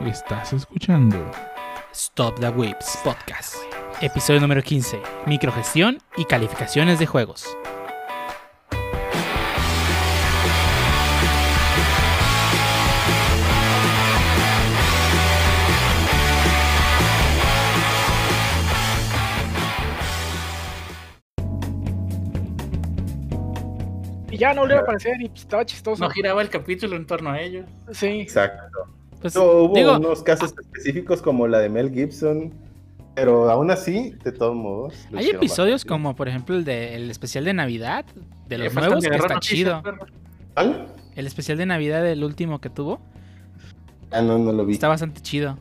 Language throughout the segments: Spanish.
Estás escuchando Stop the Whips Podcast. Episodio número 15. Microgestión y calificaciones de juegos. Y ya no volvió a aparecer y estaba chistoso. No giraba el capítulo en torno a ellos. Sí. Exacto. Pues, No, hubo digo, unos casos específicos como la de Mel Gibson, pero aún así, de todos modos. hay episodios bastante como por ejemplo el de el especial de Navidad de los Eh, nuevos que está chido. ¿Cuál? El especial de Navidad del último que tuvo Ah, no, no lo vi. está bastante chido.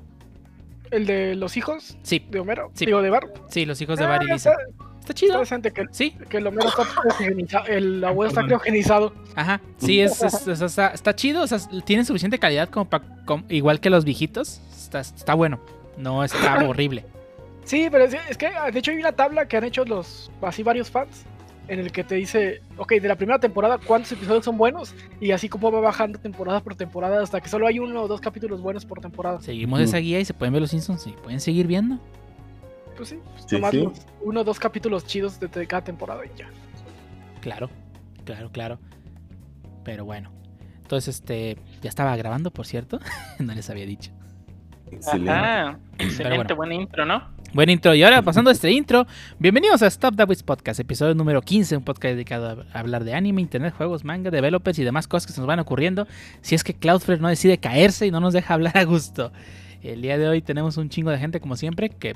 El de los hijos Sí, de Homero. Sí. Digo, de Bar. sí, los hijos de Ah, Barry y Lisa. Está está chido. decente que, Sí, que el Homero está criogenizado. El abuelo está criogenizado. ajá. Sí, es, es- es- está, está chido. O sea, tiene suficiente calidad como para. igual que los viejitos. Está, está bueno. No está horrible. Sí, pero es, es que de hecho hay una tabla que han hecho los así varios fans en el que te dice, ok, de la primera temporada cuántos episodios son buenos y así como va bajando temporada por temporada hasta que solo hay uno o dos capítulos buenos por temporada. Seguimos Mm. esa guía y se pueden ver los Simpsons y pueden seguir viendo. Pues sí, pues Sí, nomás sí. los uno o dos capítulos chidos de, de cada temporada y ya. Claro, claro, claro. Pero bueno. Entonces, este. Ya estaba grabando, por cierto. no les había dicho. Excelente. Ajá. Excelente, bueno. buen intro, ¿no? Buen intro. Y ahora, pasando a este intro, bienvenidos a Stop the Wiz Podcast, episodio número 15, un podcast dedicado a hablar de anime, internet, juegos, manga, developers y demás cosas que se nos van ocurriendo. Si es que Cloudflare no decide caerse y no nos deja hablar a gusto. El día de hoy tenemos un chingo de gente, como siempre, que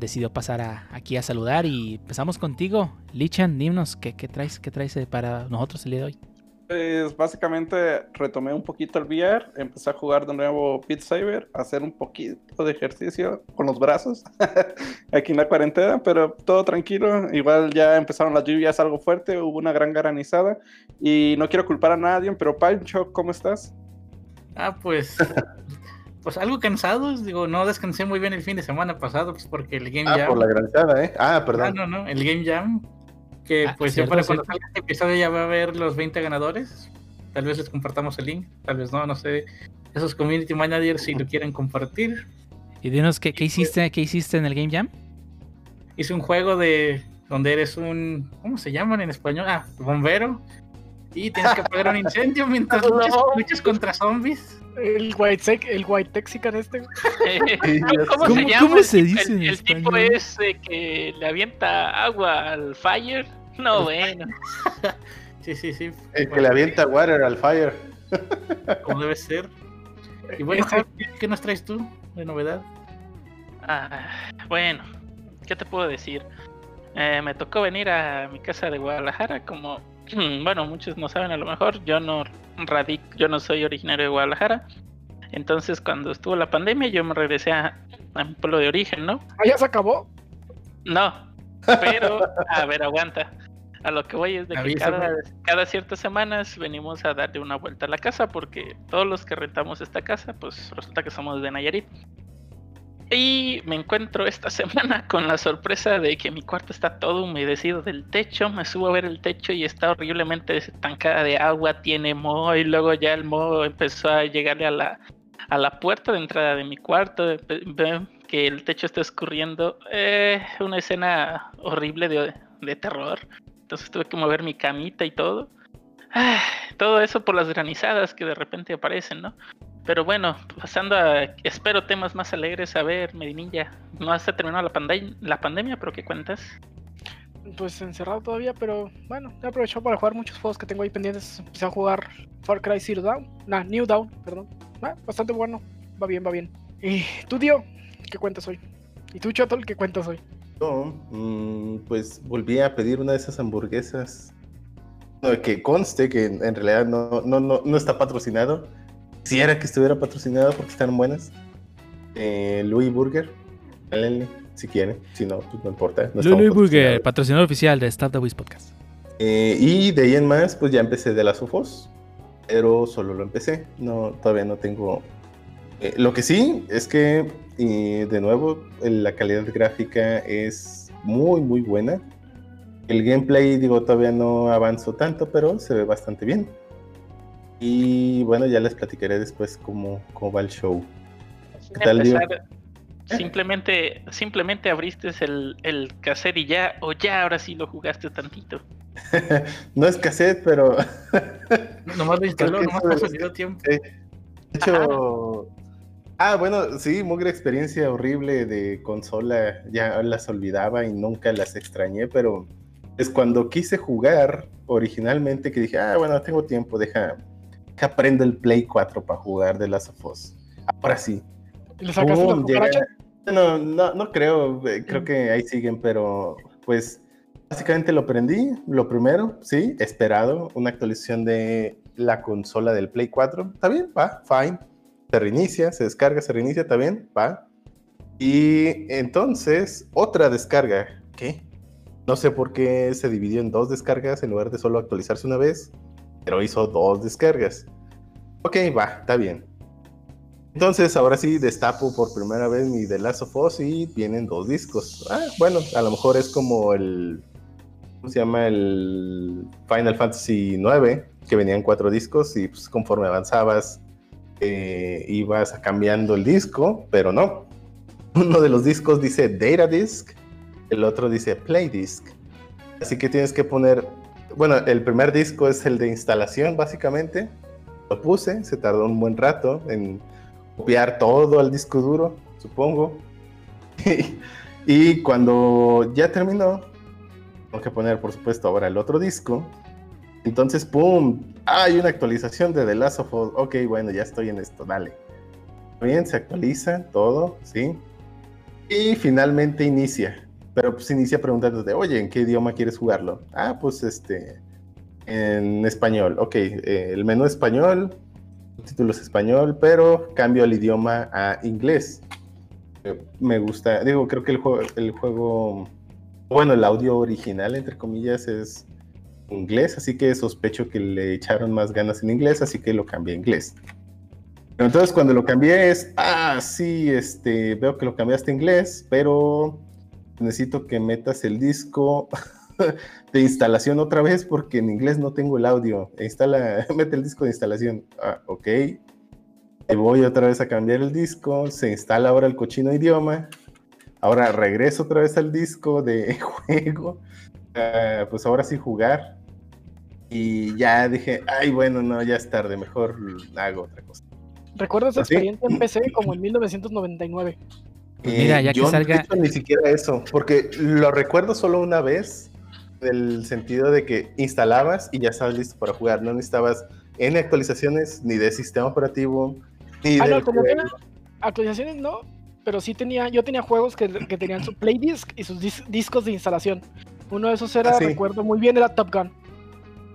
decidió pasar a- aquí a saludar. Y empezamos contigo, Lichan. Dinos, ¿qué, qué traes, qué traes eh, para nosotros el día de hoy? Pues básicamente retomé un poquito el VR, empecé a jugar de nuevo Beat Saber, a hacer un poquito de ejercicio con los brazos aquí en la cuarentena, pero todo tranquilo. Igual ya empezaron las lluvias algo fuerte, hubo una gran granizada y no quiero culpar a nadie, pero Pancho, ¿cómo estás? Ah, pues. Pues algo cansados, digo, no descansé muy bien el fin de semana pasado, pues porque el Game Ah, Jam. por la granzada, ¿eh? Ah, Ah, perdón. no, no, el Game Jam. Que Ah, pues cierto, ya para cuando salga este episodio ya va a haber los 20 ganadores. Tal vez les compartamos el link, tal vez no, no sé. Esos community managers si lo quieren compartir. Y dinos, ¿qué, qué hiciste, qué hiciste en el Game Jam? Hice un juego de donde eres un. ¿Cómo se llaman en español? Ah, bombero. Y tienes que apagar un incendio mientras luchas, luchas contra zombies. El white sec, el white texican este. ¿Cómo, sé. ¿Cómo- se llama? cómo se dice el, en el tipo español? ese que le avienta agua al fire. No, bueno. Sí, sí, sí. El que le avienta water al fire. Como debe ser. Y bueno, ¿qué, qué nos traes tú de novedad? Ah, bueno, ¿qué te puedo decir? Eh, me tocó venir a mi casa de Guadalajara, como, bueno, muchos no saben a lo mejor, yo no radic, yo no soy originario de Guadalajara. Entonces, cuando estuvo la pandemia, yo me regresé a, a mi pueblo de origen, ¿no? Ah, ya se acabó. No, pero, a ver, aguanta. A lo que voy es de que cada, cada ciertas semanas venimos a darle una vuelta a la casa porque todos los que rentamos esta casa, pues resulta que somos de Nayarit. Y me encuentro esta semana con la sorpresa de que mi cuarto está todo humedecido del techo. Me subo a ver el techo y está horriblemente estancada de agua, tiene moho y luego ya el moho empezó a llegarle a la, a la puerta de entrada de mi cuarto. Que el techo está escurriendo. Eh, una escena horrible de, de terror. Entonces tuve que mover mi camita y todo. Ah, todo eso por las granizadas que de repente aparecen, ¿no? Pero bueno, pasando a, espero temas más alegres, a ver, Medinilla, no se terminado la, pandem- la pandemia, pero ¿qué cuentas? Pues encerrado todavía, pero bueno, he aprovechado para jugar muchos juegos que tengo ahí pendientes. Empecé a jugar Far Cry Zero Dawn. Nah, New Dawn, perdón. Ah, bastante bueno. Va bien, va bien. Y tú, Dio, ¿qué cuentas hoy? Y tú, Chotol, ¿qué cuentas hoy? No, mm, pues volví a pedir una de esas hamburguesas. No, que conste que en en realidad no, no, no, no está patrocinado. Quisiera que estuviera patrocinado porque están buenas. Eh, Louis Burger. Si quieren. Si no, pues no importa. no Lulu Burger, patrocinador oficial de Stop the Wiz Podcast. Eh, y de ahí en más, pues ya empecé de las UFOs. Pero solo lo empecé. No, todavía no tengo. eh, lo que sí es que, de nuevo, la calidad gráfica es muy, muy buena. El gameplay, digo, todavía no avanzó tanto, pero se ve bastante bien. Y bueno, ya les platicaré después cómo, cómo va el show. Sin tal, empezar, simplemente, simplemente abriste el, el cassette y ya, o ya ahora sí lo jugaste tantito. no es cassette, pero Nomás lo instaló, nomás el video tiempo. de hecho. Ah, bueno, sí, mugre experiencia horrible de consola. Ya las olvidaba y nunca las extrañé, pero es cuando quise jugar originalmente que dije, ah, bueno, tengo tiempo, deja que aprendo el Play 4 para jugar de Last of Us. Ahora sí. ¿Y le sacaste las llega- cucarachas? No, no, no creo, eh, creo que ahí siguen, pero pues básicamente lo aprendí, lo primero, sí, esperado, una actualización de la consola del Play 4, está bien, va, fine, se reinicia, se descarga, se reinicia, está bien, va. Y entonces, otra descarga, ¿qué? No sé por qué se dividió en dos descargas en lugar de solo actualizarse una vez, pero hizo dos descargas. Ok, va, está bien. Entonces, ahora sí, destapo por primera vez mi The Last of Us y vienen dos discos. Ah, bueno, a lo mejor es como el. ¿Cómo se llama? El Final Fantasy IX, que venían cuatro discos y pues conforme avanzabas eh, ibas cambiando el disco, pero no. Uno de los discos dice Data Disc, el otro dice Play Disc. Así que tienes que poner. Bueno, el primer disco es el de instalación, básicamente. Lo puse, se tardó un buen rato en copiar todo al disco duro, supongo. y cuando ya terminó, tengo que poner, por supuesto, ahora el otro disco. Entonces, ¡pum! Hay una actualización de The Last of Us. Ok, bueno, ya estoy en esto, dale. Bien, se actualiza todo, ¿sí? Y finalmente inicia. Pero pues inicia preguntándote, oye, ¿en qué idioma quieres jugarlo? Ah, pues este, en español. Ok, eh, el menú español, títulos español, pero cambio el idioma a inglés. Eh, Me gusta, digo, creo que el juego, el juego, bueno, el audio original, entre comillas, es inglés, así que sospecho que le echaron más ganas en inglés, así que lo cambié a inglés. Pero entonces cuando lo cambié es, ah, sí, este, veo que lo cambiaste a inglés, pero necesito que metas el disco de instalación otra vez porque en inglés no tengo el audio. Instala, mete el disco de instalación. Ah, ok. Voy otra vez a cambiar el disco. Se instala ahora el cochino idioma. Ahora regreso otra vez al disco de juego. Ah, pues ahora sí jugar. Y ya dije, ay, bueno, no, ya es tarde. Mejor hago otra cosa. Recuerdo esa ¿Ah, sí? experiencia en PC como en 1999. Pues mira, ya Eh, que yo, salga- de hecho, ni siquiera eso, porque lo recuerdo solo una vez, en el sentido de que instalabas y ya estabas listo para jugar. No necesitabas N actualizaciones ni de sistema operativo, ni Ah, del no, como juego. que actualizaciones no, pero sí tenía, yo tenía juegos que, que tenían su play disc y sus dis- discos de instalación. Uno de esos era, Ah, sí. recuerdo muy bien, era Top Gun.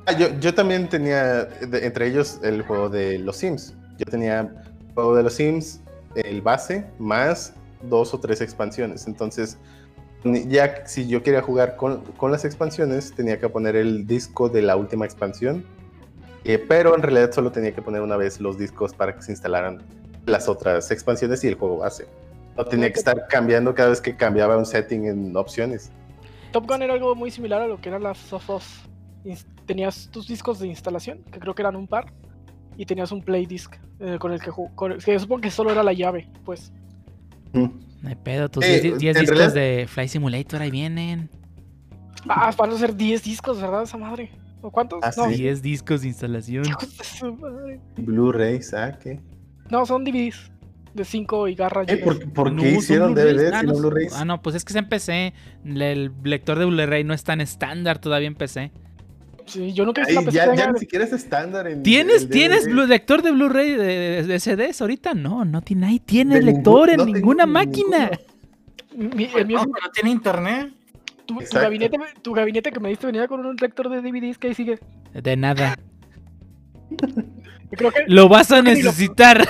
Ah, yo, yo también tenía, de- entre ellos, el juego de los Sims. Yo tenía el juego de los Sims, el base, más dos o tres expansiones. Entonces, ya si yo quería jugar con, con las expansiones, tenía que poner el disco de la última expansión. Eh, pero en realidad solo tenía que poner una vez los discos para que se instalaran las otras expansiones y el juego base. No tenía que estar cambiando cada vez que cambiaba un setting en opciones. Top Gun era algo muy similar a lo que eran las. Ins- Tenías tus discos de instalación, que creo que eran un par, y tenías un play disc eh, con el que jugó. Que supongo que solo era la llave, pues. No hay pedo, tus Eh, 10 en discos realidad- de Fly Simulator ahí vienen. Ah, van a ser 10 discos, ¿verdad? Esa madre. ¿O cuántos? Ah, no, sí. 10 discos de instalación. ah, ¿qué? No, son DVDs de 5 y garra. Eh, ¿Por, por No, qué son hicieron Blu-rays. DVDs Ah, y no no, Blu-rays? Ah, no, pues es que es en PC. El lector de Blu-ray no es tan estándar todavía en PC. Sí, yo nunca Ay, una PC ya, ya ni siquiera es estándar en ¿Tienes, el ¿tienes lector de Blu-ray de, de- de CDs ahorita? No, no tiene, nadie tiene lector ningún- en no ninguna ni máquina. Mi- el Pues mío no, pero tiene internet. tu, gabinete, tu gabinete que me diste venía con un lector de DVDs que ahí sigue. De nada. Yo creo que Lo vas a Ni lo- necesitar.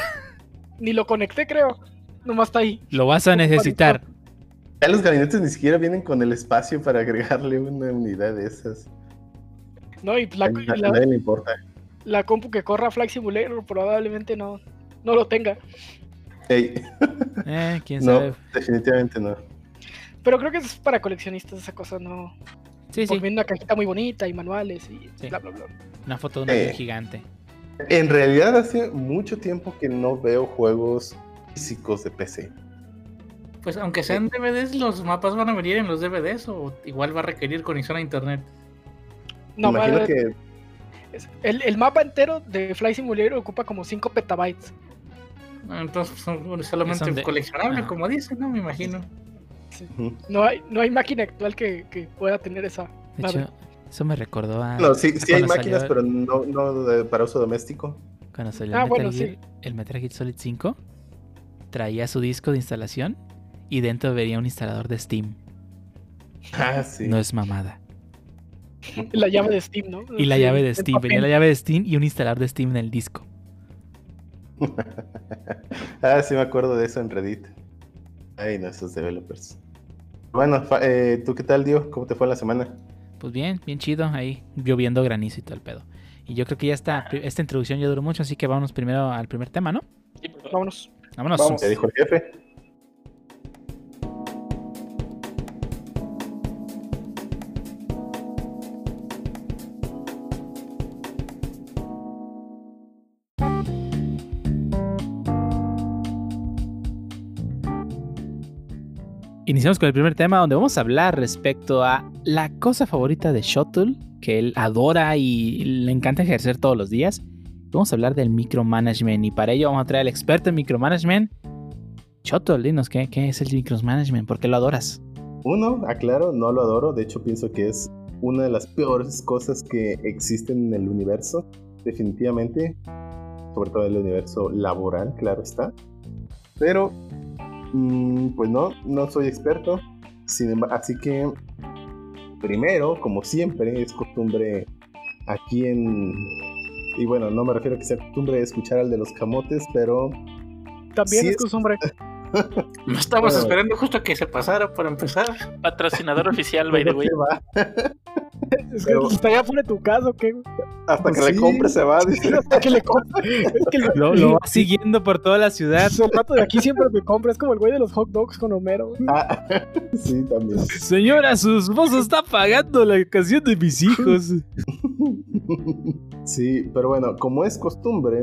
ni lo conecté, creo. Nomás está ahí. Lo vas a necesitar. Ya los gabinetes ni siquiera vienen con el espacio para agregarle una unidad de esas. No, y la, y la- nadie le importa. la compu que corra Flight Simulator probablemente no, no lo tenga. Ey, Eh, quién no, sabe. definitivamente no. Pero creo que es para coleccionistas esa cosa, no. Sí, Porque sí. una cajita muy bonita y manuales y Sí. bla, bla, bla. Una foto de un Eh. gigante. En realidad hace mucho tiempo que no veo juegos físicos de PC. Pues aunque sean DVDs, los mapas van a venir en los DVDs o igual va a requerir conexión a internet. No, Imagino vale, que el, el mapa entero de Fly Simulator ocupa como 5 petabytes. Ah, Entonces son solamente de- coleccionables, Ajá. como dicen, ¿no? Me imagino. No hay, no hay máquina actual que, que pueda tener esa. De nave. hecho, eso me recordó a. no, sí, sí hay máquinas, salió- pero no, no de- para uso doméstico. Cuando salió Ah, el, Metal bueno, Gear, sí. el Metal Gear Solid 5, traía su disco de instalación y dentro venía un instalador de Steam. Ah, sí. No es mamada. La llave de Steam, ¿no? Y la Sí, llave de Steam. Venía la llave de Steam y un instalador de Steam en el disco. ah, sí me acuerdo de eso en Reddit. Ay, no, esos developers. Bueno, eh, ¿tú qué tal, Dio? ¿Cómo te fue la semana? Pues bien, bien chido. Ahí lloviendo granizo y todo el pedo. Y yo creo que ya está. Esta introducción ya duró mucho, así que vámonos primero al primer tema, ¿no? Sí. Vámonos. Vámonos. Vamos. ¿Te dijo el jefe? Iniciamos con el primer tema donde vamos a hablar respecto a la cosa favorita de Shuttle, que él adora y le encanta ejercer todos los días. Vamos a hablar del micromanagement y para ello vamos a traer al experto en micromanagement. Shuttle, dinos, ¿qué, es el micromanagement? ¿Por qué lo adoras? Uno, aclaro, no lo adoro. De hecho, pienso que es una de las peores cosas que existen en el universo. Definitivamente. Sobre todo en el universo laboral, claro está. Pero, mm, pues no, no soy experto. Sin embargo, así que, primero, como siempre, es costumbre aquí en... Y bueno, no me refiero a que sea costumbre escuchar al de los camotes, pero También Sí, es es- costumbre. No estamos Bueno. esperando justo que se pasara para empezar. Patrocinador oficial, by the way. Es que Pero- está allá fuera de tu casa, ¿o qué? Hasta que Sí. le compre se va. dice. Hasta que le compre. Es que Lo, lo va siguiendo por toda la ciudad. el rato de aquí siempre me compra. Es como el güey de los hot dogs con Homero. Ah, sí, también. Señora, su esposo está pagando la educación de mis hijos. Sí, pero bueno, como es costumbre,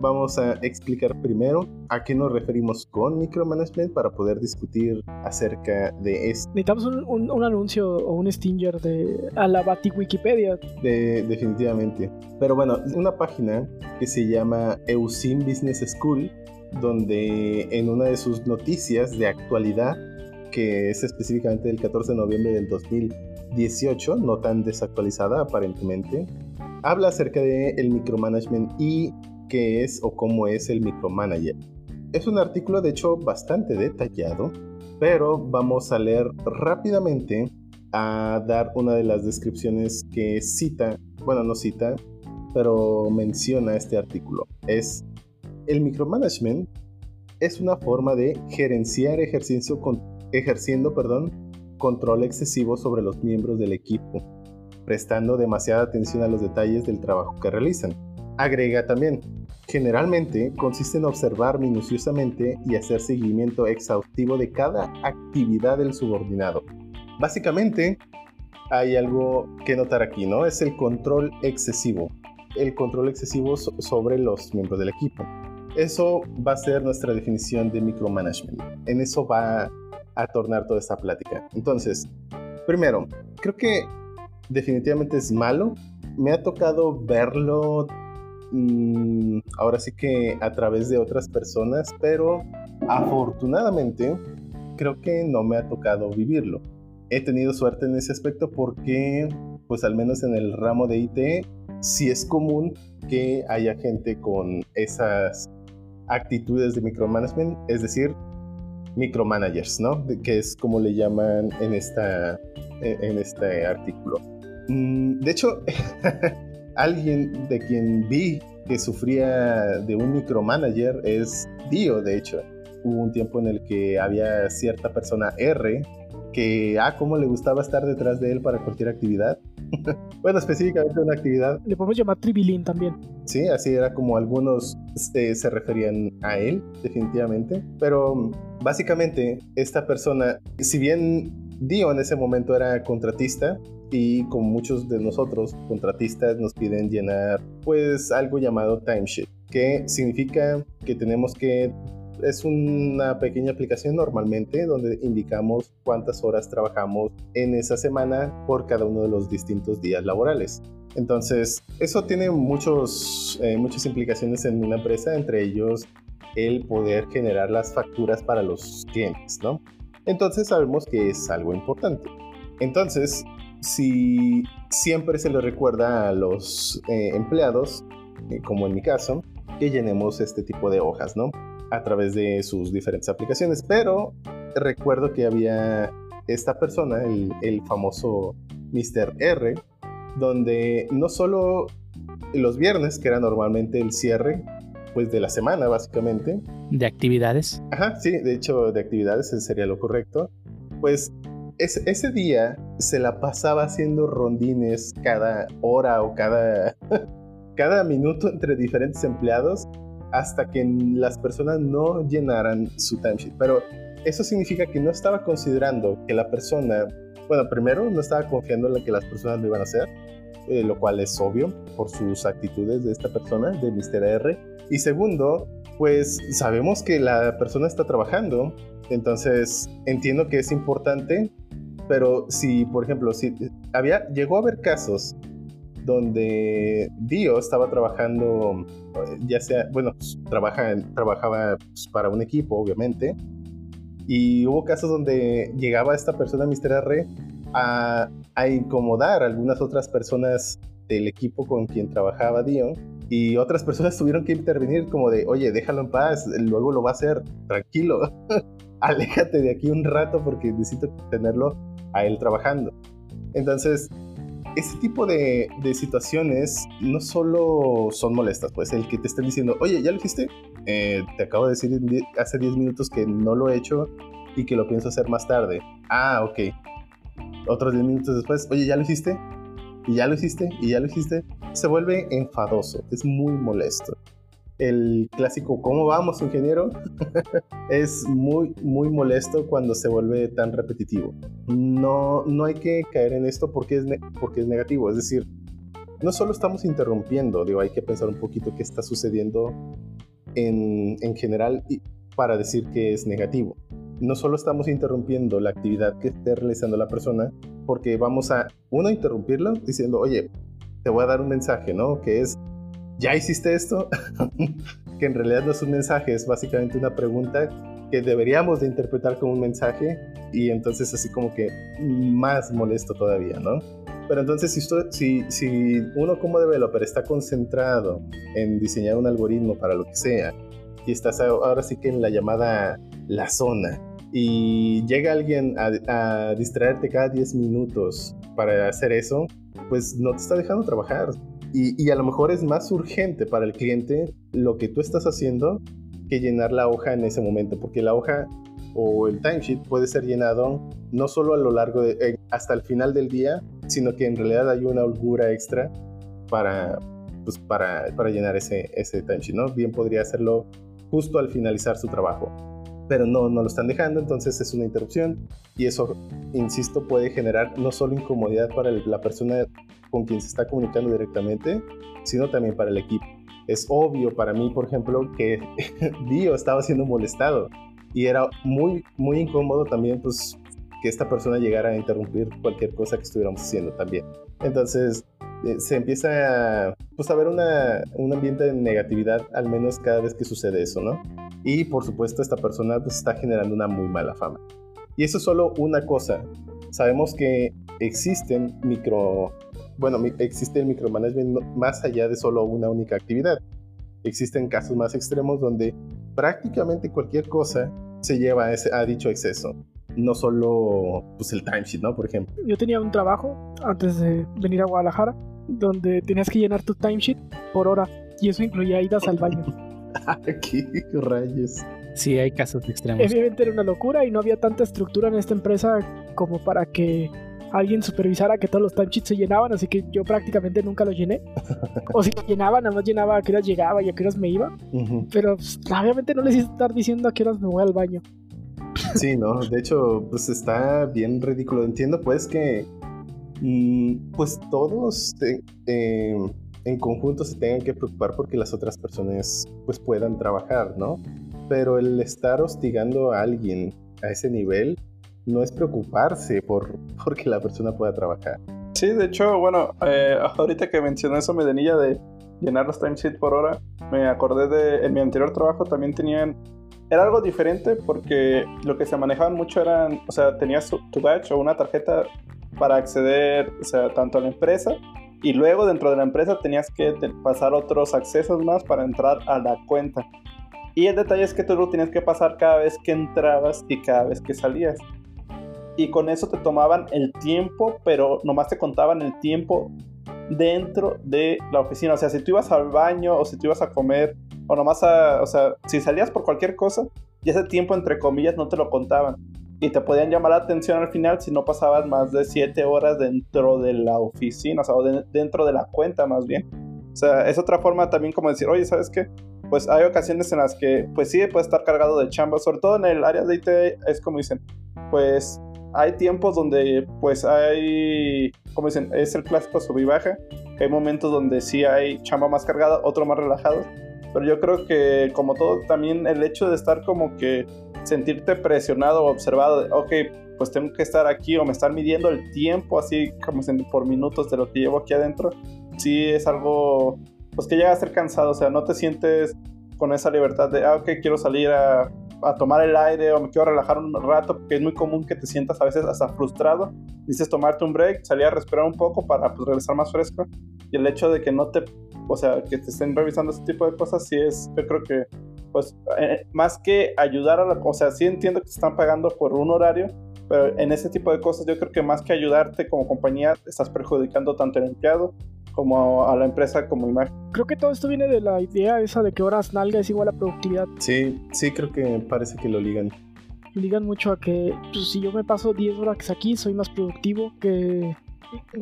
vamos a explicar primero a qué nos referimos con micromanagement para poder discutir acerca de esto. Necesitamos un, un- un anuncio o un stinger de a la Bati Wikipedia. de- definitivamente. Pero bueno, una página que se llama Eusim Business School, donde en una de sus noticias de actualidad, que es específicamente del 14 de noviembre del 2018, no tan desactualizada aparentemente, habla acerca de el micromanagement y qué es o cómo es el micromanager. Es un artículo de hecho bastante detallado, pero vamos a leer rápidamente a dar una de las descripciones que cita, bueno, no cita, pero menciona este artículo. Es el micromanagement es una forma de gerenciar ejercicio con- ejerciendo, perdón, control excesivo sobre los miembros del equipo, prestando demasiada atención a los detalles del trabajo que realizan. Agrega también, generalmente consiste en observar minuciosamente y hacer seguimiento exhaustivo de cada actividad del subordinado. Básicamente, hay algo que notar aquí, ¿no? Es el control excesivo. El control excesivo so- sobre los miembros del equipo. Eso va a ser nuestra definición de micromanagement. En eso va a tornar toda esta plática. Entonces, primero, creo que definitivamente es malo. Me ha tocado verlo mm, ahora sí que a través de otras personas, pero afortunadamente creo que no me ha tocado vivirlo. He tenido suerte en ese aspecto porque, pues al menos en el ramo de IT, sí es común que haya gente con esas actitudes de micromanagement, es decir, micromanagers, ¿no? Que es como le llaman en, esta, en este artículo. Mm, De hecho, alguien de quien vi que sufría de un micromanager es Dio, de hecho. Hubo un tiempo en el que había cierta persona R que, ah, cómo le gustaba estar detrás de él para cualquier actividad. bueno, específicamente una actividad Le podemos llamar Tribilín también. Sí, así era como algunos este, se referían a él, definitivamente. Pero mm, básicamente esta persona, si bien Dio en ese momento era contratista y como muchos de nosotros contratistas nos piden llenar pues algo llamado timesheet, que significa que tenemos que es una pequeña aplicación normalmente donde indicamos cuántas horas trabajamos en esa semana por cada uno de los distintos días laborales. Entonces, eso tiene muchos, eh, muchas implicaciones en una empresa, entre ellos el poder generar las facturas para los clientes, ¿no? Entonces sabemos que es algo importante. Entonces, si siempre se le recuerda a los eh, empleados, eh, como en mi caso, que llenemos este tipo de hojas, ¿no? A través de sus diferentes aplicaciones. Pero recuerdo que había esta persona, el, el famoso Mr. R, donde no solo los viernes, que era normalmente el cierre, pues de la semana básicamente. De actividades. Ajá, sí, de hecho de actividades sería lo correcto. Pues ese día se la pasaba haciendo rondines cada hora o cada, cada minuto entre diferentes empleados hasta que las personas no llenaran su timesheet. Pero eso significa que no estaba considerando que la persona, bueno, primero no estaba confiando en que las personas lo iban a hacer, eh, lo cual es obvio por sus actitudes de esta persona, de Mr. R. Y segundo, pues sabemos que la persona está trabajando, entonces entiendo que es importante pero si, por ejemplo, si había, llegó a haber casos donde Dio estaba trabajando, ya sea, bueno, trabaja, trabajaba pues, para un equipo, obviamente, y hubo casos donde llegaba esta persona, Mr. R, a, a incomodar a algunas otras personas del equipo con quien trabajaba Dio, y otras personas tuvieron que intervenir como de, oye, déjalo en paz, luego lo va a hacer, tranquilo, aléjate de aquí un rato porque necesito tenerlo a él trabajando. Entonces, ese tipo de, situaciones no solo son molestas, pues el que te estén diciendo, oye, ¿ya lo hiciste? Eh, te acabo de decir hace 10 minutos que no lo he hecho y que lo pienso hacer más tarde. Ah, ok. Otros 10 minutos después, oye, ¿ya lo hiciste? Y ya lo hiciste, y ya lo hiciste. Se vuelve enfadoso, es muy molesto el clásico ¿cómo vamos, ingeniero? es muy, muy molesto cuando se vuelve tan repetitivo. No, no hay que caer en esto porque es, porque es negativo. Es decir, no solo estamos interrumpiendo, digo, hay que pensar un poquito qué está sucediendo en, en general para decir que es negativo. No solo estamos interrumpiendo la actividad que esté realizando la persona, porque vamos a, uno, interrumpirlo diciendo, oye, te voy a dar un mensaje, ¿no? Que es, ¿ya hiciste esto? que en realidad no es un mensaje, es básicamente una pregunta que deberíamos de interpretar como un mensaje y entonces así como que más molesto todavía, ¿no? Pero entonces si, si, si uno como developer está concentrado en diseñar un algoritmo para lo que sea y estás ahora sí que en la llamada la zona y llega alguien a, distraerte cada 10 minutos para hacer eso, pues no te está dejando trabajar. Y, a lo mejor es más urgente para el cliente lo que tú estás haciendo que llenar la hoja en ese momento, porque la hoja o el timesheet puede ser llenado no solo a lo largo de eh, hasta el final del día, sino que en realidad hay una holgura extra para, pues, para, para llenar ese, ese timesheet, ¿no? Bien podría hacerlo justo al finalizar su trabajo, pero no, no lo están dejando, entonces es una interrupción y eso, insisto, puede generar no solo incomodidad para la persona con quien se está comunicando directamente, sino también para el equipo. Es obvio para mí, por ejemplo, que Dio estaba siendo molestado y era muy, muy incómodo también, pues, que esta persona llegara a interrumpir cualquier cosa que estuviéramos haciendo también. Entonces, se empieza pues, a ver una, un ambiente de negatividad, al menos cada vez que sucede eso, ¿no? Y por supuesto, esta persona pues, está generando una muy mala fama. Y eso es solo una cosa. Sabemos que existen micro, bueno, existe el micromanagement más allá de solo una única actividad. Existen casos más extremos donde prácticamente cualquier cosa se lleva ese, a dicho exceso. No solo pues, el timesheet, ¿no? Por ejemplo. Yo tenía un trabajo antes de venir a Guadalajara donde tenías que llenar tu timesheet por hora y eso incluía idas al baño. ¿Qué rayos? Sí, hay casos extremos. Obviamente era una locura y no había tanta estructura en esta empresa como para que alguien supervisara que todos los timesheets se llenaban, así que yo prácticamente nunca los llené. o si llenaba, nada más llenaba a qué horas llegaba y a qué horas me iba. Pero pues, obviamente no les hice estar diciendo a qué horas me voy al baño. Sí, no, de hecho, pues está bien ridículo. Entiendo pues que mm, pues todos eh, en conjunto se tengan que preocupar porque las otras personas pues puedan trabajar, ¿no? pero el estar hostigando a alguien a ese nivel no es preocuparse por porque la persona pueda trabajar. Sí, de hecho, bueno, eh, ahorita que mencioné eso, Medenilla, de llenar los timesheets por hora, me acordé de, en mi anterior trabajo también tenían, era algo diferente porque lo que se manejaban mucho eran, o sea, tenías tu badge o una tarjeta para acceder, o sea, tanto a la empresa y luego dentro de la empresa tenías que pasar otros accesos más para entrar a la cuenta. Y el detalle es que tú lo tenías que pasar cada vez que entrabas y cada vez que salías. Y con eso te tomaban el tiempo, pero nomás te contaban el tiempo dentro de la oficina. O sea, si tú ibas al baño o si tú ibas a comer o nomás o sea, si salías por cualquier cosa, y ese tiempo entre comillas no te lo contaban. Y te podían llamar la atención al final si no pasabas más de 7 horas dentro de la oficina, o sea, dentro de la cuenta más bien. O sea, es otra forma también como decir, oye, ¿sabes qué? Pues hay ocasiones en las que, pues sí, puede estar cargado de chamba, sobre todo en el área de IT, es como dicen, pues hay tiempos donde pues hay, como dicen, es el clásico sub baja, hay momentos donde sí hay chamba más cargada, otro más relajado, pero yo creo que como todo también el hecho de estar como que sentirte presionado o observado, ok, pues tengo que estar aquí o me están midiendo el tiempo así como por minutos de lo que llevo aquí adentro, sí es algo pues que llega a ser cansado, o sea, no te sientes con esa libertad de, ah, ok, quiero salir a a tomar el aire o me quiero relajar un rato, porque es muy común que te sientas a veces hasta frustrado. Dices tomarte un break, salir a respirar un poco para pues, regresar más fresco. Y el hecho de que no te, o sea, que te estén revisando ese tipo de cosas, sí es, yo creo que, pues, eh, más que ayudar a la, o sea, sí entiendo que te están pagando por un horario, pero en ese tipo de cosas yo creo que más que ayudarte como compañía, estás perjudicando tanto al empleado como a la empresa como imagen. Creo que todo esto viene de la idea esa de que horas nalga es igual a productividad. Sí, sí, creo que parece que lo ligan. Ligan mucho a que pues, si yo me paso 10 horas aquí, soy más productivo que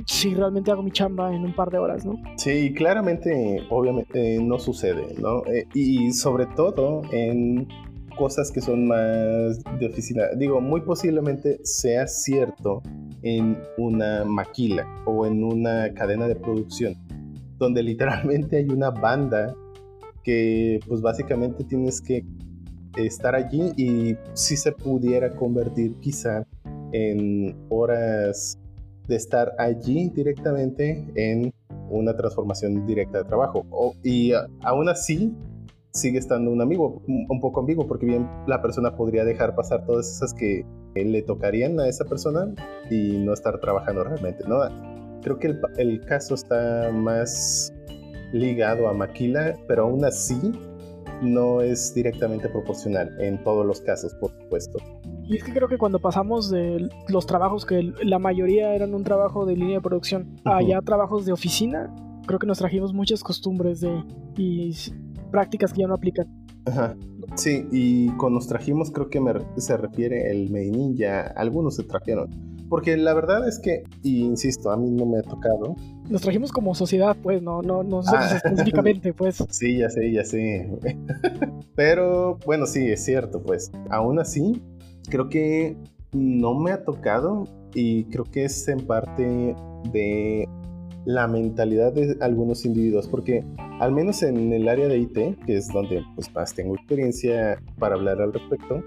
si realmente hago mi chamba en un par de horas, ¿no? Sí, claramente, obviamente, no sucede, ¿no? Eh, y sobre todo en cosas que son más de oficina. Digo, muy posiblemente sea cierto en una maquila o en una cadena de producción, donde literalmente hay una banda que pues básicamente tienes que estar allí y si se pudiera convertir quizá en horas de estar allí directamente en una transformación directa de trabajo. y aún así, sigue estando un amigo, un poco ambiguo, porque bien la persona podría dejar pasar todas esas que le tocarían a esa persona y no estar trabajando realmente, ¿no? Creo que el, el caso está más ligado a Maquila, pero aún así no es directamente proporcional en todos los casos, por supuesto. Y es que creo que cuando pasamos de los trabajos que la mayoría eran un trabajo de línea de producción a ya trabajos de oficina, creo que nos trajimos muchas costumbres de y prácticas que ya no aplican. Ajá. Sí, y con nos trajimos creo que se refiere el Made Ninja, algunos se trajeron. Porque la verdad es que, y insisto, a mí no me ha tocado. Nos trajimos como sociedad, pues, no, no, no ah. específicamente, pues. Sí, ya sé, ya sé. Pero bueno, sí, es cierto, pues. Aún así, creo que no me ha tocado y creo que es en parte de la mentalidad de algunos individuos, porque al menos en el área de IT, que es donde pues, más tengo experiencia para hablar al respecto,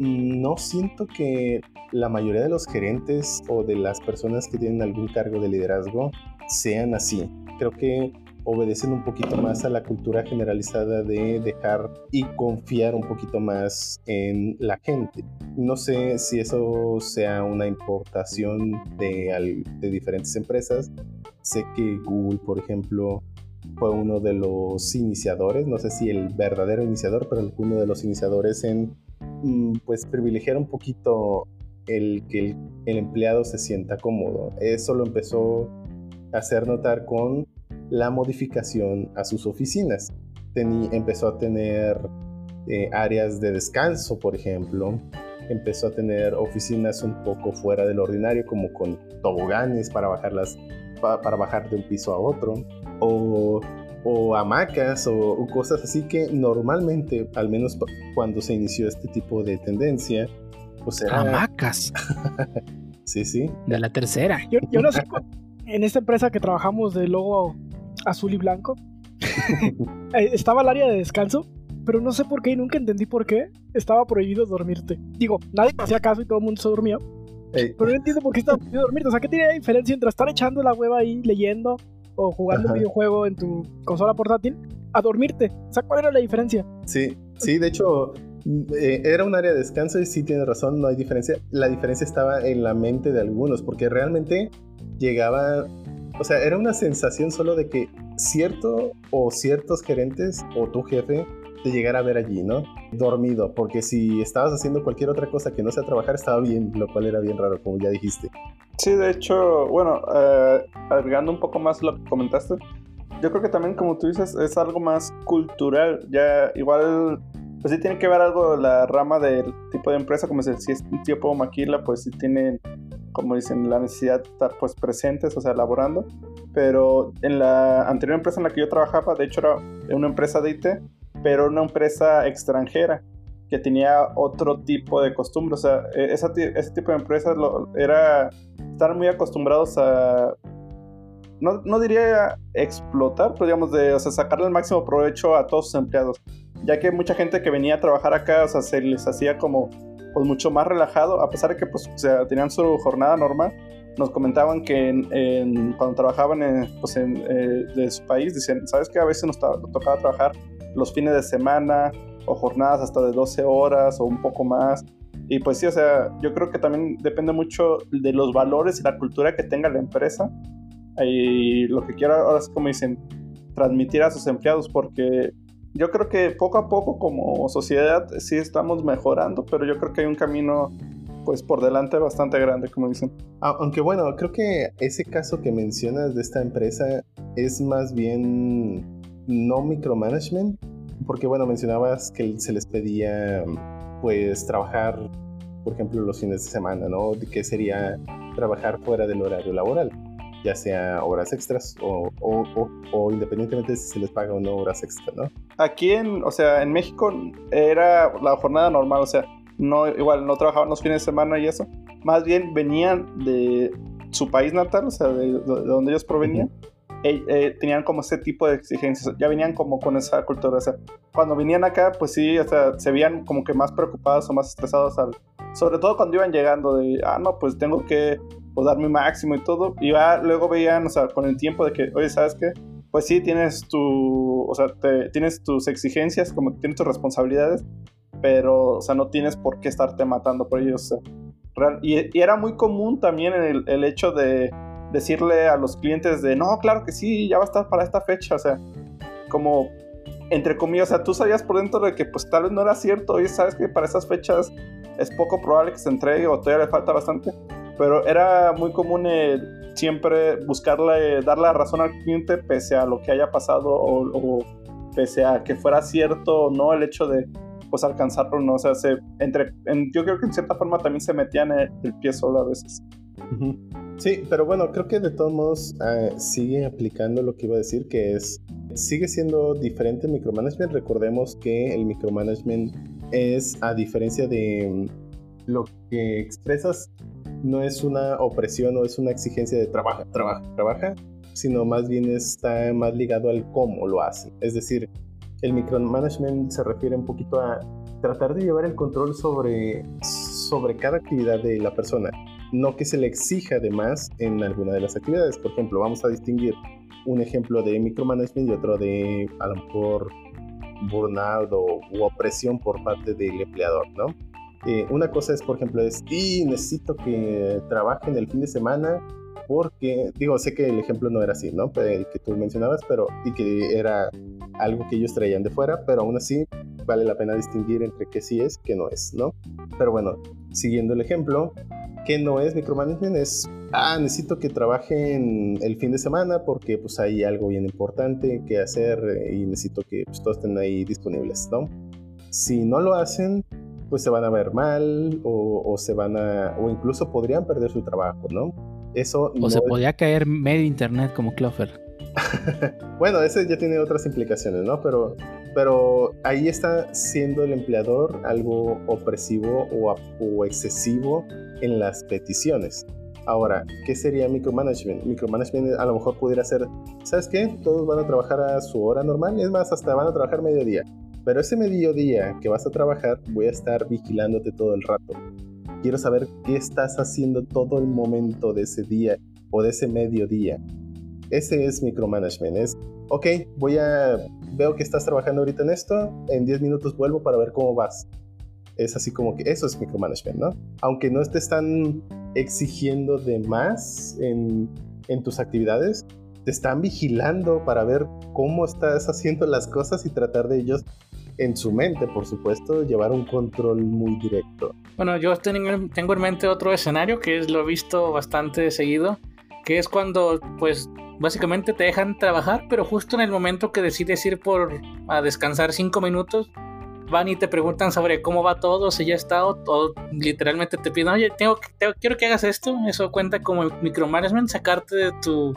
no siento que la mayoría de los gerentes o de las personas que tienen algún cargo de liderazgo sean así. Creo que obedecen un poquito más a la cultura generalizada de dejar y confiar un poquito más en la gente. No sé si eso sea una importación de, diferentes empresas Sé que Google, por ejemplo, fue uno de los iniciadores, no sé si el verdadero iniciador, pero uno de los iniciadores en mm, pues privilegiar un poquito el que el, empleado se sienta cómodo. Eso lo empezó hacer notar con la modificación a sus oficinas. empezó a tener eh, áreas de descanso, por ejemplo. Empezó a tener oficinas un poco fuera del ordinario, como con toboganes para bajar las para bajar de un piso a otro, o, o hamacas o, cosas así que normalmente, al menos cuando se inició este tipo de tendencia, pues era... Hamacas. sí, sí. De la tercera. Yo, yo no sé, en esta empresa que trabajamos de logo azul y blanco, eh, estaba el área de descanso, pero no sé por qué y nunca entendí por qué estaba prohibido dormirte. Digo, nadie hacía caso y todo el mundo se dormía. Ey, Pero no entiendo por qué estaba prohibido dormirte. O sea, ¿qué tiene diferencia entre estar echando la hueva ahí leyendo o jugando Ajá. un videojuego en tu consola portátil a dormirte? O sea, ¿cuál era la diferencia? Sí, sí, de hecho, eh, era un área de descanso y sí tienes razón, no hay diferencia. La diferencia estaba en la mente de algunos, porque realmente llegaba, o sea, era una sensación solo de que cierto o ciertos gerentes o tu jefe te llegara a ver allí, ¿no? Dormido, porque si estabas haciendo cualquier otra cosa que no sea trabajar, estaba bien, lo cual era bien raro, como ya dijiste. Sí, de hecho, bueno, eh, agregando un poco más lo que comentaste, yo creo que también, como tú dices, es algo más cultural. Ya igual, pues sí tiene que ver algo la rama del tipo de empresa, como si, es un tipo maquila, pues sí tienen, como dicen, la necesidad de estar pues presentes, o sea, laborando. Pero en la anterior empresa en la que yo trabajaba, de hecho era una empresa de IT, pero una empresa extranjera que tenía otro tipo de costumbre. O sea, e- esa ese tipo de empresas lo- era estar muy acostumbrados a. No, no diría explotar, pero digamos de o sea, sacarle el máximo provecho a todos sus empleados. Ya que mucha gente que venía a trabajar acá, o sea, se les hacía como pues mucho más relajado, a pesar de que pues, o sea, tenían su jornada normal. Nos comentaban que cuando trabajaban en, pues, en, eh, de su país, dicen, ¿sabes qué? A veces nos tocaba trabajar los fines de semana o jornadas hasta de 12 horas o un poco más. Y pues sí, o sea, yo creo que también depende mucho de los valores y la cultura que tenga la empresa. Y lo que quiero ahora es, como dicen, transmitir a sus empleados, porque yo creo que poco a poco como sociedad sí estamos mejorando, pero yo creo que hay un camino pues por delante bastante grande, como dicen. Ah, Aunque bueno, creo que ese caso que mencionas de esta empresa es más bien no micromanagement, porque bueno, mencionabas que se les pedía pues trabajar, por ejemplo, los fines de semana, ¿no? Que sería trabajar fuera del horario laboral, ya sea horas extras o, o, o- o independientemente si se les paga o no horas extras, ¿no? Aquí en, o sea, en México era la jornada normal, o sea, no, igual no trabajaban los fines de semana y eso. Más bien venían de su país natal, o sea, de, de donde ellos provenían. Eh, eh, tenían como ese tipo de exigencias, ya venían como con esa cultura, o sea, cuando venían acá, pues sí, o sea, se veían como que más preocupados o más estresados, al- sobre todo cuando iban llegando de, ah, no, pues tengo que pues, dar mi máximo y todo, y ya luego veían, o sea, con el tiempo de que, oye, ¿sabes qué? Pues sí, tienes tu, o sea, te- tienes tus exigencias, como tienes tus responsabilidades, pero, o sea, no tienes por qué estarte matando por ellos, o sea, real- y, y era muy común también el, el hecho de decirle a los clientes de, no, claro que sí, ya va a estar para esta fecha, o sea, como, entre comillas, o sea, tú sabías por dentro de que pues tal vez no era cierto, oye, sabes que para estas fechas es poco probable que se entregue o todavía le falta bastante, pero era muy común eh, siempre buscarle, darle la razón al cliente pese a lo que haya pasado o, pese a que fuera cierto o no el hecho de pues alcanzarlo, no, o sea, se, entre, en- yo creo que en cierta forma también se metían el, el pie solo a veces. Sí, pero bueno, creo que de todos modos ah, sigue aplicando lo que iba a decir, que es, sigue siendo diferente el micromanagement. Recordemos que el micromanagement es, a diferencia de mm, lo que expresas, no es una opresión o es una exigencia de trabaja, trabaja, trabaja, sino más bien está más ligado al cómo lo hacen. Es decir, el micromanagement se refiere un poquito a tratar de llevar el control sobre, sobre cada actividad de la persona no que se le exija de más en alguna de las actividades. Por ejemplo, vamos a distinguir un ejemplo de micromanagement y otro de a lo mejor burnout o opresión por parte del empleador, ¿no? Eh, una cosa es, por ejemplo, es, y necesito que trabajen el fin de semana porque, digo, sé que el ejemplo no era así, ¿no? El que tú mencionabas, pero, y que era algo que ellos traían de fuera, pero aún así vale la pena distinguir entre qué sí es, qué no es, ¿no? Pero bueno, siguiendo el ejemplo, que no es micromanagement, es, ah, necesito que trabajen el fin de semana porque pues hay algo bien importante que hacer eh, y necesito que pues, todos estén ahí disponibles, ¿no? Si no lo hacen, pues se van a ver mal o, o se van a, o incluso podrían perder su trabajo, ¿no? Eso O no se es- podía caer medio internet como Clover. bueno, ese ya tiene otras implicaciones, ¿no? Pero, pero ahí está siendo el empleador algo opresivo o, o excesivo en las peticiones. Ahora, ¿qué sería micromanagement? Micromanagement a lo mejor pudiera ser, ¿sabes qué? Todos van a trabajar a su hora normal, es más, hasta van a trabajar mediodía. Pero ese mediodía que vas a trabajar, voy a estar vigilándote todo el rato. Quiero saber qué estás haciendo todo el momento de ese día o de ese mediodía. Ese es micromanagement. Es, ok, voy a, veo que estás trabajando ahorita en esto, en 10 minutos vuelvo para ver cómo vas. Es así como que eso es micromanagement, ¿no? Aunque no te están exigiendo de más en, en tus actividades, te están vigilando para ver cómo estás haciendo las cosas y tratar de ellos en su mente, por supuesto, llevar un control muy directo. Bueno, yo tengo, tengo en mente otro escenario que es lo he visto bastante seguido, que es cuando pues básicamente te dejan trabajar, pero justo en el momento que decides ir por a descansar cinco minutos, van y te preguntan sobre cómo va todo, si ya está, o, literalmente te piden, oye, tengo, quiero que hagas esto. Eso cuenta como micromanagement, sacarte de tu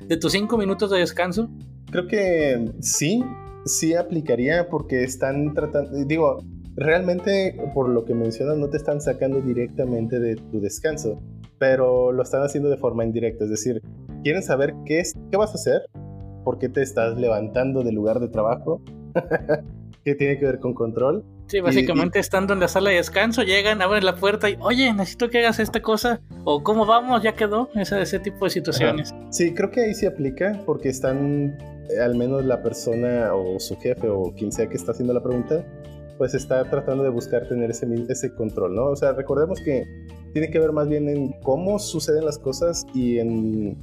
de tus cinco minutos de descanso. Creo que sí, sí aplicaría porque están tratando, digo, realmente por lo que mencionas no te están sacando directamente de tu descanso, pero lo están haciendo de forma indirecta, es decir, quieren saber qué, es, qué vas a hacer, por qué te estás levantando del lugar de trabajo, qué tiene que ver con control. Sí, básicamente estando en la sala de descanso, llegan, abren la puerta y, oye, necesito que hagas esta cosa, o cómo vamos, ya quedó, ese, ese tipo de situaciones. Sí, creo que ahí sí aplica, porque están, al menos la persona o su jefe o quien sea que está haciendo la pregunta, pues está tratando de buscar tener ese, ese control, ¿no? O sea, recordemos que tiene que ver más bien en cómo suceden las cosas y en...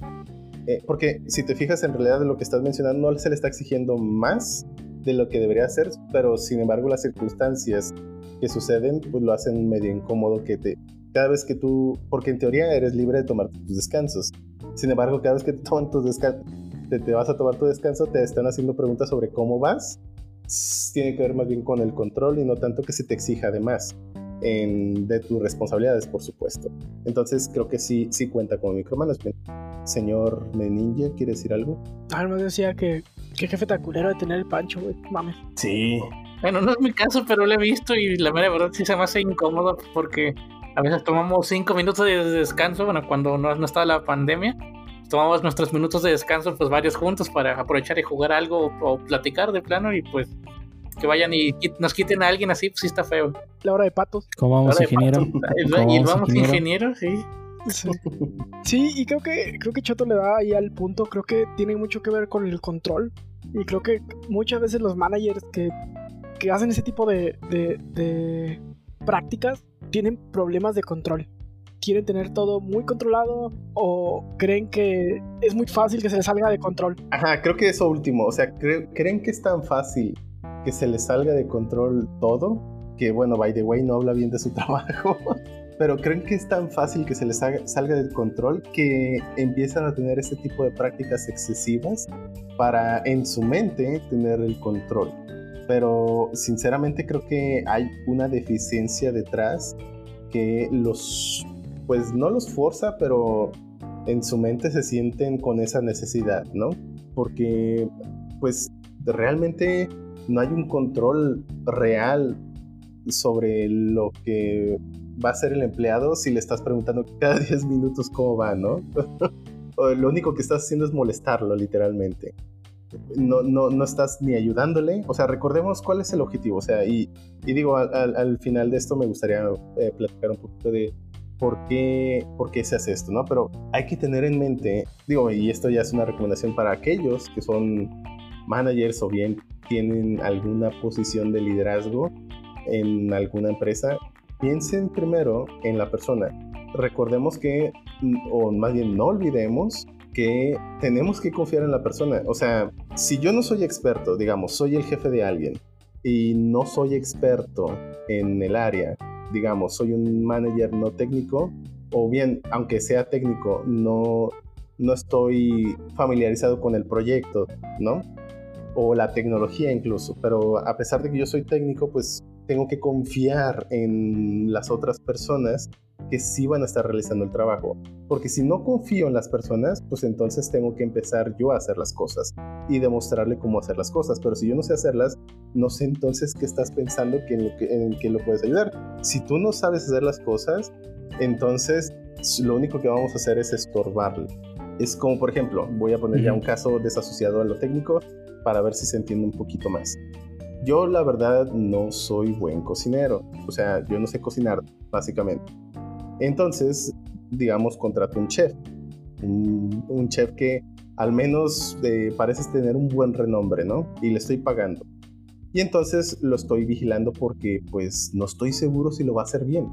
Eh, porque si te fijas en realidad de lo que estás mencionando, no se le está exigiendo más de lo que debería hacer, pero sin embargo las circunstancias que suceden pues lo hacen medio incómodo que te... Cada vez que tú, porque en teoría eres libre de tomar tus descansos, sin embargo cada vez que te toman tus descansos, te, te vas a tomar tu descanso, te están haciendo preguntas sobre cómo vas, tiene que ver más bien con el control y no tanto que se te exija además de tus responsabilidades, por supuesto. Entonces creo que sí, sí cuenta como micromanagement. Señor Meninja, ¿quiere decir algo? Ah, me decía que qué jefe tan culero de tener el pancho, güey. Mames. Sí. Bueno, no es mi caso, pero lo he visto y la verdad sí se me hace incómodo porque a veces tomamos cinco minutos de descanso, bueno, cuando no, no estaba la pandemia, tomamos nuestros minutos de descanso pues varios juntos para aprovechar y jugar algo o platicar de plano y pues que vayan y nos quiten a alguien así, pues sí está feo. La hora de patos. ¿Cómo vamos, ingeniero? Y vamos, ingeniero? sí. sí. y creo que creo que Choto le da ahí al punto, creo que tiene mucho que ver con el control y creo que muchas veces los managers que, que hacen ese tipo de, de, de prácticas tienen problemas de control. Quieren tener todo muy controlado o creen que es muy fácil que se les salga de control. Ajá, creo que eso último, o sea, creen que es tan fácil que se le salga de control todo, que bueno, by the way, no habla bien de su trabajo, pero creen que es tan fácil que se les salga de control que empiezan a tener este tipo de prácticas excesivas para en su mente tener el control. Pero sinceramente creo que hay una deficiencia detrás que los, pues no los forza, pero en su mente se sienten con esa necesidad, ¿no? Porque pues realmente no hay un control real sobre lo que va a ser el empleado si le estás preguntando cada 10 minutos cómo va, ¿no? lo único que estás haciendo es molestarlo, literalmente. No, no, no estás ni ayudándole. O sea, recordemos cuál es el objetivo. O sea, y, digo, al, final de esto me gustaría eh, platicar un poquito de por qué, por qué se hace esto, ¿no? Pero hay que tener en mente, digo, y esto ya es una recomendación para aquellos que son managers o bien tienen alguna posición de liderazgo en alguna empresa, piensen primero en la persona. Recordemos que, o más bien no olvidemos, que tenemos que confiar en la persona. O sea, si yo no soy experto, digamos, soy el jefe de alguien y no soy experto en el área, digamos, soy un manager no técnico, o bien, aunque sea técnico, no, no estoy familiarizado con el proyecto, ¿no? o la tecnología incluso, pero a pesar de que yo soy técnico, pues tengo que confiar en las otras personas que sí van a estar realizando el trabajo. Porque si no confío en las personas, pues entonces tengo que empezar yo a hacer las cosas y demostrarle cómo hacer las cosas. Pero si yo no sé hacerlas, no sé entonces qué estás pensando que en, lo que, en lo puedes ayudar. Si tú no sabes hacer las cosas, entonces lo único que vamos a hacer es estorbarle. Es como, por ejemplo, voy a poner ya un caso desasociado a lo técnico para ver si se entiende un poquito más. yo la verdad no soy buen cocinero, o sea, yo no sé cocinar, básicamente. Entonces, digamos, contrato un chef, un, un chef que al menos eh, pareces tener un buen renombre, ¿no? Y le estoy pagando. Y entonces lo estoy vigilando porque pues no estoy seguro si lo va a hacer bien.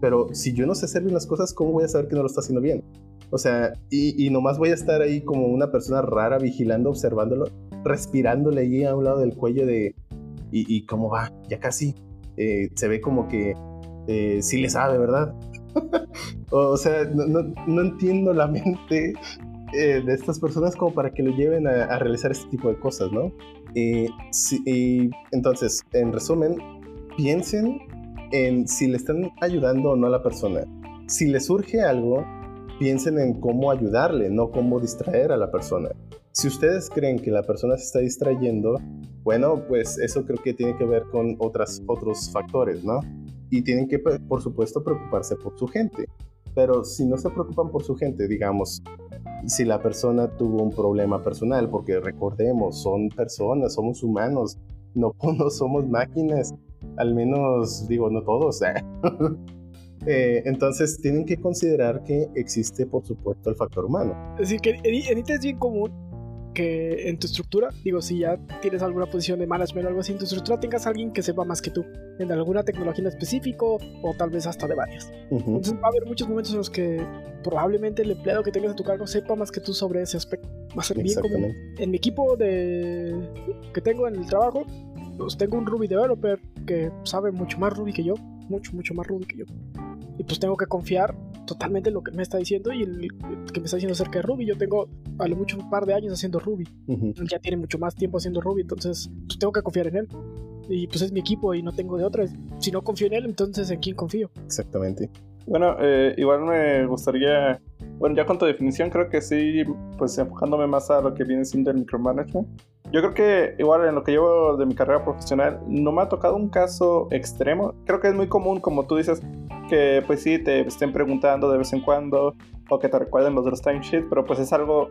Pero si yo no sé hacer bien las cosas, ¿cómo voy a saber que no lo está haciendo bien? O sea, y, y nomás voy a estar ahí como una persona rara vigilando, observándolo, respirándole ahí a un lado del cuello de... ¿Y, y cómo va? Ya casi. Eh, se ve como que eh, sí le sabe, ¿verdad? o sea, no, entiendo la mente eh, de estas personas como para que lo lleven a, realizar este tipo de cosas, ¿no? Y entonces, en resumen, piensen en si le están ayudando o no a la persona. Si le surge algo, piensen en cómo ayudarle, no cómo distraer a la persona. Si ustedes creen que la persona se está distrayendo, bueno, pues eso creo que tiene que ver con otras, otros factores, ¿no? Y tienen que, por supuesto, preocuparse por su gente. Pero si no se preocupan por su gente, digamos, si la persona tuvo un problema personal, porque recordemos, son personas, somos humanos, no, no somos máquinas, al menos digo, no todos. ¿eh? Eh, entonces tienen que considerar que existe, por supuesto, el factor humano. Decir, que IT es bien común que en tu estructura, digo, si ya tienes alguna posición de management o algo así, en tu estructura tengas alguien que sepa más que tú, en alguna tecnología en específico o tal vez hasta de varias. Uh -huh. Entonces va a haber muchos momentos en los que probablemente el empleado que tengas a tu cargo sepa más que tú sobre ese aspecto. Va a ser bien común. En mi equipo de que tengo en el trabajo, pues tengo un Ruby developer que sabe mucho más Ruby que yo, mucho, mucho más Ruby que yo. Y pues tengo que confiar totalmente en lo que me está diciendo y el que me está diciendo acerca de Ruby. Yo tengo a lo mucho un par de años haciendo Ruby. Uh -huh. Ya tiene mucho más tiempo haciendo Ruby, entonces pues tengo que confiar en él. Y pues es mi equipo y no tengo de otra. Si no confío en él, entonces ¿en quién confío? Exactamente. Bueno, eh, igual me gustaría, bueno, ya con tu definición creo que sí, pues enfocándome más a lo que viene siendo el micromanagement. Yo creo que igual en lo que llevo de mi carrera profesional no me ha tocado un caso extremo. Creo que es muy común, como tú dices, que pues sí te estén preguntando de vez en cuando o que te recuerden los de los timesheets, pero pues es algo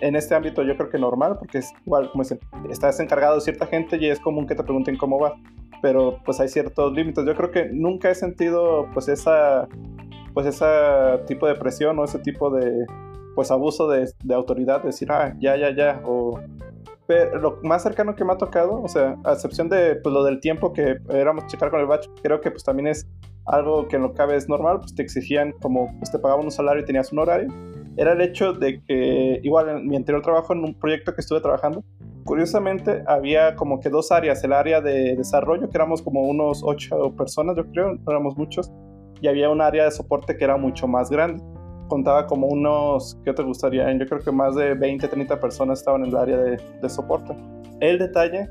en este ámbito yo creo que normal, porque es igual, como dicen, estás encargado de cierta gente y es común que te pregunten cómo va, pero pues hay ciertos límites. Yo creo que nunca he sentido pues esa, pues ese tipo de presión o ese tipo de pues abuso de, autoridad, de decir, ah, ya, ya, ya, o pero lo más cercano que me ha tocado, o sea, a excepción de pues, lo del tiempo que éramos checar con el batch, creo que pues también es algo que que cabe es normal, pues te exigían como pues te pagaban un salario y tenías un horario, era el hecho de que igual en mi anterior trabajo en un proyecto que estuve trabajando, curiosamente había como que dos áreas, el área de desarrollo, que éramos como unos ocho personas, yo creo, no éramos muchos, y había un área de soporte que era mucho más grande contaba como unos, ¿qué te gustaría? Yo creo que más de 20, 30 personas estaban en el área de, de, soporte. El detalle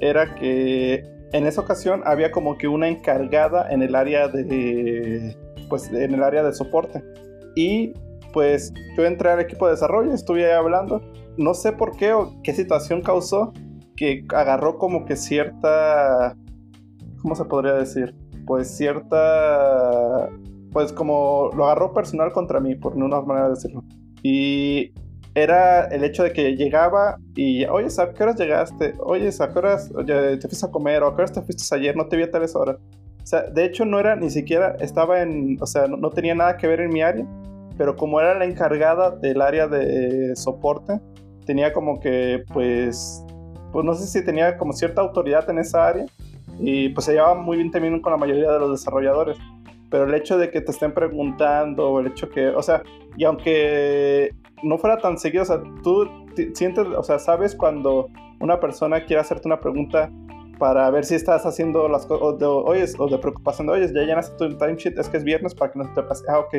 era que en esa ocasión había como que una encargada en el área de, pues en el área de soporte. Y pues yo entré al equipo de desarrollo, estuve ahí hablando. No sé por qué o qué situación causó que agarró como que cierta, ¿cómo se podría decir? Pues cierta pues como lo agarró personal contra mí, por una manera de decirlo. Y era el hecho de que llegaba y, oye, ¿a qué horas llegaste? Oye, ¿a qué horas te fuiste a comer? ¿O a qué horas te fuiste ayer? No te vi a tales horas. O sea, de hecho no era ni siquiera, estaba en, o sea, no, tenía nada que ver en mi área, pero como era la encargada del área de soporte, tenía como que, pues, pues no sé si tenía como cierta autoridad en esa área y pues se llevaba muy bien también con la mayoría de los desarrolladores pero el hecho de que te estén preguntando, el hecho que, o sea, y aunque no fuera tan seguido, o sea, tú sientes, o sea, sabes cuando una persona quiere hacerte una pregunta para ver si estás haciendo las cosas, o o de preocupación de, oyes, ya llenaste tu timesheet, es que es viernes para que no te pase, ah, ok.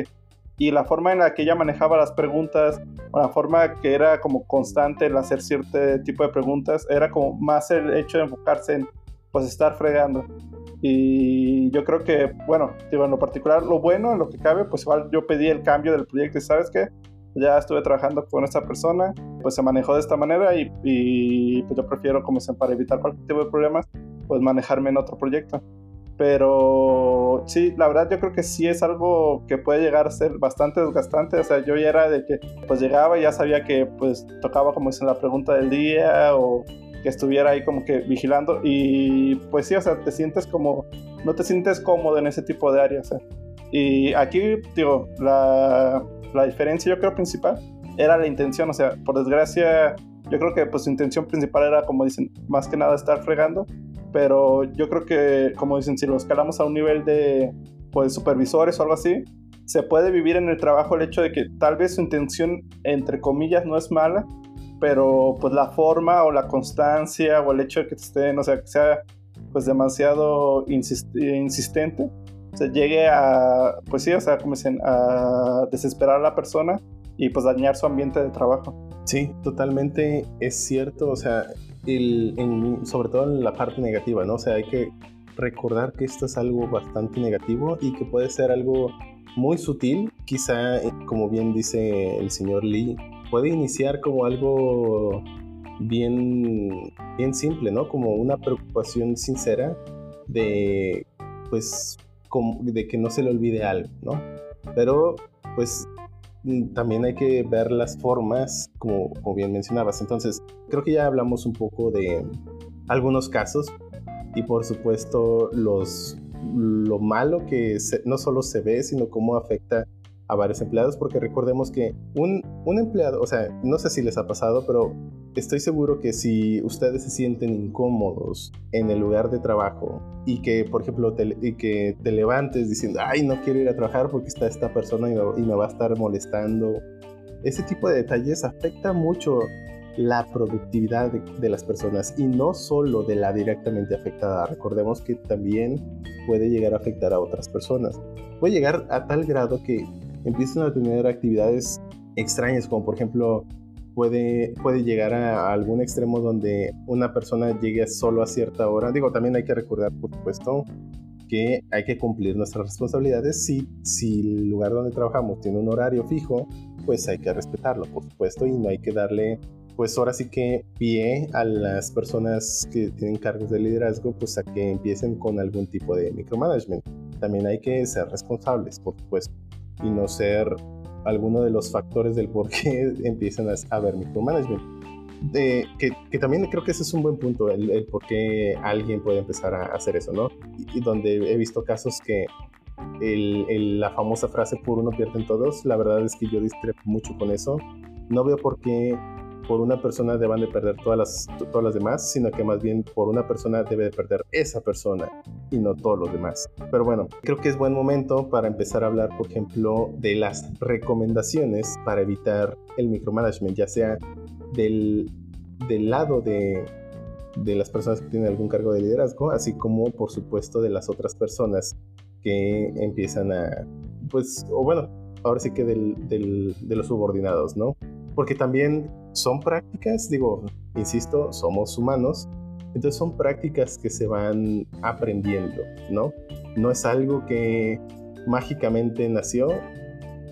Y la forma en la que ella manejaba las preguntas, o la forma que era como constante el hacer cierto tipo de preguntas, era como más el hecho de enfocarse en, pues, estar fregando. Y yo creo que, bueno, digo, en lo particular, lo bueno, en lo que cabe, pues igual yo pedí el cambio del proyecto y sabes qué, ya estuve trabajando con esta persona, pues se manejó de esta manera y, y pues yo prefiero, como dicen, para evitar cualquier tipo de problemas, pues manejarme en otro proyecto. Pero sí, la verdad yo creo que sí es algo que puede llegar a ser bastante desgastante. O sea, yo ya era de que pues llegaba y ya sabía que pues tocaba como dicen la pregunta del día o que estuviera ahí como que vigilando y pues sí, o sea, te sientes como, no te sientes cómodo en ese tipo de áreas. Y aquí, digo, la, la diferencia yo creo principal era la intención, o sea, por desgracia, yo creo que pues su intención principal era, como dicen, más que nada estar fregando, pero yo creo que, como dicen, si lo escalamos a un nivel de pues, supervisores o algo así, se puede vivir en el trabajo el hecho de que tal vez su intención, entre comillas, no es mala, pero pues la forma o la constancia o el hecho de que estén, o sea, que sea pues demasiado insistente, se llegue a, pues sí, o sea, como dicen, a desesperar a la persona y pues dañar su ambiente de trabajo. Sí, totalmente es cierto, o sea, el, sobre todo en la parte negativa, ¿no? O sea, hay que recordar que esto es algo bastante negativo y que puede ser algo muy sutil, quizá, como bien dice el señor Lee, puede iniciar como algo bien, bien simple, ¿no? Como una preocupación sincera de, pues, de que no se le olvide algo, ¿no? Pero, pues, mm, también hay que ver las formas, como, como bien mencionabas. Entonces, creo que ya hablamos un poco de algunos casos y, por supuesto, los lo malo que no solo se ve, sino cómo afecta a varios empleados, porque recordemos que un, un, empleado, o sea, no sé si les ha pasado, pero estoy seguro que si ustedes se sienten incómodos en el lugar de trabajo y que, por ejemplo, te, y que te levantes diciendo, ay, no quiero ir a trabajar porque está esta persona y me, va a estar molestando, ese tipo de detalles afecta mucho la productividad de, las personas y no solo de la directamente afectada. Recordemos que también puede llegar a afectar a otras personas. Puede llegar a tal grado que empiezan a tener actividades extrañas, como por ejemplo puede, puede llegar a, algún extremo donde una persona llegue solo a cierta hora. Digo, también hay que recordar, por supuesto, que hay que cumplir nuestras responsabilidades. Si, si el lugar donde trabajamos tiene un horario fijo, pues hay que respetarlo, por supuesto, y no hay que darle pues ahora sí que pie a las personas que tienen cargos de liderazgo, pues a que empiecen con algún tipo de micromanagement. También hay que ser responsables, por supuesto, y no ser alguno de los factores del por qué empiezan a haber micromanagement. que, que, también creo que ese es un buen punto, el, por qué alguien puede empezar a hacer eso, ¿no? Y, donde he visto casos que el, la famosa frase por uno pierden todos, la verdad es que yo discrepo mucho con eso. No veo por qué por una persona deban de perder todas las, todas las demás, sino que más bien por una persona debe de perder esa persona y no todos los demás. Pero bueno, creo que es buen momento para empezar a hablar, por ejemplo, de las recomendaciones para evitar el micromanagement, ya sea del, del lado de, de las personas que tienen algún cargo de liderazgo, así como por supuesto de las otras personas que empiezan a, pues, o bueno, ahora sí que del, del, de los subordinados, ¿no? Porque también son prácticas, digo, insisto, somos humanos, entonces son prácticas que se van aprendiendo, ¿no? No es algo que mágicamente nació,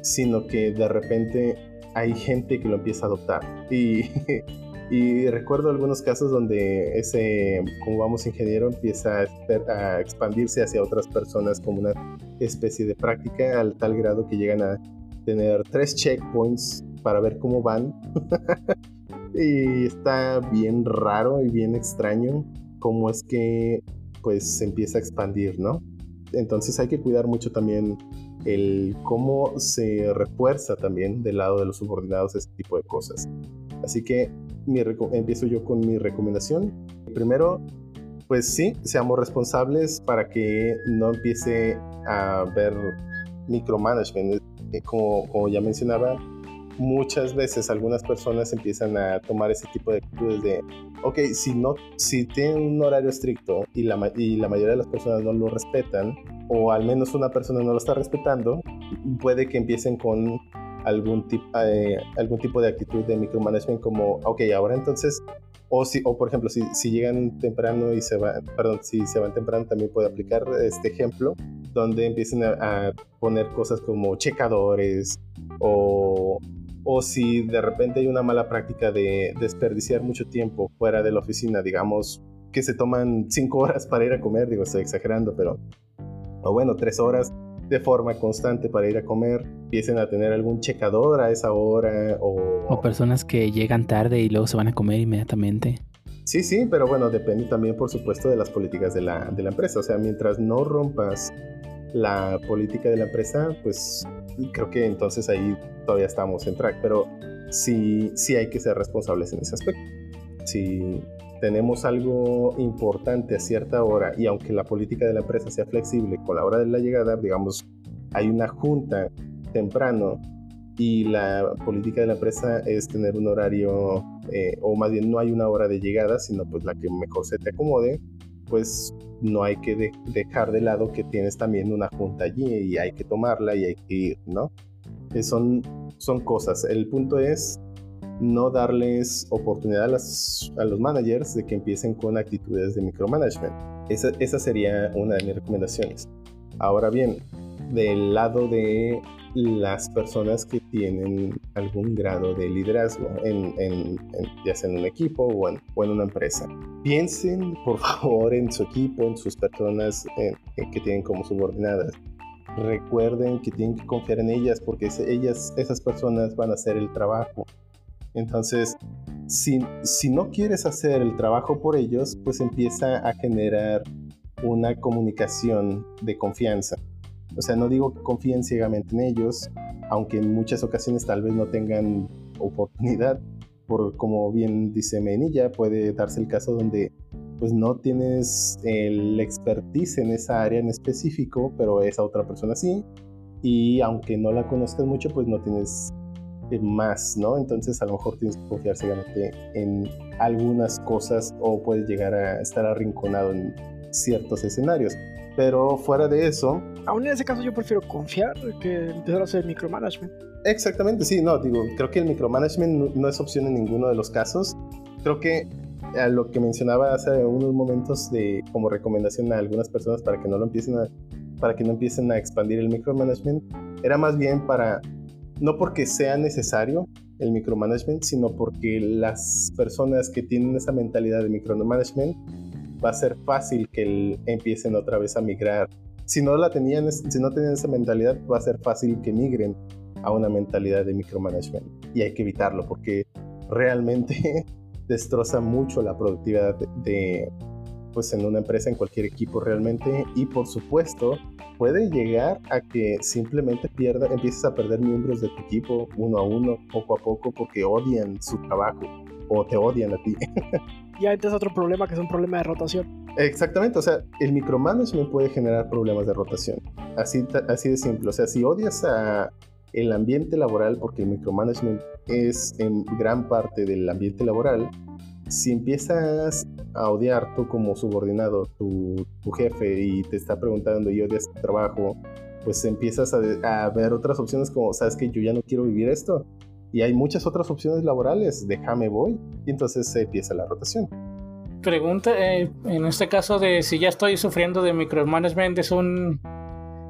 sino que de repente hay gente que lo empieza a adoptar. Y, recuerdo algunos casos donde ese, como vamos ingeniero, empieza a, a expandirse hacia otras personas como una especie de práctica al tal grado que llegan a tener tres checkpoints para ver cómo van. y está bien raro y bien extraño cómo es que pues se empieza a expandir, ¿no? Entonces hay que cuidar mucho también el cómo se refuerza también del lado de los subordinados ese tipo de cosas. Así que empiezo yo con mi recomendación. Primero, pues sí, seamos responsables para que no empiece a haber micromanagement. Eh, como, como ya mencionaba, muchas veces algunas personas empiezan a tomar ese tipo de actitudes de, ok, si, no, si tienen un horario estricto y la, y la mayoría de las personas no lo respetan, o al menos una persona no lo está respetando, puede que empiecen con algún, tipo eh, algún tipo de actitud de micromanagement como, ok, ahora entonces, o, si, o por ejemplo, si, si llegan temprano y se van, perdón, si se van temprano también puede aplicar este ejemplo, donde empiecen a, a poner cosas como checadores o o si de repente hay una mala práctica de desperdiciar mucho tiempo fuera de la oficina, digamos que se toman cinco horas para ir a comer, digo, estoy exagerando, pero, o bueno, tres horas de forma constante para ir a comer, empiecen a tener algún checador a esa hora o... O personas que llegan tarde y luego se van a comer inmediatamente. Sí, sí, pero bueno, depende también, por supuesto, de las políticas de la, de la empresa. O sea, mientras no rompas la política de la empresa, pues creo que entonces ahí todavía estamos en track. Pero sí, sí hay que ser responsables en ese aspecto. Si tenemos algo importante a cierta hora y aunque la política de la empresa sea flexible con la hora de la llegada, digamos, hay una junta temprano y la política de la empresa es tener un horario, eh, o más bien no hay una hora de llegada, sino pues la que mejor se te acomode, pues no hay que dejar de lado que tienes también una junta allí y hay que tomarla y hay que ir, ¿no? Eh, son, son cosas. El punto es no darles oportunidad a, las, a los managers de que empiecen con actitudes de micromanagement. Esa, esa sería una de mis recomendaciones. Ahora bien, del lado de las personas que tienen algún grado de liderazgo, en, ya sea en un equipo o en, una empresa. Piensen, por favor, en su equipo, en sus personas que tienen como subordinadas. Recuerden que tienen que confiar en ellas porque ellas, esas personas van a hacer el trabajo. Entonces, si, si no quieres hacer el trabajo por ellos, pues empieza a generar una comunicación de confianza o sea, no digo que confíen ciegamente en ellos, aunque en muchas ocasiones tal vez no tengan oportunidad, por como bien dice Menilla, puede darse el caso donde pues no tienes el expertise en esa área en específico, pero esa otra persona sí, y aunque no la conozcas mucho, pues no tienes más, ¿no? Entonces a lo mejor tienes que confiar ciegamente en algunas cosas o puedes llegar a estar arrinconado en ciertos escenarios. Pero fuera de eso... Aún en ese caso yo prefiero confiar que empezar a hacer micromanagement. Exactamente, sí, no, digo, creo que el micromanagement no, es opción en ninguno de los casos. Creo que a lo que mencionaba hace unos momentos de como recomendación a algunas personas para que no lo empiecen a para que no empiecen a expandir el micromanagement era más bien para no porque sea necesario el micromanagement sino porque las personas que tienen esa mentalidad de micromanagement va a ser fácil que empiecen otra vez a migrar. Si no la tenían, si no tenían esa mentalidad, va a ser fácil que migren a una mentalidad de micromanagement. Y hay que evitarlo porque realmente destroza mucho la productividad de, pues en una empresa, en cualquier equipo realmente. Y por supuesto, puede llegar a que simplemente pierda, empieces a perder miembros de tu equipo uno a uno, poco a poco, porque odian su trabajo o te odian a ti. ya entras otro problema que es un problema de rotación. Exactamente, o sea, el micromanagement puede generar problemas de rotación. Así, así de simple. O sea, si odias a el ambiente laboral, porque el micromanagement es en gran parte del ambiente laboral, si empiezas a odiar tú como subordinado, tu, tu jefe, y te está preguntando y odias tu trabajo, pues empiezas a, a ver otras opciones como, sabes que yo ya no quiero vivir esto, y hay muchas otras opciones laborales, déjame voy, y entonces se empieza la rotación. Pregunta, eh, en este caso de si ya estoy sufriendo de micromanagement, ¿es, un,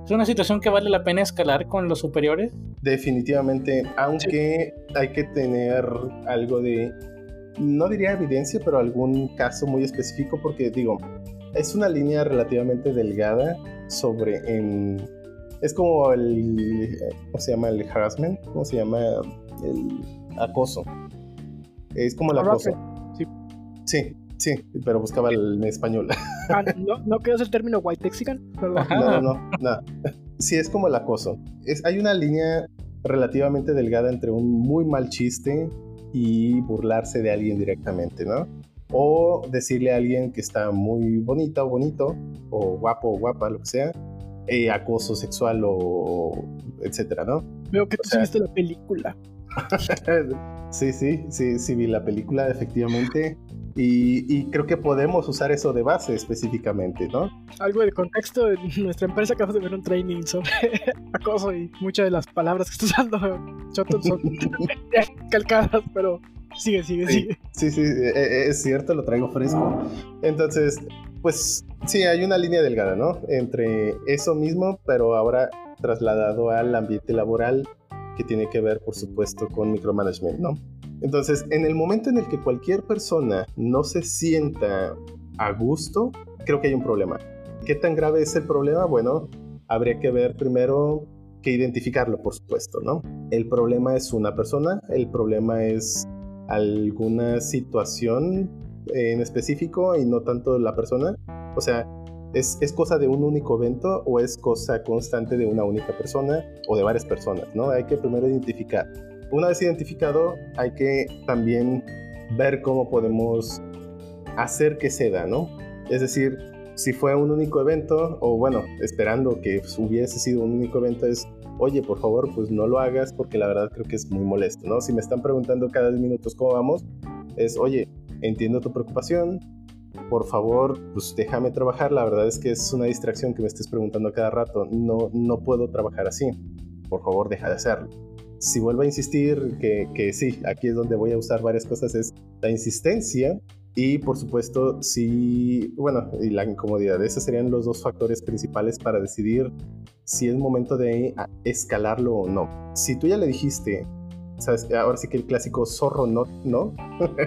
¿es una situación que vale la pena escalar con los superiores? Definitivamente, aunque hay que tener algo de, no diría evidencia, pero algún caso muy específico, porque digo, es una línea relativamente delgada sobre en... Es como el... ¿Cómo se llama? El harassment. ¿Cómo se llama? El acoso. Es como el acoso. Sí. sí, sí, pero buscaba el en español. Ah, ¿no, ¿No quedas el término white mexican? No, no, no. Sí, es como el acoso. Es, hay una línea relativamente delgada entre un muy mal chiste y burlarse de alguien directamente, ¿no? O decirle a alguien que está muy bonita o bonito, o guapo o guapa, lo que sea, eh, acoso sexual o etcétera, ¿no? Veo que tú viste la película. sí, sí, sí, sí, vi la película, efectivamente. Y, creo que podemos usar eso de base específicamente, ¿no? Algo de contexto, nuestra empresa acaba de ver un training sobre acoso y muchas de las palabras que está usando son calcadas, pero sigue, sigue, sigue. Sí, sí, e, e, es cierto, lo traigo fresco. Entonces, pues sí, hay una línea delgada, ¿no? Entre eso mismo, pero ahora trasladado al ambiente laboral que tiene que ver, por supuesto, con micromanagement, ¿no? Entonces, en el momento en el que cualquier persona no se sienta a gusto, creo que hay un problema. ¿Qué tan grave es el problema? Bueno, habría que ver primero que identificarlo, por supuesto, ¿no? El problema es una persona, el problema es alguna situación en específico y no tanto la persona? O sea, ¿es, ¿es cosa de un único evento o es cosa constante de una única persona o de varias personas? ¿no? Hay que primero identificar. Una vez identificado, hay que también ver cómo podemos hacer que se da, ¿no? Es decir, si fue un único evento, o bueno, esperando que hubiese sido un único evento, es, oye, por favor, pues no lo hagas porque la verdad creo que es muy molesto, ¿no? Si me están preguntando cada 10 minutos cómo vamos, es, oye, entiendo tu preocupación, por favor, pues déjame trabajar, la verdad es que es una distracción que me estés preguntando cada rato, no, no puedo trabajar así, por favor, deja de hacerlo. Si vuelvo a insistir que, que sí, aquí es donde voy a usar varias cosas, es la insistencia y por supuesto, sí, bueno, y la incomodidad. Esos serían los dos factores principales para decidir si es momento de escalarlo o no. Si tú ya le dijiste, ¿sabes? ahora sí que el clásico zorro no, no.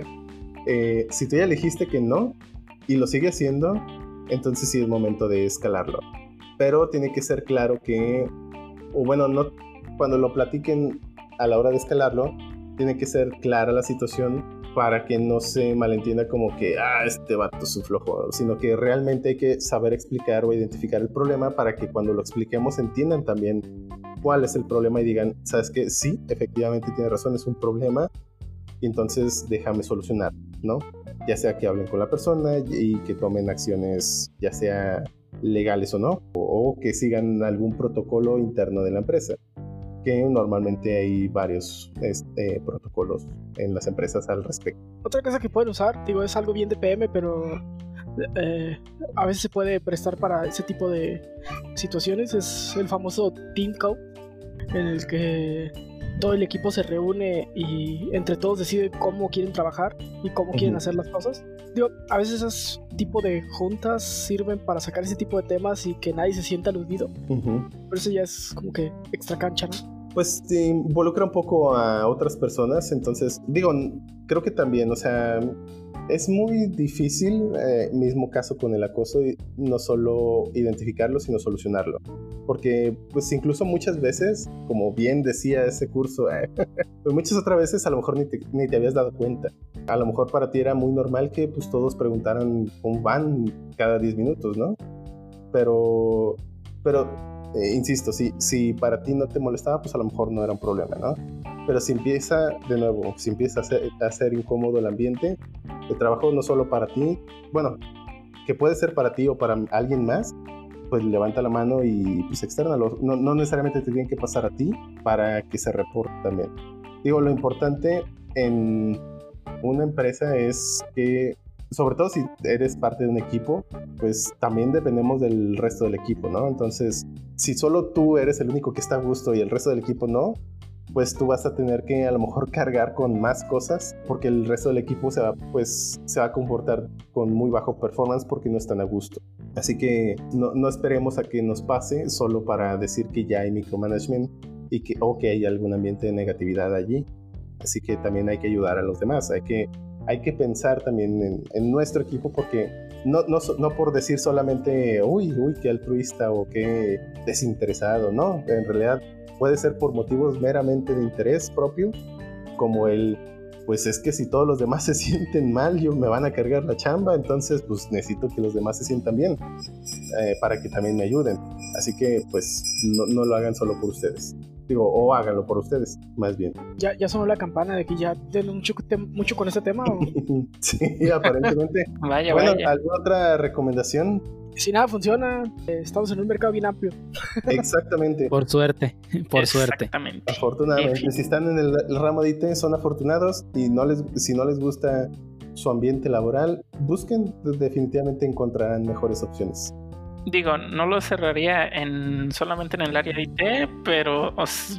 eh, si tú ya le dijiste que no y lo sigue haciendo, entonces sí es momento de escalarlo. Pero tiene que ser claro que, o bueno, no, cuando lo platiquen a la hora de escalarlo, tiene que ser clara la situación para que no se malentienda como que, ah, este vato su flojo, sino que realmente hay que saber explicar o identificar el problema para que cuando lo expliquemos entiendan también cuál es el problema y digan, sabes que sí, efectivamente tiene razón, es un problema y entonces déjame solucionar, ¿no? Ya sea que hablen con la persona y que tomen acciones, ya sea legales o no, o, que sigan algún protocolo interno de la empresa que normalmente hay varios este, protocolos en las empresas al respecto. Otra cosa que pueden usar, digo, es algo bien de PM, pero eh, a veces se puede prestar para ese tipo de situaciones, es el famoso Team Code, en el que todo el equipo se reúne y entre todos decide cómo quieren trabajar y cómo quieren hacer las cosas. Digo, a veces esos tipo de juntas sirven para sacar ese tipo de temas y que nadie se sienta aludido. Pero eso ya es como que extra cancha, ¿no? Pues involucra un poco a otras personas, entonces digo, creo que también, o sea, es muy difícil, eh, mismo caso con el acoso, no solo identificarlo, sino solucionarlo. Porque, pues incluso muchas veces, como bien decía ese curso, pues muchas otras veces a lo mejor ni te, ni te, habías dado cuenta. A lo mejor para ti era muy normal que pues todos preguntaran cómo van cada 10 minutos, ¿no? Pero, pero eh, insisto, si, si para ti no te molestaba, pues a lo mejor no era un problema, ¿no? Pero si empieza, de nuevo, si empieza a ser, incómodo el ambiente, el trabajo no solo para ti, bueno, que puede ser para ti o para alguien más, pues levanta la mano y pues externalo. No, no necesariamente te tienen que pasar a ti para que se reporte también. Digo, lo importante en una empresa es que sobre todo si eres parte de un equipo, pues también dependemos del resto del equipo, ¿no? Entonces, si solo tú eres el único que está a gusto y el resto del equipo no, pues tú vas a tener que a lo mejor cargar con más cosas porque el resto del equipo se va, pues, se va a comportar con muy bajo performance porque no están a gusto. Así que no, no esperemos a que nos pase solo para decir que ya hay micromanagement y que, o que hay algún ambiente de negatividad allí. Así que también hay que ayudar a los demás, hay que hay que pensar también en, nuestro equipo porque no, no, no, por decir solamente, uy, uy, qué altruista o qué desinteresado, no, en realidad puede ser por motivos meramente de interés propio, como el, pues es que si todos los demás se sienten mal, yo me van a cargar la chamba, entonces pues necesito que los demás se sientan bien eh, para que también me ayuden. Así que pues no, no lo hagan solo por ustedes o háganlo por ustedes, más bien. Ya, ya sonó la campana de que ya den mucho, mucho con ese tema. sí, aparentemente. vaya, bueno, ¿alguna otra recomendación? Si nada funciona, eh, estamos en un mercado bien amplio. Exactamente. Por suerte, por suerte. Afortunadamente, si están en el, ramo de IT, son afortunados y no les, si no les gusta su ambiente laboral, busquen, definitivamente encontrarán mejores opciones digo, no lo cerraría en solamente en el área de IT, pero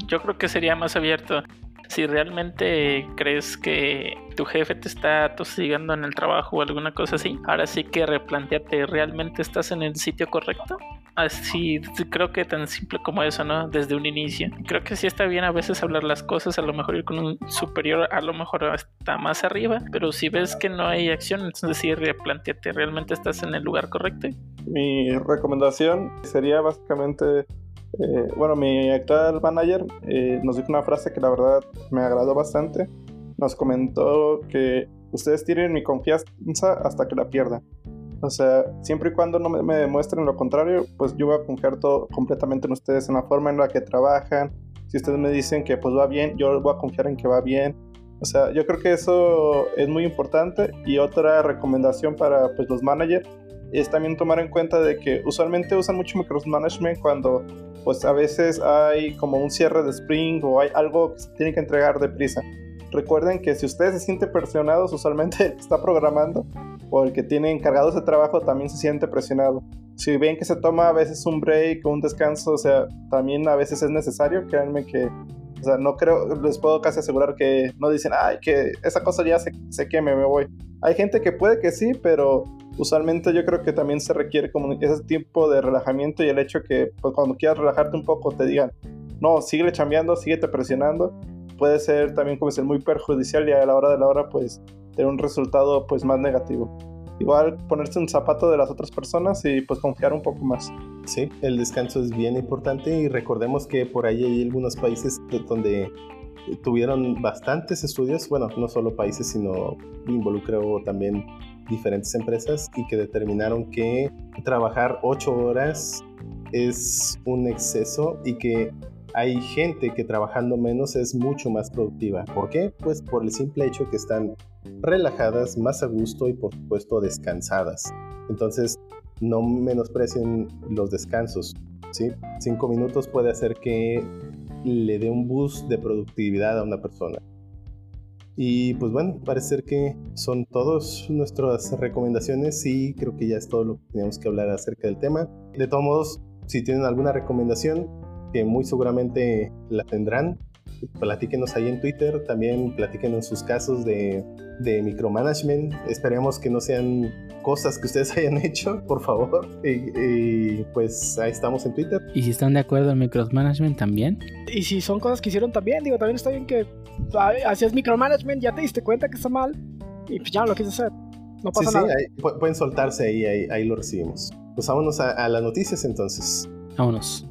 yo creo que sería más abierto. Si realmente crees que tu jefe te está tosigando en el trabajo o alguna cosa así, ahora sí que replanteate, ¿realmente estás en el sitio correcto? Así, creo que tan simple como eso, ¿no? Desde un inicio. Creo que sí está bien a veces hablar las cosas, a lo mejor ir con un superior, a lo mejor hasta más arriba, pero si ves que no hay acción, entonces sí, replanteate, ¿realmente estás en el lugar correcto? Mi recomendación sería básicamente eh, bueno, mi actual manager eh, nos dijo una frase que la verdad me agradó bastante. Nos comentó que ustedes tienen mi confianza hasta que la pierdan. O sea, siempre y cuando no me, demuestren lo contrario, pues yo voy a confiar todo completamente en ustedes, en la forma en la que trabajan. Si ustedes me dicen que pues va bien, yo voy a confiar en que va bien. O sea, yo creo que eso es muy importante. Y otra recomendación para pues, los managers es también tomar en cuenta de que usualmente usan mucho micromanagement cuando pues a veces hay como un cierre de spring o hay algo que se tiene que entregar deprisa. Recuerden que si ustedes se sienten presionados, usualmente el que está programando o el que tiene encargado ese trabajo también se siente presionado. Si ven que se toma a veces un break o un descanso, o sea, también a veces es necesario, créanme que, o sea, no creo, les puedo casi asegurar que no dicen, ay, que esa cosa ya se, se queme, me voy. Hay gente que puede que sí, pero usualmente yo creo que también se requiere como ese tipo de relajamiento y el hecho que pues, cuando quieras relajarte un poco te digan, no, sigue chambeando, síguete presionando, puede ser también como ser muy perjudicial y a la hora de la hora pues tener un resultado pues más negativo. Igual ponerse un zapato de las otras personas y pues confiar un poco más. Sí, el descanso es bien importante y recordemos que por ahí hay algunos países donde tuvieron bastantes estudios, bueno, no solo países, sino involucró también diferentes empresas y que determinaron que trabajar ocho horas es un exceso y que hay gente que trabajando menos es mucho más productiva. ¿Por qué? Pues por el simple hecho que están relajadas, más a gusto y por supuesto descansadas. Entonces, no menosprecien los descansos. ¿sí? Cinco minutos puede hacer que le dé un boost de productividad a una persona. Y pues bueno, parece que son todas nuestras recomendaciones y creo que ya es todo lo que teníamos que hablar acerca del tema. De todos modos, si tienen alguna recomendación, que muy seguramente la tendrán, platíquenos ahí en Twitter, también platíquenos sus casos de, de micromanagement. Esperemos que no sean cosas que ustedes hayan hecho, por favor. Y, pues ahí estamos en Twitter. Y si están de acuerdo en micromanagement también. Y si son cosas que hicieron también, digo, también está bien que hacías micromanagement, ya te diste cuenta que está mal y pues ya no lo quieres hacer. No pasa sí, nada. Sí, pueden soltarse ahí, ahí, ahí, lo recibimos. Pues vámonos a, a las noticias entonces. Vámonos.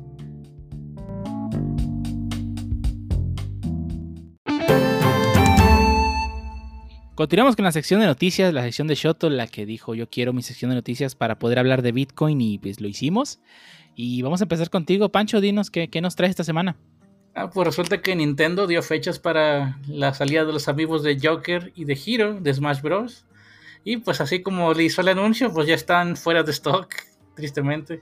Continuamos con la sección de noticias, la sección de Shoto, la que dijo yo quiero mi sección de noticias para poder hablar de Bitcoin y pues lo hicimos. Y vamos a empezar contigo, Pancho, dinos qué, qué nos traes esta semana. Ah, pues resulta que Nintendo dio fechas para la salida de los amigos de Joker y de Hero de Smash Bros. Y pues así como le hizo el anuncio, pues ya están fuera de stock, tristemente.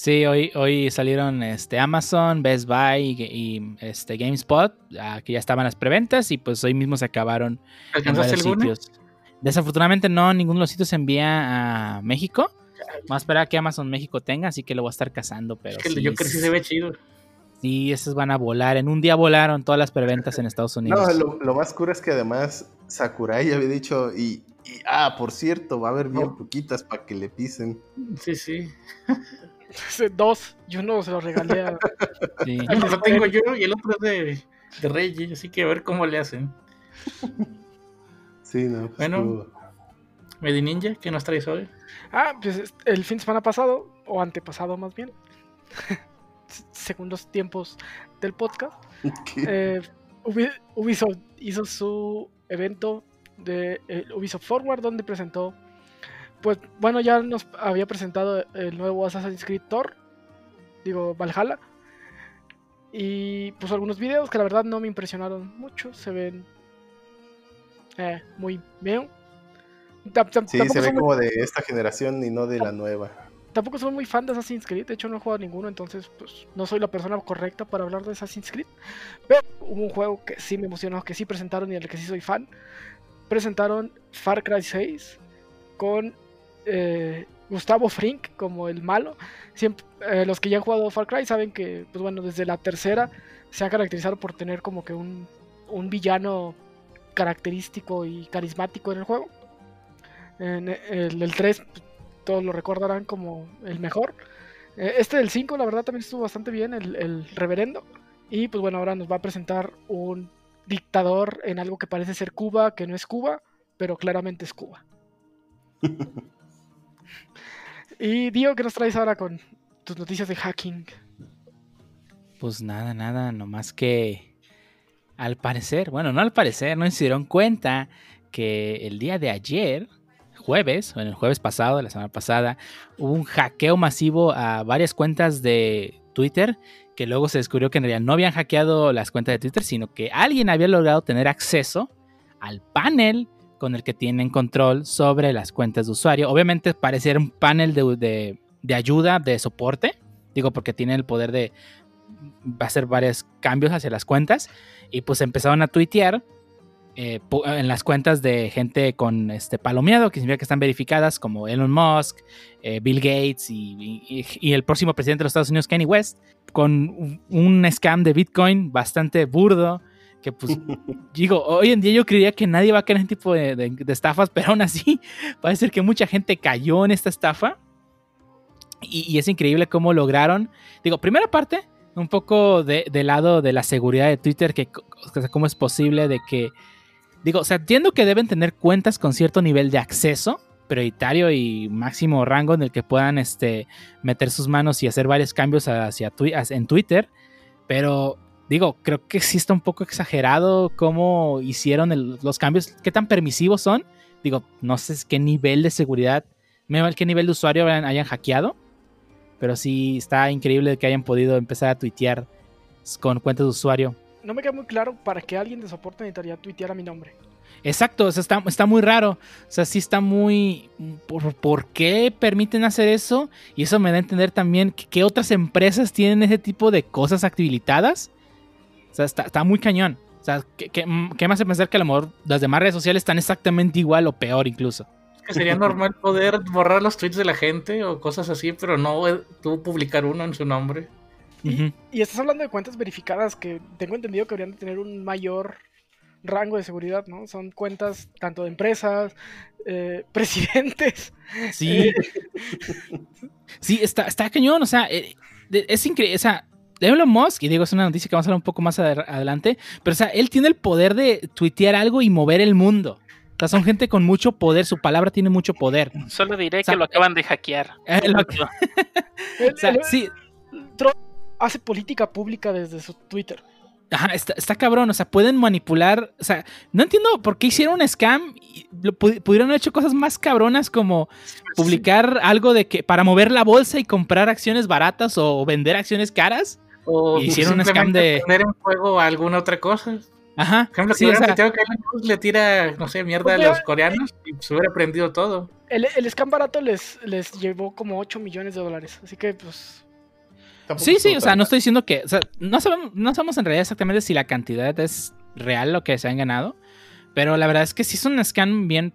Sí, hoy, hoy salieron este, Amazon, Best Buy y, este, GameSpot, que ya estaban las preventas y pues hoy mismo se acabaron en varios sitios. Desafortunadamente no, ninguno de los sitios se envía a México. Vamos a esperar a que Amazon México tenga, así que lo voy a estar cazando. Pero es que sí, yo creo que sí se ve chido. Sí, esos van a volar. En un día volaron todas las preventas en Estados Unidos. No, lo, lo más curo es que además Sakurai había dicho, y, y ah, por cierto, va a haber bien oh. poquitas para que le pisen. Sí, sí. Dos, yo no se lo regalé a. Sí. lo tengo yo y el otro es de, de Reggie, así que a ver cómo le hacen. Sí, no. Pues bueno, Medi Ninja, ¿qué nos traes hoy? Ah, pues el fin de semana pasado, o antepasado más bien, según los tiempos del podcast, eh, Ubisoft hizo su evento de eh, Ubisoft Forward, donde presentó pues bueno, ya nos había presentado el nuevo Assassin's Creed Thor, digo Valhalla. Y pues algunos videos que la verdad no me impresionaron mucho, se ven eh, muy bien. Sí, se ve como de esta generación y no de la nueva. Tampoco soy muy fan de Assassin's Creed, de hecho no he jugado ninguno, entonces pues no soy la persona correcta para hablar de Assassin's Creed. Pero hubo un juego que sí me emocionó, que sí presentaron y del que sí soy fan. Presentaron Far Cry 6 con eh, Gustavo Frink como el malo. Eh, los que ya han jugado Far Cry saben que, pues bueno, desde la tercera se ha caracterizado por tener como que un, un villano característico y carismático en el juego. En el, el 3 pues, todos lo recordarán como el mejor. Eh, este del 5 la verdad también estuvo bastante bien, el, el reverendo. Y pues bueno, ahora nos va a presentar un dictador en algo que parece ser Cuba, que no es Cuba, pero claramente es Cuba. Y Dio, ¿qué nos traes ahora con tus noticias de hacking? Pues nada, nada, nomás que al parecer, bueno, no al parecer, no se dieron cuenta que el día de ayer, jueves, o en el jueves pasado, la semana pasada, hubo un hackeo masivo a varias cuentas de Twitter que luego se descubrió que en realidad no habían hackeado las cuentas de Twitter, sino que alguien había logrado tener acceso al panel con el que tienen control sobre las cuentas de usuario. Obviamente parece un panel de, de, de ayuda, de soporte, digo porque tiene el poder de hacer varios cambios hacia las cuentas y pues empezaron a tuitear eh, en las cuentas de gente con este palomeado, que significa que están verificadas, como Elon Musk, eh, Bill Gates y, y, y, el próximo presidente de los Estados Unidos, Kanye West, con un scam de Bitcoin bastante burdo. Que pues, digo, hoy en día yo creía que nadie va a caer en este tipo de, de, estafas, pero aún así parece ser que mucha gente cayó en esta estafa. Y, es increíble cómo lograron. Digo, primera parte, un poco de, de, lado de la seguridad de Twitter, que cómo es posible de que Digo, o sea, entiendo que deben tener cuentas con cierto nivel de acceso prioritario y máximo rango en el que puedan este, meter sus manos y hacer varios cambios hacia en Twitter. Pero digo, creo que sí está un poco exagerado cómo hicieron el, los cambios, qué tan permisivos son. Digo, no sé qué nivel de seguridad, qué nivel de usuario hayan, hayan hackeado. Pero sí está increíble que hayan podido empezar a tuitear con cuentas de usuario no me queda muy claro para qué alguien de soporte necesitaría tuitear a mi nombre. Exacto, o sea, está, está, muy raro. O sea, sí está muy. ¿por, ¿por, qué permiten hacer eso? Y eso me da a entender también que, que otras empresas tienen ese tipo de cosas habilitadas. O sea, está, está muy cañón. O sea, ¿qué, qué, qué me hace pensar que a lo mejor las demás redes sociales están exactamente igual o peor incluso? Es que sería normal poder borrar los tweets de la gente o cosas así, pero no tú publicar uno en su nombre. Y, uh -huh. y, estás hablando de cuentas verificadas que tengo entendido que deberían de tener un mayor rango de seguridad, ¿no? Son cuentas tanto de empresas, eh, presidentes. Sí. Eh. sí, está, está cañón, o sea, eh, es increíble, o sea, Elon Musk, y digo, es una noticia que vamos a hablar un poco más adelante, pero o sea, él tiene el poder de tuitear algo y mover el mundo. O sea, son gente con mucho poder, su palabra tiene mucho poder. Solo diré o sea, que lo acaban de hackear. Lo que... o sea, sí. hace política pública desde su Twitter. Ajá, está, está, cabrón, o sea, pueden manipular, o sea, no entiendo por qué hicieron un scam, y lo, pudieron haber hecho cosas más cabronas como publicar sí. algo de que para mover la bolsa y comprar acciones baratas o vender acciones caras. O hicieron un scam de poner en juego alguna otra cosa. Ajá. Por ejemplo, sí, o sea, que le tira, no sé, mierda pues, a los coreanos y se hubiera aprendido todo. El, el scam barato les, les llevó como 8 millones de dólares, así que pues Sí, sí, o sea, no estoy diciendo que. O sea, no sabemos, no sabemos en realidad exactamente si la cantidad es real lo que se han ganado. Pero la verdad es que sí es un scam bien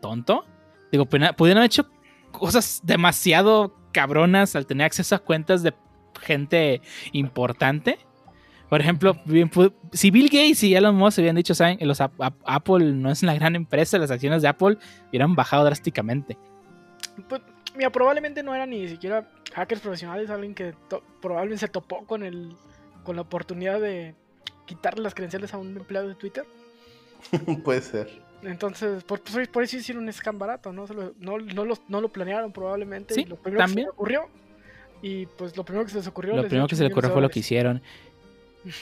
tonto. Digo, pudieron haber hecho cosas demasiado cabronas al tener acceso a cuentas de gente importante. Por ejemplo, bien, si Bill Gates y Elon Musk habían dicho, saben, los a, a, Apple no es una gran empresa, las acciones de Apple hubieran bajado drásticamente. Pues, mira, probablemente no era ni siquiera hackers profesionales, alguien que probablemente se topó con el con la oportunidad de quitarle las credenciales a un empleado de Twitter. Puede ser. Entonces, por, por, por, eso hicieron un scam barato, ¿no? Lo, no, no, lo, no, lo, planearon probablemente. Sí, y lo primero también. que se ocurrió. Y pues lo primero que se les ocurrió. Lo les primero que se les ocurrió fue lo que hicieron.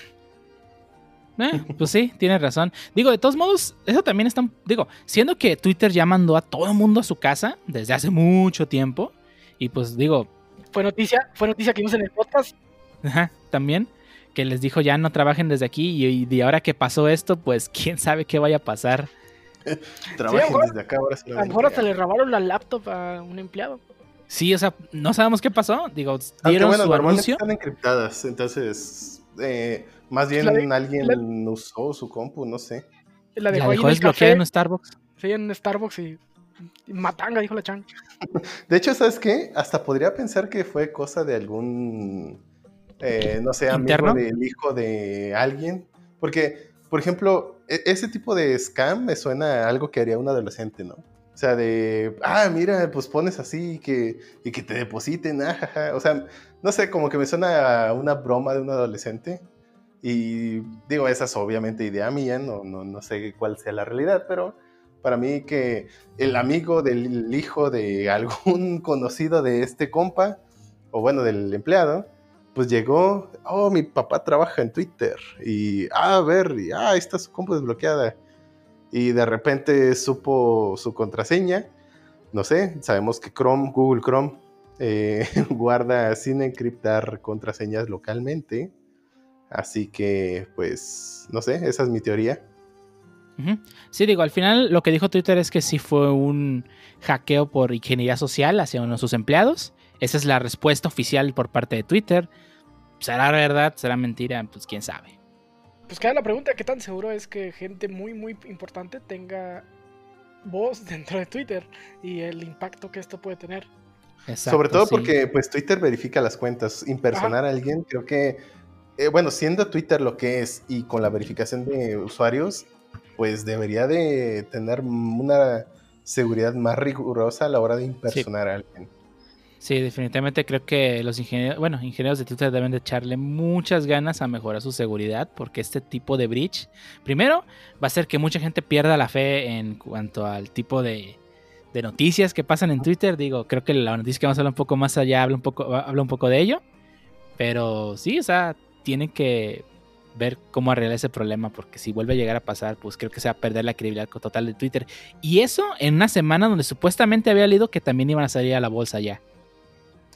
Eh, pues sí, tienes razón. Digo, de todos modos, eso también está. Digo, siendo que Twitter ya mandó a todo el mundo a su casa desde hace mucho tiempo. Y pues digo. Fue noticia, fue noticia que vimos en el podcast. Ajá, también. Que les dijo ya no trabajen desde aquí. Y, y ahora que pasó esto, pues quién sabe qué vaya a pasar. trabajen sí, desde acá, ahora se A lo mejor hasta le robaron la laptop a un empleado. Sí, o sea, no sabemos qué pasó. Digo, dieron bueno, su anuncio. Están encriptadas, entonces. Eh, más bien la, alguien la, usó su compu, no sé. La dejó, la dejó desbloqueada en Starbucks. Sí, en Starbucks y, y, matanga, dijo la Chan. De hecho, ¿sabes qué? Hasta podría pensar que fue cosa de algún, eh, no sé, ¿Interno? amigo del hijo de alguien. Porque, por ejemplo, ese tipo de scam me suena a algo que haría un adolescente, ¿no? Sea, de, ah, mira, pues pones así y que, y que te depositen, ah, O sea, no sé, como que me suena a una broma de un adolescente. Y digo, esa es obviamente idea mía, no, no, no, sé cuál sea la realidad, pero para mí que el amigo del hijo de algún conocido de este compa, o bueno, del empleado, pues llegó, oh, mi papá trabaja en Twitter, y ah, a ver, y ah, ahí está su compu desbloqueada. Y de repente supo su contraseña. No sé, sabemos que Chrome, Google Chrome, eh, guarda sin encriptar contraseñas localmente. Así que, pues, no sé, esa es mi teoría. Sí, digo, al final lo que dijo Twitter es que sí fue un hackeo por ingeniería social hacia uno de sus empleados. Esa es la respuesta oficial por parte de Twitter. ¿Será verdad? ¿Será mentira? Pues quién sabe. Pues queda la pregunta, ¿qué tan seguro es que gente muy, muy importante tenga voz dentro de Twitter y el impacto que esto puede tener? Exacto, Sobre todo sí. porque pues Twitter verifica las cuentas. Impersonar a alguien, creo que, eh, bueno, siendo Twitter lo que es y con la verificación de usuarios, pues debería de tener una seguridad más rigurosa a la hora de impersonar a alguien. Sí, definitivamente creo que los ingenieros, bueno, ingenieros de Twitter deben de echarle muchas ganas a mejorar su seguridad porque este tipo de breach, primero, va a hacer que mucha gente pierda la fe en cuanto al tipo de, noticias que pasan en Twitter. Digo, creo que la noticia que vamos a hablar un poco más allá habla un poco, habla un poco de ello. Pero sí, o sea, tienen que ver cómo arreglar ese problema porque si vuelve a llegar a pasar, pues creo que se va a perder la credibilidad total de Twitter. Y eso en una semana donde supuestamente había leído que también iban a salir a la bolsa ya.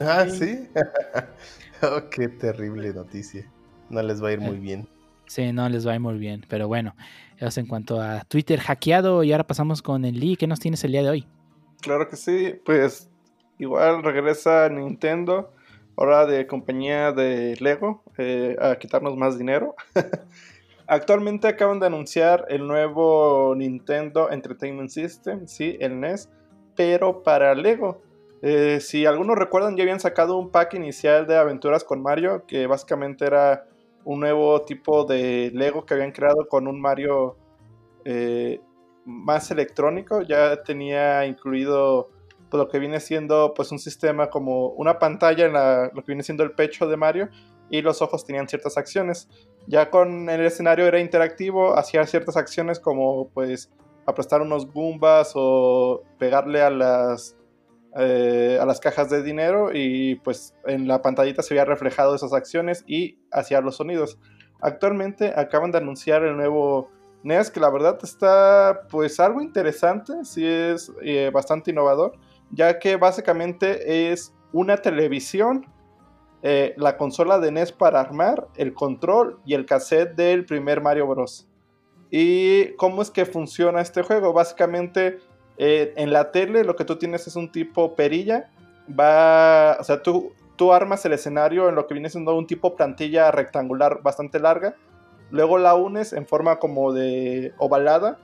Ah, Sí. sí. oh, qué terrible noticia. No les va a ir muy bien. Sí, no les va a ir muy bien. Pero bueno, eso es en cuanto a Twitter hackeado. Y ahora pasamos con el Lee. ¿Qué nos tienes el día de hoy? Claro que sí, pues igual regresa Nintendo, ahora de compañía de Lego, eh, a quitarnos más dinero. Actualmente acaban de anunciar el nuevo Nintendo Entertainment System, sí, el NES, pero para Lego. Eh, si algunos recuerdan, ya habían sacado un pack inicial de aventuras con Mario, que básicamente era un nuevo tipo de Lego que habían creado con un Mario eh, más electrónico. Ya tenía incluido pues, lo que viene siendo pues un sistema como una pantalla en la- lo que viene siendo el pecho de Mario y los ojos tenían ciertas acciones. Ya con el escenario era interactivo, hacía ciertas acciones como pues aplastar unos Goombas o pegarle a las eh, a las cajas de dinero y pues en la pantallita se había reflejado esas acciones y hacía los sonidos. Actualmente acaban de anunciar el nuevo NES que la verdad está pues algo interesante, sí es eh, bastante innovador, ya que básicamente es una televisión, eh, la consola de NES para armar, el control y el cassette del primer Mario Bros. ¿Y cómo es que funciona este juego? Básicamente eh, en la tele lo que tú tienes es un tipo perilla, va, o sea, tú, tú armas el escenario en lo que viene siendo un tipo plantilla rectangular bastante larga, luego la unes en forma como de ovalada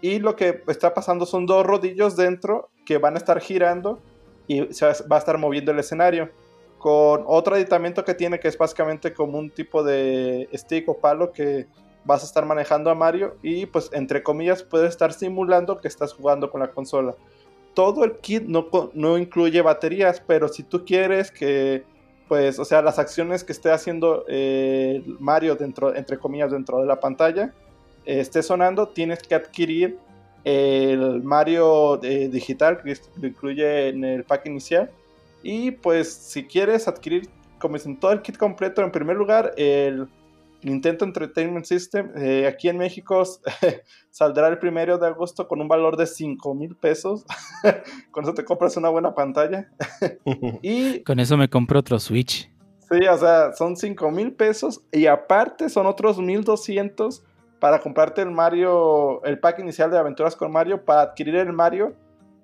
y lo que está pasando son dos rodillos dentro que van a estar girando y se va a estar moviendo el escenario con otro aditamento que tiene que es básicamente como un tipo de stick o palo que vas a estar manejando a Mario y pues entre comillas puedes estar simulando que estás jugando con la consola. Todo el kit no, no incluye baterías, pero si tú quieres que pues, o sea, las acciones que esté haciendo eh, Mario dentro, entre comillas, dentro de la pantalla, eh, esté sonando, tienes que adquirir el Mario eh, digital que lo incluye en el pack inicial. Y pues, si quieres adquirir, como dicen, todo el kit completo, en primer lugar, el Nintendo Entertainment System, eh, aquí en México saldrá el primero de agosto con un valor de 5 mil pesos. con eso te compras una buena pantalla. y Con eso me compro otro Switch. Sí, o sea, son 5 mil pesos y aparte son otros 1200 para comprarte el Mario, el pack inicial de aventuras con Mario, para adquirir el Mario,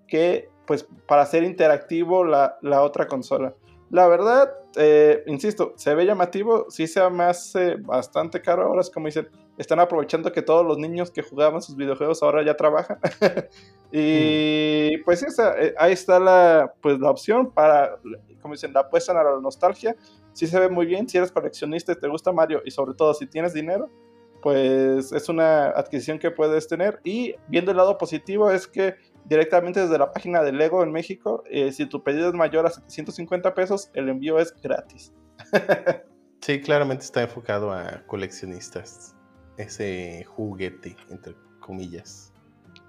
que pues para hacer interactivo la, la otra consola. La verdad, eh, insisto, se ve llamativo, sí se me hace bastante caro. Ahora es como dicen, están aprovechando que todos los niños que jugaban sus videojuegos ahora ya trabajan. y pues sí, o sea, eh, ahí está la, pues, la opción para, como dicen, la apuestan a la nostalgia sí se ve muy bien. Si eres coleccionista y te gusta Mario, y sobre todo si tienes dinero, pues es una adquisición que puedes tener. Y viendo el lado positivo, es que directamente desde la página de Lego en México, eh, si tu pedido es mayor a 750 pesos, el envío es gratis. Sí, claramente está enfocado a coleccionistas. Ese juguete, entre comillas.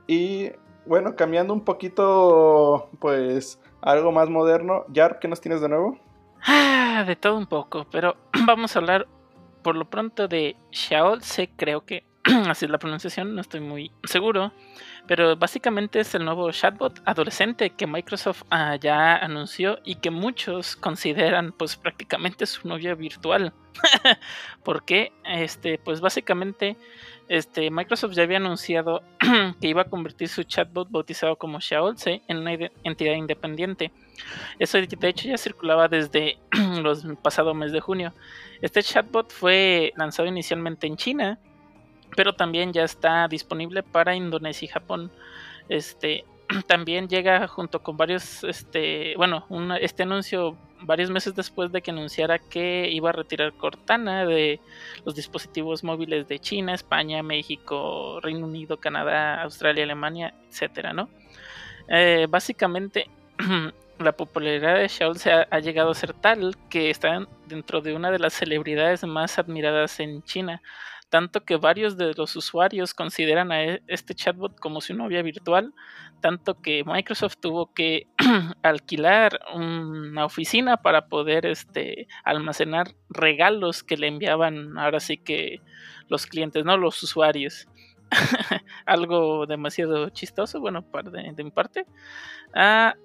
Y bueno, cambiando un poquito, pues algo más moderno. Jar, ¿qué nos tienes de nuevo? Ah, de todo un poco, pero vamos a hablar por lo pronto de Xiao. Sé, creo que así es la pronunciación, no estoy muy seguro, pero básicamente es el nuevo chatbot adolescente que Microsoft ah, ya anunció y que muchos consideran pues prácticamente su novia virtual. porque este pues básicamente este Microsoft ya había anunciado que iba a convertir su chatbot bautizado como Xiaolze en una entidad independiente. Eso de hecho ya circulaba desde los pasado mes de junio. Este chatbot fue lanzado inicialmente en China pero también ya está disponible para Indonesia y Japón. Este también llega junto con varios, este, bueno, este anuncio varios meses después de que anunciara que iba a retirar Cortana de los dispositivos móviles de China, España, México, Reino Unido, Canadá, Australia, Alemania, etcétera, ¿no? Eh, básicamente la popularidad de Shaul se ha, llegado a ser tal que está dentro de una de las celebridades más admiradas en China tanto que varios de los usuarios consideran a e, este chatbot como su novia virtual, tanto que Microsoft tuvo que alquilar una oficina para poder este, almacenar regalos que le enviaban ahora sí que los clientes, no los usuarios. Algo demasiado chistoso, bueno, de, de mi parte. Ah,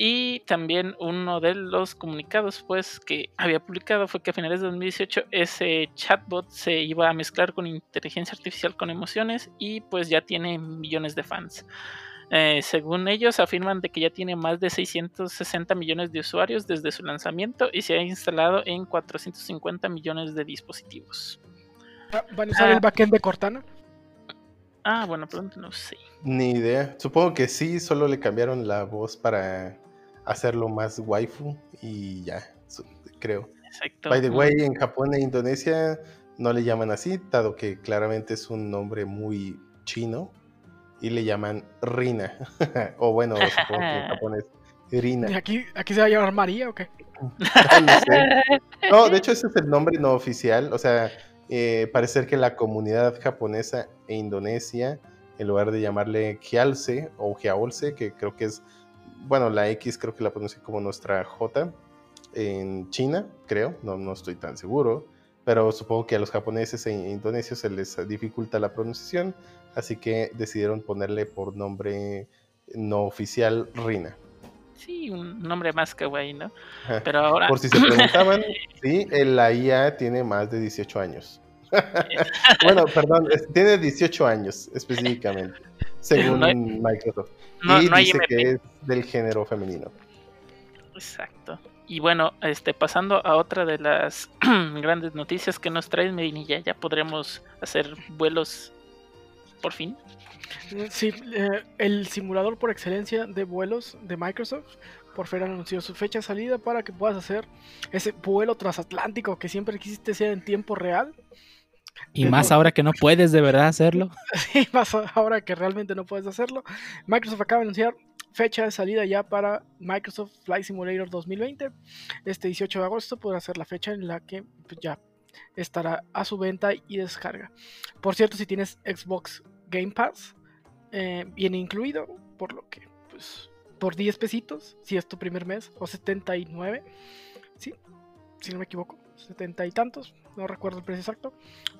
y también uno de los comunicados pues que había publicado fue que a finales de 2018 ese chatbot se iba a mezclar con inteligencia artificial con emociones y pues ya tiene millones de fans. Eh, según ellos afirman de que ya tiene más de 660 millones de usuarios desde su lanzamiento y se ha instalado en 450 millones de dispositivos. Ah, ¿Van a usar el ah. backend de Cortana? Ah, bueno, pronto no sé. Ni idea. Supongo que sí, solo le cambiaron la voz para hacerlo más waifu y ya, creo. Exacto. By the way, en Japón e Indonesia no le llaman así, dado que claramente es un nombre muy chino y le llaman Rina. o bueno, supongo que en japonés Rina. aquí, aquí se va a llamar María o qué? no, de hecho ese es el nombre no oficial, o sea, eh, parece que la comunidad japonesa e Indonesia, en lugar de llamarle Gyalse o Giaolse, que creo que es bueno, la X creo que la pronuncié como nuestra J en China, creo, no, no estoy tan seguro, pero supongo que a los japoneses e indonesios se les dificulta la pronunciación, así que decidieron ponerle por nombre no oficial Rina. Sí, un nombre más kawaii, ¿no? Pero ahora... Por si se preguntaban, sí, la IA tiene más de 18 años. bueno, perdón, tiene 18 años específicamente según Microsoft. y dice que es del género femenino. Exacto. Y bueno, este pasando a otra de las grandes noticias que nos trae Medinilla, ya podremos hacer vuelos por fin. Sí, eh, el simulador por excelencia de vuelos de Microsoft por fin anunció su fecha de salida para que puedas hacer ese vuelo transatlántico que siempre quisiste hacer en tiempo real. Y más ahora que no puedes de verdad hacerlo. Sí, más ahora que realmente no puedes hacerlo. Microsoft acaba de anunciar fecha de salida ya para Microsoft Flight Simulator 2020. Este 18 de agosto podrá ser la fecha en la que pues, ya estará a su venta y descarga. Por cierto, si tienes Xbox Game Pass, eh, viene incluido, por lo que, pues, por 10 pesitos, si es tu primer mes, o 79, ¿sí? Si no me equivoco, 70 y tantos, no recuerdo el precio exacto,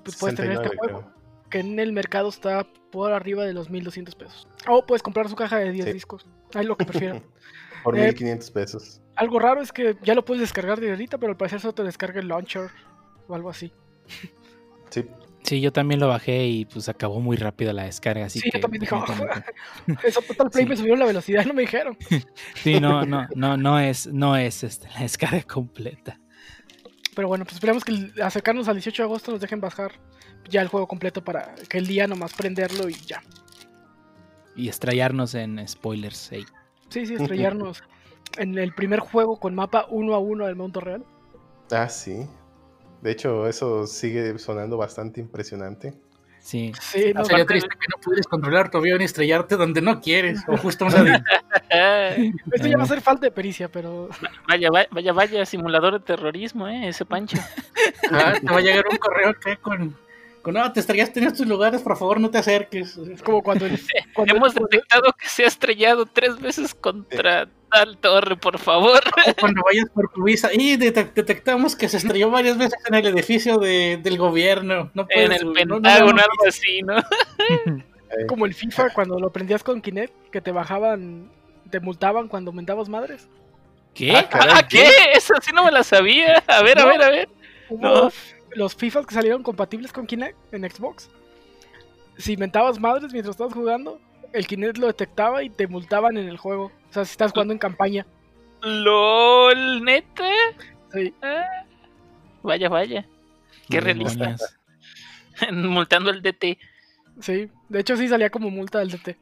pues puedes tener este juego. Que en el mercado está por arriba de los 1200 pesos. O puedes comprar su caja de 10 discos. Ahí lo que prefieran. por 1500 eh, pesos. Algo raro es que ya lo puedes descargar de ahorita, pero al parecer solo te descarga el launcher o algo así. Sí. Sí, yo también lo bajé y pues acabó muy rápido la descarga. Así sí, yo también dije, eso Total Play me subió la velocidad, no me dijeron. sí, no, no, no, no es, no es este, la descarga completa. Pero bueno, pues esperemos que acercarnos al 18 de agosto nos dejen bajar ya el juego completo para que el día nomás prenderlo y ya. Y estrellarnos en spoilers. Hey. Sí, sí, estrellarnos en el primer juego con mapa uno a uno del mundo real. Ah, sí. De hecho, eso sigue sonando bastante impresionante. Sí. sí no, Sería triste que no puedes controlar tu avión y estrellarte donde no quieres, o justo una Esto ya va a ser falta de pericia, pero. Vaya, vaya, vaya, simulador de terrorismo, ¿eh? Ese pancho. Ah, te va a llegar un correo que con. Con no, te estrellaste en estos lugares, por favor, no te acerques. Es como cuando. Hemos detectado que se ha estrellado tres veces contra tal torre, por favor. Cuando vayas por tu visa y detec- detectamos que se estrelló varias veces en el edificio de- del gobierno. No En el no- no Pentágono, damos algo así, ¿no? Como el FIFA cuando lo prendías con Kinect, que te bajaban, te multaban cuando mentabas madres. ¿Qué? Ah, caray, ¿Ah, qué? Eso sí no me la sabía. A ver, a No. ver, a ver. Hubo No. Los FIFAs que salieron compatibles con Kinect en Xbox. Si mentabas madres mientras estabas jugando, el Kinect lo detectaba y te multaban en el juego. O sea, si estás jugando en campaña. LOL, neta. Sí. Ah, vaya, vaya. Qué realista. Multando el DT. Sí, de hecho sí salía como multa del DT.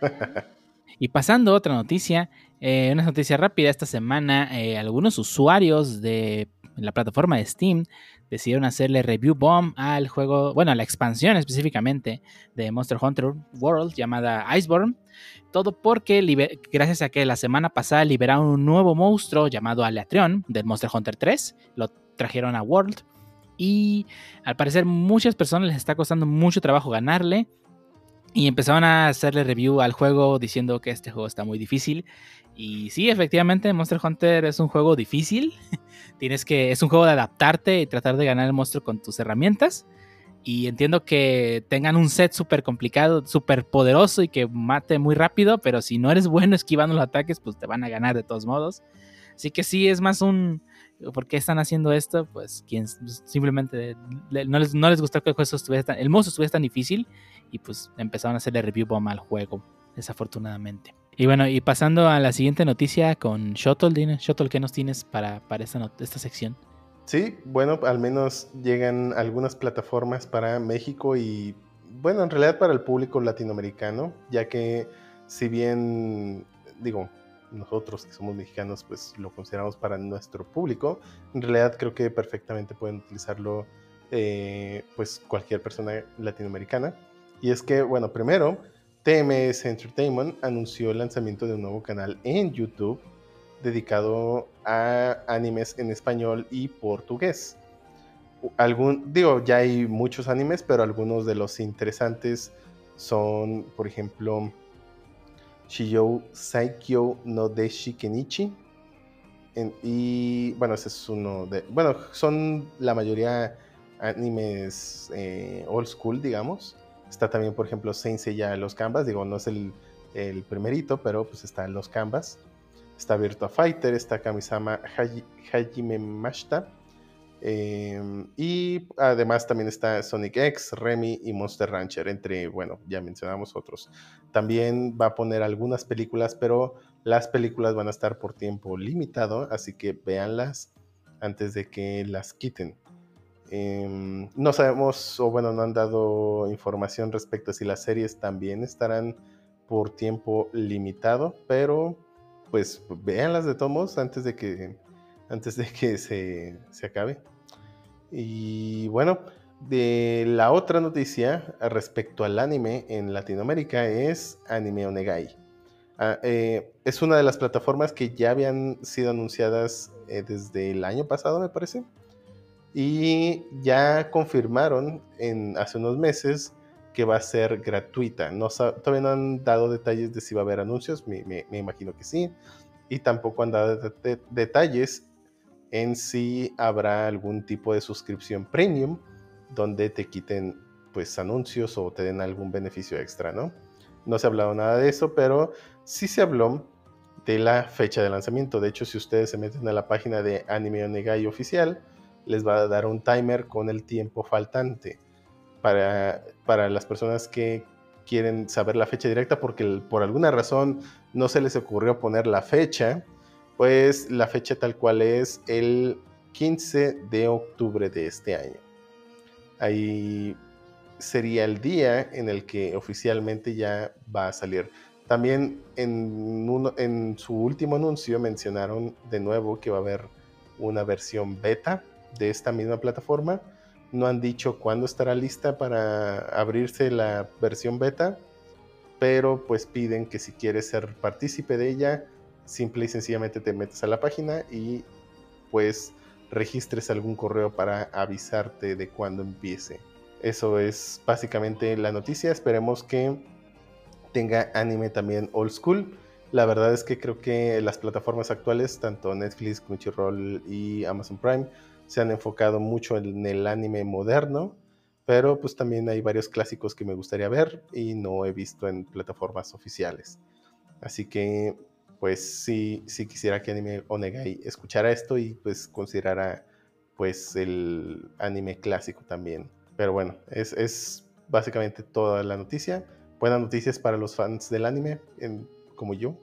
Y pasando a otra noticia, eh, una noticia rápida esta semana, eh, algunos usuarios de la plataforma de Steam decidieron hacerle review bomb al juego, bueno, a la expansión específicamente de Monster Hunter World llamada Iceborne. Todo porque, gracias a que la semana pasada liberaron un nuevo monstruo llamado Aleatrion del Monster Hunter 3, lo trajeron a World. Y al parecer muchas personas les está costando mucho trabajo ganarle. Y empezaron a hacerle review al juego diciendo que este juego está muy difícil. Y sí, efectivamente, Monster Hunter es un juego difícil. Tienes que. Es un juego de adaptarte y tratar de ganar el monstruo con tus herramientas. Y entiendo que tengan un set súper complicado, súper poderoso y que mate muy rápido. Pero si no eres bueno esquivando los ataques, pues te van a ganar de todos modos. Así que sí, es más un. ¿Por qué están haciendo esto? Pues quien simplemente le- no les, no les gustó que el juego estuviera tan, el monstruo estuviera tan difícil y pues empezaron a hacerle review bomb al juego, desafortunadamente. Y bueno, y pasando a la siguiente noticia con Shuttle, Shuttle, ¿qué nos tienes para, para esta, esta sección? Sí, bueno, al menos llegan algunas plataformas para México y, bueno, en realidad para el público latinoamericano, ya que si bien, digo, nosotros que somos mexicanos, pues lo consideramos para nuestro público, en realidad creo que perfectamente pueden utilizarlo, eh, pues cualquier persona latinoamericana. Y es que, bueno, primero, TMS Entertainment anunció el lanzamiento de un nuevo canal en YouTube dedicado a animes en español y portugués. Algún, digo, ya hay muchos animes, pero algunos de los interesantes son, por ejemplo, Shiyou Saikyo no Deshi Kenichi. En- y bueno, ese es uno de. Bueno, son la mayoría animes eh, old school, digamos. Está también, por ejemplo, Saint Seiya Los Canvas. Digo, no es el, primerito, pero pues está Los Canvas. Está Virtua Fighter, está Kamisama Haji- Hajime Mashita. eh, y además también está Sonic X, Remy y Monster Rancher, entre, bueno, ya mencionamos otros. También va a poner algunas películas, pero las películas van a estar por tiempo limitado, así que véanlas antes de que las quiten. Em, no sabemos, o bueno, no han dado información respecto a si las series también estarán por tiempo limitado, pero pues véanlas de todos modos antes de que, antes de que se, se acabe. Y bueno, de la otra noticia respecto al anime en Latinoamérica es Anime Onegai. Ah, eh, es una de las plataformas que ya habían sido anunciadas eh, desde el año pasado, me parece. Y ya confirmaron en, hace unos meses que va a ser gratuita. No, todavía no han dado detalles de si va a haber anuncios, me, me- me imagino que sí. Y tampoco han dado de- de- detalles en si habrá algún tipo de suscripción premium donde te quiten pues anuncios o te den algún beneficio extra, ¿no? No se ha hablado nada de eso, pero sí se habló de la fecha de lanzamiento. De hecho, si ustedes se meten a la página de Anime Onegai oficial, les va a dar un timer con el tiempo faltante para, para las personas que quieren saber la fecha directa porque por alguna razón no se les ocurrió poner la fecha, pues la fecha tal cual es el 15 de octubre de este año. Ahí sería el día en el que oficialmente ya va a salir. También en, en su último anuncio mencionaron de nuevo que va a haber una versión beta de esta misma plataforma. No han dicho cuándo estará lista para abrirse la versión beta, pero pues piden que si quieres ser partícipe de ella, simple y sencillamente te metes a la página y pues registres algún correo para avisarte de cuándo empiece. Eso es básicamente la noticia. Esperemos que tenga anime también old school. La verdad es que creo que las plataformas actuales, tanto Netflix, Crunchyroll y Amazon Prime, se han enfocado mucho en el anime moderno, pero pues también hay varios clásicos que me gustaría ver y no he visto en plataformas oficiales. Así que pues sí, sí quisiera que Anime Onegai escuchara esto y pues considerara pues el anime clásico también. Pero bueno, es, es básicamente toda la noticia. Buenas noticias para los fans del anime, como yo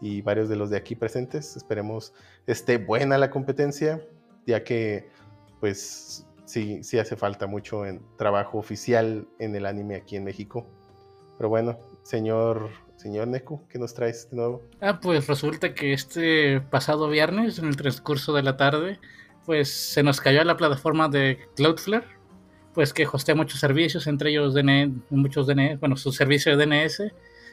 y varios de los de aquí presentes. Esperemos esté buena la competencia, ya que pues sí, sí hace falta mucho en trabajo oficial en el anime aquí en México. Pero bueno, señor, señor Neku, ¿qué nos traes de nuevo? Ah, pues resulta que este pasado viernes, en el transcurso de la tarde, pues se nos cayó la plataforma de Cloudflare, pues que hostea muchos servicios, entre ellos DNS, muchos DNS, bueno, su servicio de DNS,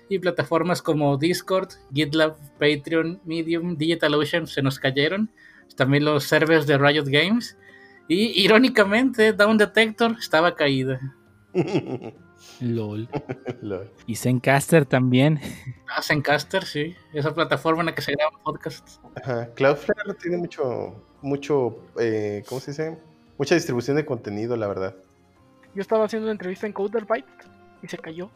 y plataformas como Discord, GitLab, Patreon, Medium, DigitalOcean se nos cayeron, también los servers de Riot Games, y irónicamente Down Detector estaba caída. LOL. LOL. Y Zencaster también. Ah, Zencaster, sí. Esa plataforma en la que se graban podcasts. Ajá. Cloudflare tiene mucho, mucho, eh, ¿cómo se dice? Mucha distribución de contenido, la verdad. Yo estaba haciendo una entrevista en CoderByte y se cayó.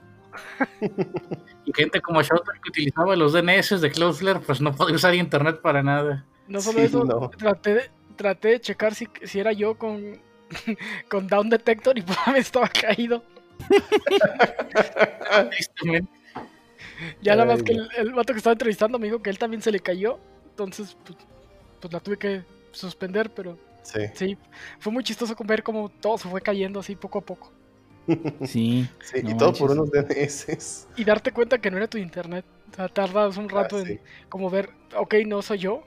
y gente como Shouter que utilizaba los DNS de Cloudflare, pues no podía usar internet para nada. No solo eso, Traté, de, traté de checar si, si era yo con, con Down Detector y pues me estaba caído. ya nada más que el, el, vato que estaba entrevistando me dijo que él también se le cayó. Entonces, pues, pues la tuve que suspender, pero sí. sí. fue muy chistoso ver cómo todo se fue cayendo así poco a poco. Sí. y todo por unos DNS. Y darte cuenta que no era tu internet. O sea, tardas un rato ah, en como ver, ok, no soy yo.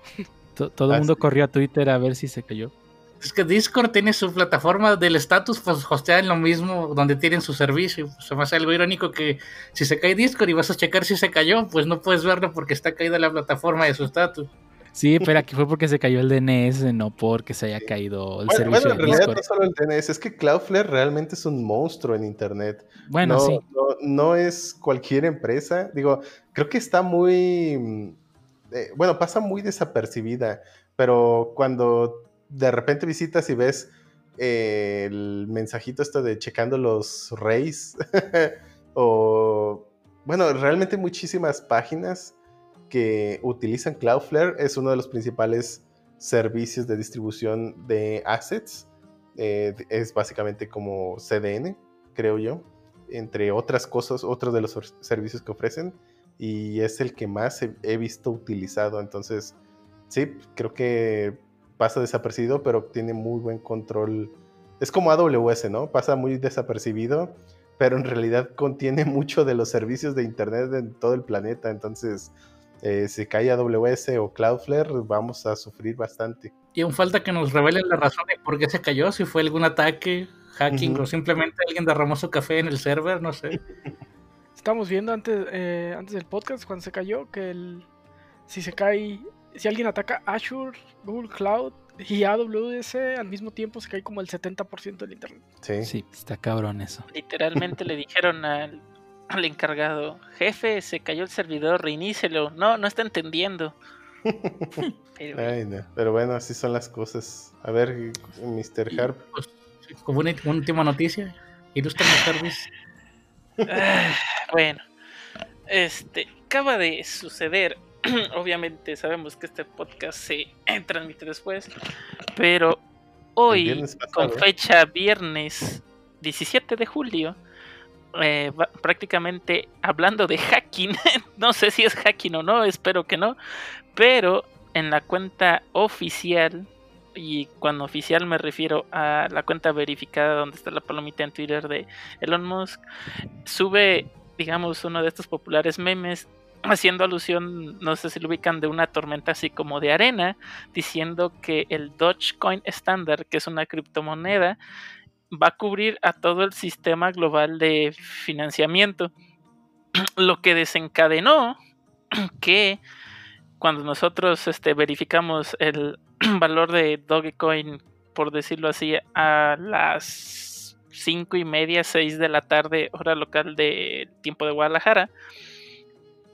Todo el mundo corrió a Twitter a ver si se cayó. Es que Discord tiene su plataforma del estatus, pues hostean lo mismo donde tienen su servicio. Se me hace algo irónico que si se cae Discord y vas a checar si se cayó, pues no puedes verlo porque está caída la plataforma de su estatus. Sí, pero aquí fue porque se cayó el DNS, no porque se haya caído el servicio. Bueno, en realidad no solo el DNS, es que Cloudflare realmente es un monstruo en Internet. Bueno, sí. No, es cualquier empresa. Digo, creo que está muy. Eh, bueno, pasa muy desapercibida, pero cuando de repente visitas y ves eh, el mensajito esto de checando los rays, o. Bueno, realmente muchísimas páginas que utilizan Cloudflare. Es uno de los principales servicios de distribución de assets. Eh, es básicamente como CDN, creo yo, entre otras cosas, otros de los servicios que ofrecen. Y es el que más he, visto utilizado. Entonces, sí, creo que pasa desapercibido, pero tiene muy buen control. Es como AWS, ¿no? Pasa muy desapercibido, pero en realidad contiene mucho de los servicios de Internet en todo el planeta. Entonces, eh, si cae AWS o Cloudflare, vamos a sufrir bastante. Y aún falta que nos revelen la razón de por qué se cayó, si fue algún ataque, hacking o simplemente alguien derramó su café en el server, no sé. Estamos viendo antes, eh, antes del podcast, cuando se cayó, que el, si se cae, si alguien ataca Azure, Google Cloud y AWS al mismo tiempo, se cae como el 70% del internet. Sí. sí, está cabrón eso. Literalmente le dijeron al al encargado, jefe, se cayó el servidor, reinícelo. No, no está entendiendo. pero... bueno, así son las cosas. A ver, Mr. Harp. Pues, como una, última noticia, ilustra service. Ah, bueno, este, acaba de suceder. Obviamente sabemos que este podcast se transmite después, pero hoy, con fecha viernes 17 de julio, eh, prácticamente hablando de hacking. no sé si es hacking o no, espero que no. Pero en la cuenta oficial, y cuando oficial me refiero a la cuenta verificada donde está la palomita en Twitter de Elon Musk, sube, digamos, uno de estos populares memes haciendo alusión, no sé si lo ubican, de una tormenta así como de arena, diciendo que el Dogecoin estándar, que es una criptomoneda, va a cubrir a todo el sistema global de financiamiento. Lo que desencadenó que cuando nosotros este, verificamos el valor de Dogecoin, por decirlo así, a las cinco y media, 6 de la tarde, hora local de tiempo de Guadalajara,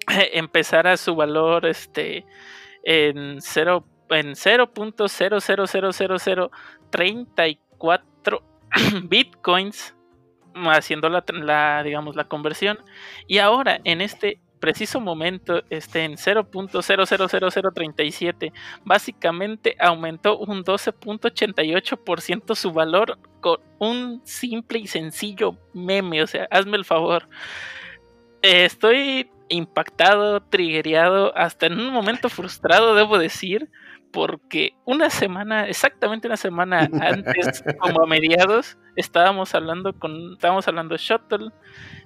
empezara su valor este en 0 en 0.0000034 bitcoins haciendo la, la, digamos la conversión. Y ahora en este preciso momento este en 0.000037 básicamente aumentó un 12.88% su valor con un simple y sencillo meme o sea hazme el favor. Estoy impactado, triggereado, hasta en un momento frustrado, debo decir, porque una semana, exactamente una semana antes, como a mediados, estábamos hablando con, estábamos hablando Shuttle,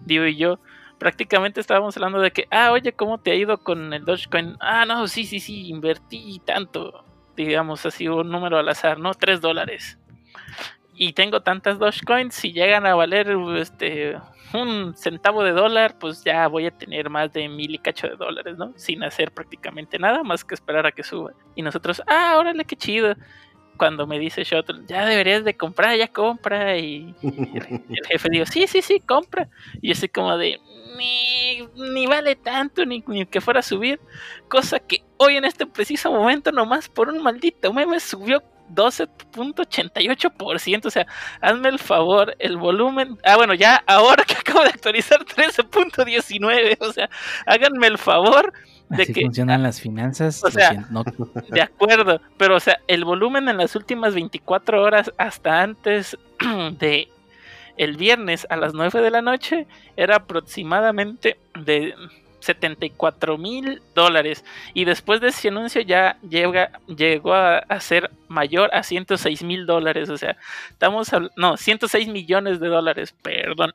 Dio y yo, prácticamente estábamos hablando de que, ah, oye, ¿cómo te ha ido con el Dogecoin? Ah, no, sí, sí, sí, invertí tanto, digamos así, un número al azar, ¿no? Tres dólares. Y tengo tantas Dogecoins, si llegan a valer este un centavo de dólar, pues ya voy a tener más de mil y cacho de dólares, ¿no? Sin hacer prácticamente nada más que esperar a que suba. Y nosotros, ah, órale, qué chido. Cuando me dice Shuttle, ya deberías de comprar, ya compra. Y, el jefe dijo, sí, sí, sí, compra. Y yo así como de, ni, ni vale tanto, ni, ni, que fuera a subir. Cosa que hoy en este preciso momento, nomás por un maldito meme, subió 12.88%. O sea, hazme el favor, el volumen. Ah, bueno, ya ahora que acabo de actualizar 13.19. O sea, háganme el favor de Así que. funcionan las finanzas. O sea, no- De acuerdo, pero o sea, el volumen en las últimas 24 horas hasta antes de el viernes a las 9 de la noche era aproximadamente de 74 mil dólares y después de ese anuncio ya llega, llegó a, a ser mayor a 106 mil dólares, o sea, estamos habl- no, 106 millones de dólares, perdón.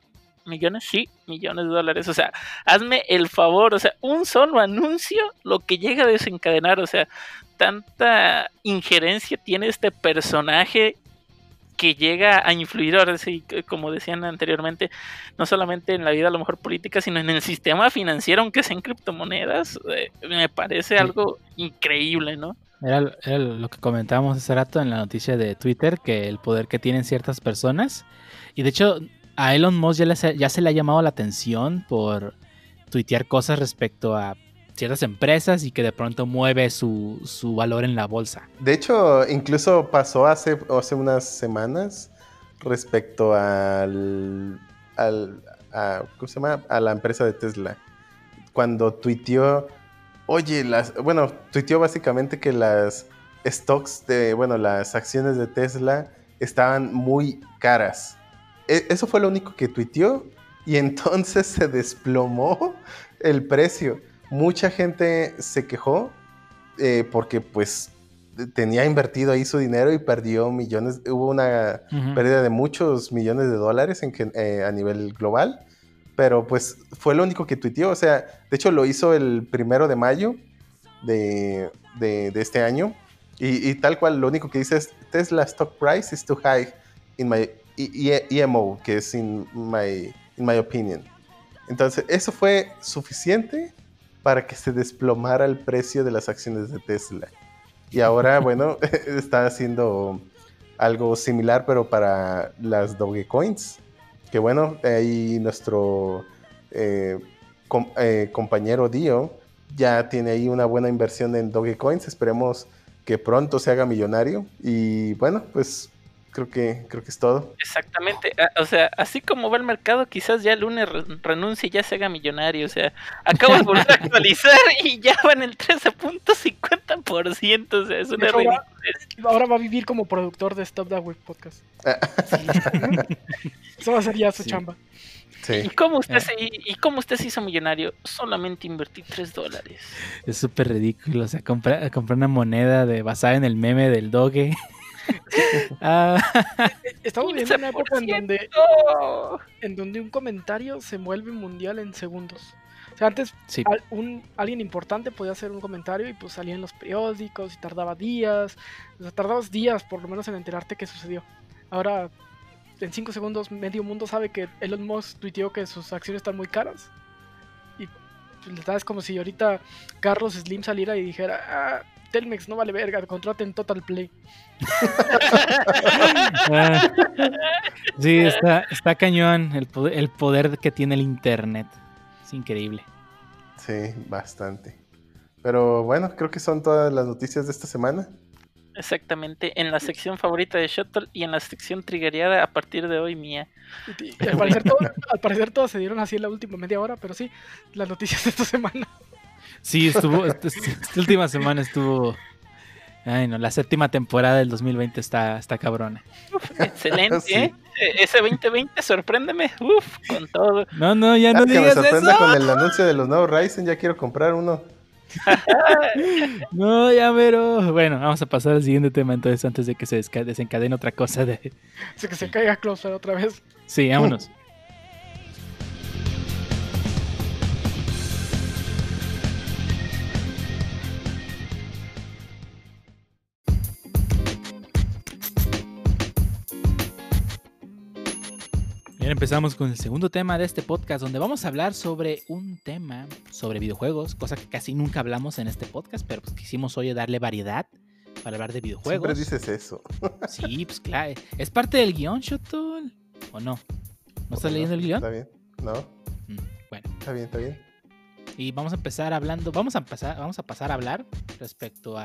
Millones, sí, millones de dólares. O sea, hazme el favor, o sea, un solo anuncio lo que llega a desencadenar, o sea, tanta injerencia tiene este personaje que llega a influir, ahora sí, como decían anteriormente, no solamente en la vida a lo mejor política, sino en el sistema financiero, aunque sea en criptomonedas, eh, me parece algo increíble, ¿no? Era, era lo que comentábamos hace rato en la noticia de Twitter, que el poder que tienen ciertas personas. Y de hecho, a Elon Musk ya, se le ha llamado la atención por tuitear cosas respecto a ciertas empresas y que de pronto mueve su, su valor en la bolsa. De hecho, incluso pasó hace, hace unas semanas respecto al, al a, ¿cómo se llama? a la empresa de Tesla. Cuando tuiteó, oye, las, bueno, tuiteó básicamente que las stocks de, bueno, las acciones de Tesla estaban muy caras. E- eso fue lo único que tuiteó y entonces se desplomó el precio. Mucha gente se quejó eh, porque pues tenía invertido ahí su dinero y perdió millones, hubo una pérdida de muchos millones de dólares en, eh, a nivel global, pero pues fue lo único que tuiteó, o sea, de hecho lo hizo el primero de mayo de, de- de este año y, y tal cual lo único que dice es Tesla stock price is too high in my EMO, que es in my, in my opinion. Entonces, eso fue suficiente para que se desplomara el precio de las acciones de Tesla. Y ahora, bueno, está haciendo algo similar, pero para las Dogecoins. Que bueno, ahí nuestro eh, com- eh, compañero Dio ya tiene ahí una buena inversión en Dogecoins. Esperemos que pronto se haga millonario. Y bueno, pues creo que, creo que es todo. Exactamente, a- o sea, así como va el mercado, quizás ya el lunes re- renuncie y ya se haga millonario, o sea, acabo de volver a actualizar y ya va en el 13.50%, o sea, es una ridiculez. Ahora va a vivir como productor de Stop That Web Podcast. Eso va a ser ya su Sí. chamba. ¿Y Sí. cómo, usted Eh. se, ¿Y cómo usted se hizo millonario? Solamente invertí 3 dólares. Es súper ridículo. O sea, comprar comprar una moneda de, basada en el meme del doge. Ah, Estamos viviendo una época en 15%. donde, en donde un comentario se vuelve mundial en segundos. O sea, antes sí. al- un, alguien importante podía hacer un comentario y pues salía en los periódicos y tardaba días. O sea, tardabas días por lo menos en enterarte qué sucedió. Ahora, en 5 segundos, medio mundo sabe que Elon Musk tuiteó que sus acciones están muy caras. Y pues, es como si ahorita Carlos Slim saliera y dijera, ah, Telmex no vale verga, contraten Total Play. Ah, sí, está, está cañón el poder, el poder que tiene el internet. Es increíble. Sí, bastante. Pero bueno, creo que son todas las noticias de esta semana. Exactamente, en la sección favorita de Shuttle y en la sección triggereada a partir de hoy mía. Y- y al, parecer todo- al parecer todos se dieron así en la última media hora, pero sí, las noticias de esta semana. Sí, estuvo. esta, esta última semana estuvo. Ay, no, la séptima temporada del 2020 está, está cabrona. Excelente, Sí. ¿eh? Ese 2020, sorpréndeme. Uf, con todo. No, no, ya no Ah, que me digas sorprenda eso. con el anuncio de los nuevos Ryzen, ya quiero comprar uno. No, ya pero. Bueno, vamos a pasar al siguiente tema entonces antes de que se desencadene otra cosa de. Así que se caiga Closer otra vez. Sí, vámonos. Bien, empezamos con el segundo tema de este podcast, donde vamos a hablar sobre un tema sobre videojuegos, cosa que casi nunca hablamos en este podcast, pero pues quisimos hoy darle variedad para hablar de videojuegos. Siempre dices eso. Sí, pues claro. ¿Es parte del guion, Shotol? ¿O no? ¿No estás leyendo el guion? Está bien. No, Mm, Bueno, está bien, está bien. y vamos a empezar hablando, vamos a pasar, vamos a pasar a hablar respecto a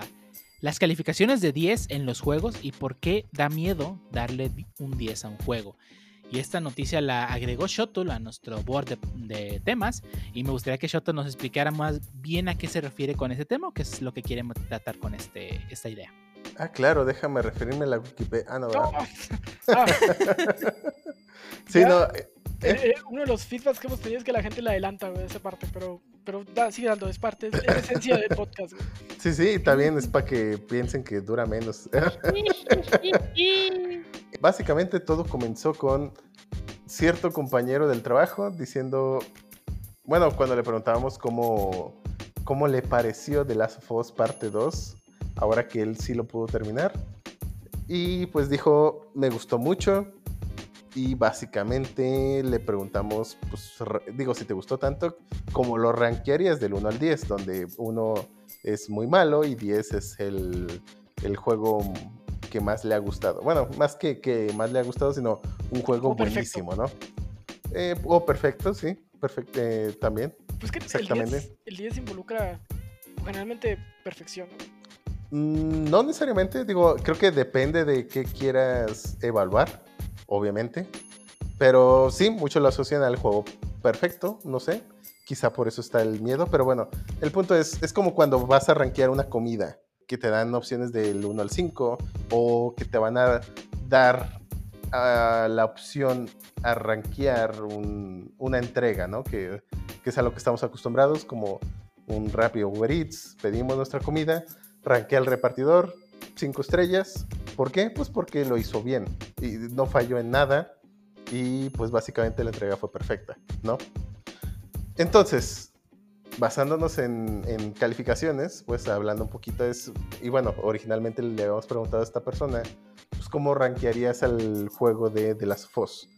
las calificaciones de 10 en los juegos y por qué da miedo darle un 10 a un juego. Y esta noticia la agregó Shotol a nuestro board de, de temas y me gustaría que Shotol nos explicara más bien a qué se refiere con ese tema o qué es lo que quiere tratar con este, esta idea. Ah, claro, déjame referirme a la Wikipedia. Ah, no, No. ¿verdad? Ah, Sí, Ya. no. eh, eh, uno de los feedbacks que hemos tenido es que la gente la adelanta, esa parte, pero, pero da, sigue dando, es parte, es, es la esencia del podcast, güey. Sí, sí, también es para que piensen que dura menos. Básicamente todo comenzó con cierto compañero del trabajo diciendo, bueno, cuando le preguntábamos cómo, cómo le pareció The Last of Us parte 2, ahora que él sí lo pudo terminar. Y pues dijo, me gustó mucho. Y básicamente le preguntamos, pues digo, si te gustó tanto, ¿cómo lo rankearías del 1 al 10? Donde 1 es muy malo y 10 es el, el juego que más le ha gustado. Bueno, más que, que más le ha gustado, sino un juego O perfecto. buenísimo, ¿no? Eh, o perfecto, sí, perfecto eh, también. Pues que el Exactamente. 10, el 10 involucra generalmente perfección, ¿no? Mm, No necesariamente, digo, creo que depende de qué quieras evaluar, obviamente. Pero sí, muchos lo asocian al juego perfecto, no sé. Quizá por eso está el miedo, pero bueno, el punto es, es como cuando vas a rankear una comida, que te dan opciones del 1 al 5, o que te van a dar la opción a rankear un- una entrega, ¿no? Que, es a lo que estamos acostumbrados, como un rápido Uber Eats, pedimos nuestra comida, ranquea al repartidor, cinco estrellas. ¿Por qué? Pues porque lo hizo bien y no falló en nada y pues básicamente la entrega fue perfecta, ¿no? Entonces, basándonos en, calificaciones, pues hablando un poquito es, y bueno, originalmente le habíamos preguntado a esta persona, pues cómo rankearías al juego de The Last of Us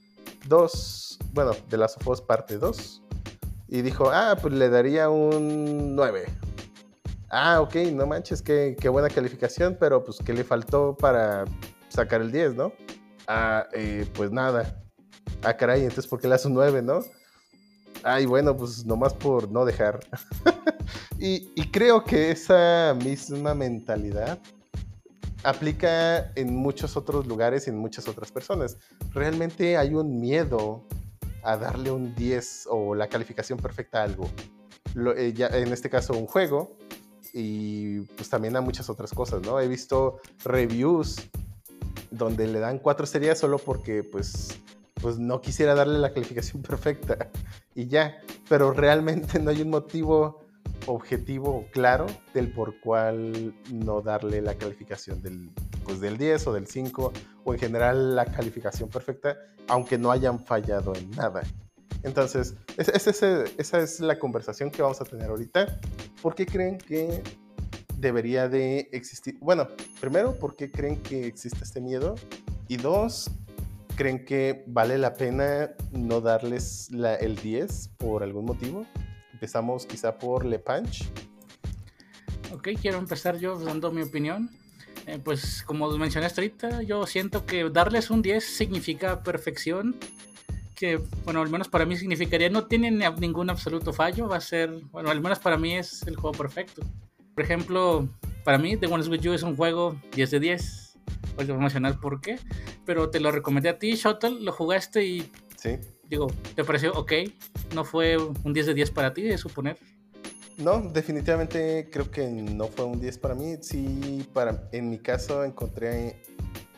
2, bueno, The Last of Us parte 2, y dijo, ah, pues le daría un 9. Ah, ok, no manches, qué, qué buena calificación, pero pues ¿qué le faltó para sacar el 10, no? Ah, eh, pues nada. Ah, caray, entonces ¿por qué le das un 9, no? Ay, bueno, pues nomás por no dejar. y, creo que esa misma mentalidad aplica en muchos otros lugares y en muchas otras personas. Realmente hay un miedo a darle un 10 o la calificación perfecta a algo. Eh, ya, en este caso, un juego. Y pues también a muchas otras cosas, ¿no? He visto reviews donde le dan cuatro estrellas solo porque pues, pues no quisiera darle la calificación perfecta y ya. Pero realmente no hay un motivo objetivo claro del por cual no darle la calificación del, pues, del 10 o del 5 o en general la calificación perfecta, aunque no hayan fallado en nada. Entonces, esa es la conversación que vamos a tener ahorita. ¿Por qué creen que debería de existir? Bueno, primero, ¿por qué creen que existe este miedo? Y dos, ¿creen que vale la pena no darles el 10 por algún motivo? Empezamos quizá por Le Punch. Ok, quiero empezar yo dando mi opinión. Eh, pues como mencionaste ahorita, yo siento que darles un 10 significa perfección que, bueno, al menos para mí significaría, no tiene ningún absoluto fallo, va a ser, bueno, al menos para mí es el juego perfecto. Por ejemplo, para mí The Ones With You es un juego 10 de 10. Voy a mencionar por qué, pero te lo recomendé a ti, Shuttle, lo jugaste y... Sí. Digo, ¿te pareció ok? ¿No fue un 10 de 10 para ti, de suponer? No, definitivamente creo que no fue un 10 para mí. Sí, para, en mi caso encontré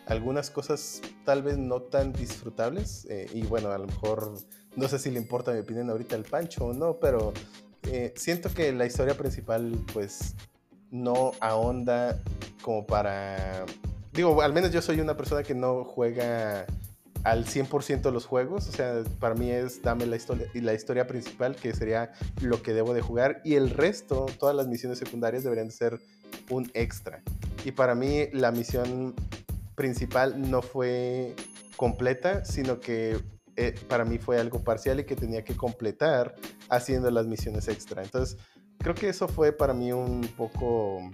algunas cosas tal vez no tan disfrutables. eh, y bueno, a lo mejor no sé si le importa mi opinión ahorita al Pancho o no, pero eh, siento que la historia principal pues no ahonda como para... Digo, al menos yo soy una persona que no juega al 100% los juegos, o sea, para mí es dame la historia, la historia principal, que sería lo que debo de jugar, y el resto, todas las misiones secundarias deberían de ser un extra. Y para mí la misión principal no fue completa, sino que eh, para mí fue algo parcial y que tenía que completar haciendo las misiones extra. Entonces, creo que eso fue para mí un poco,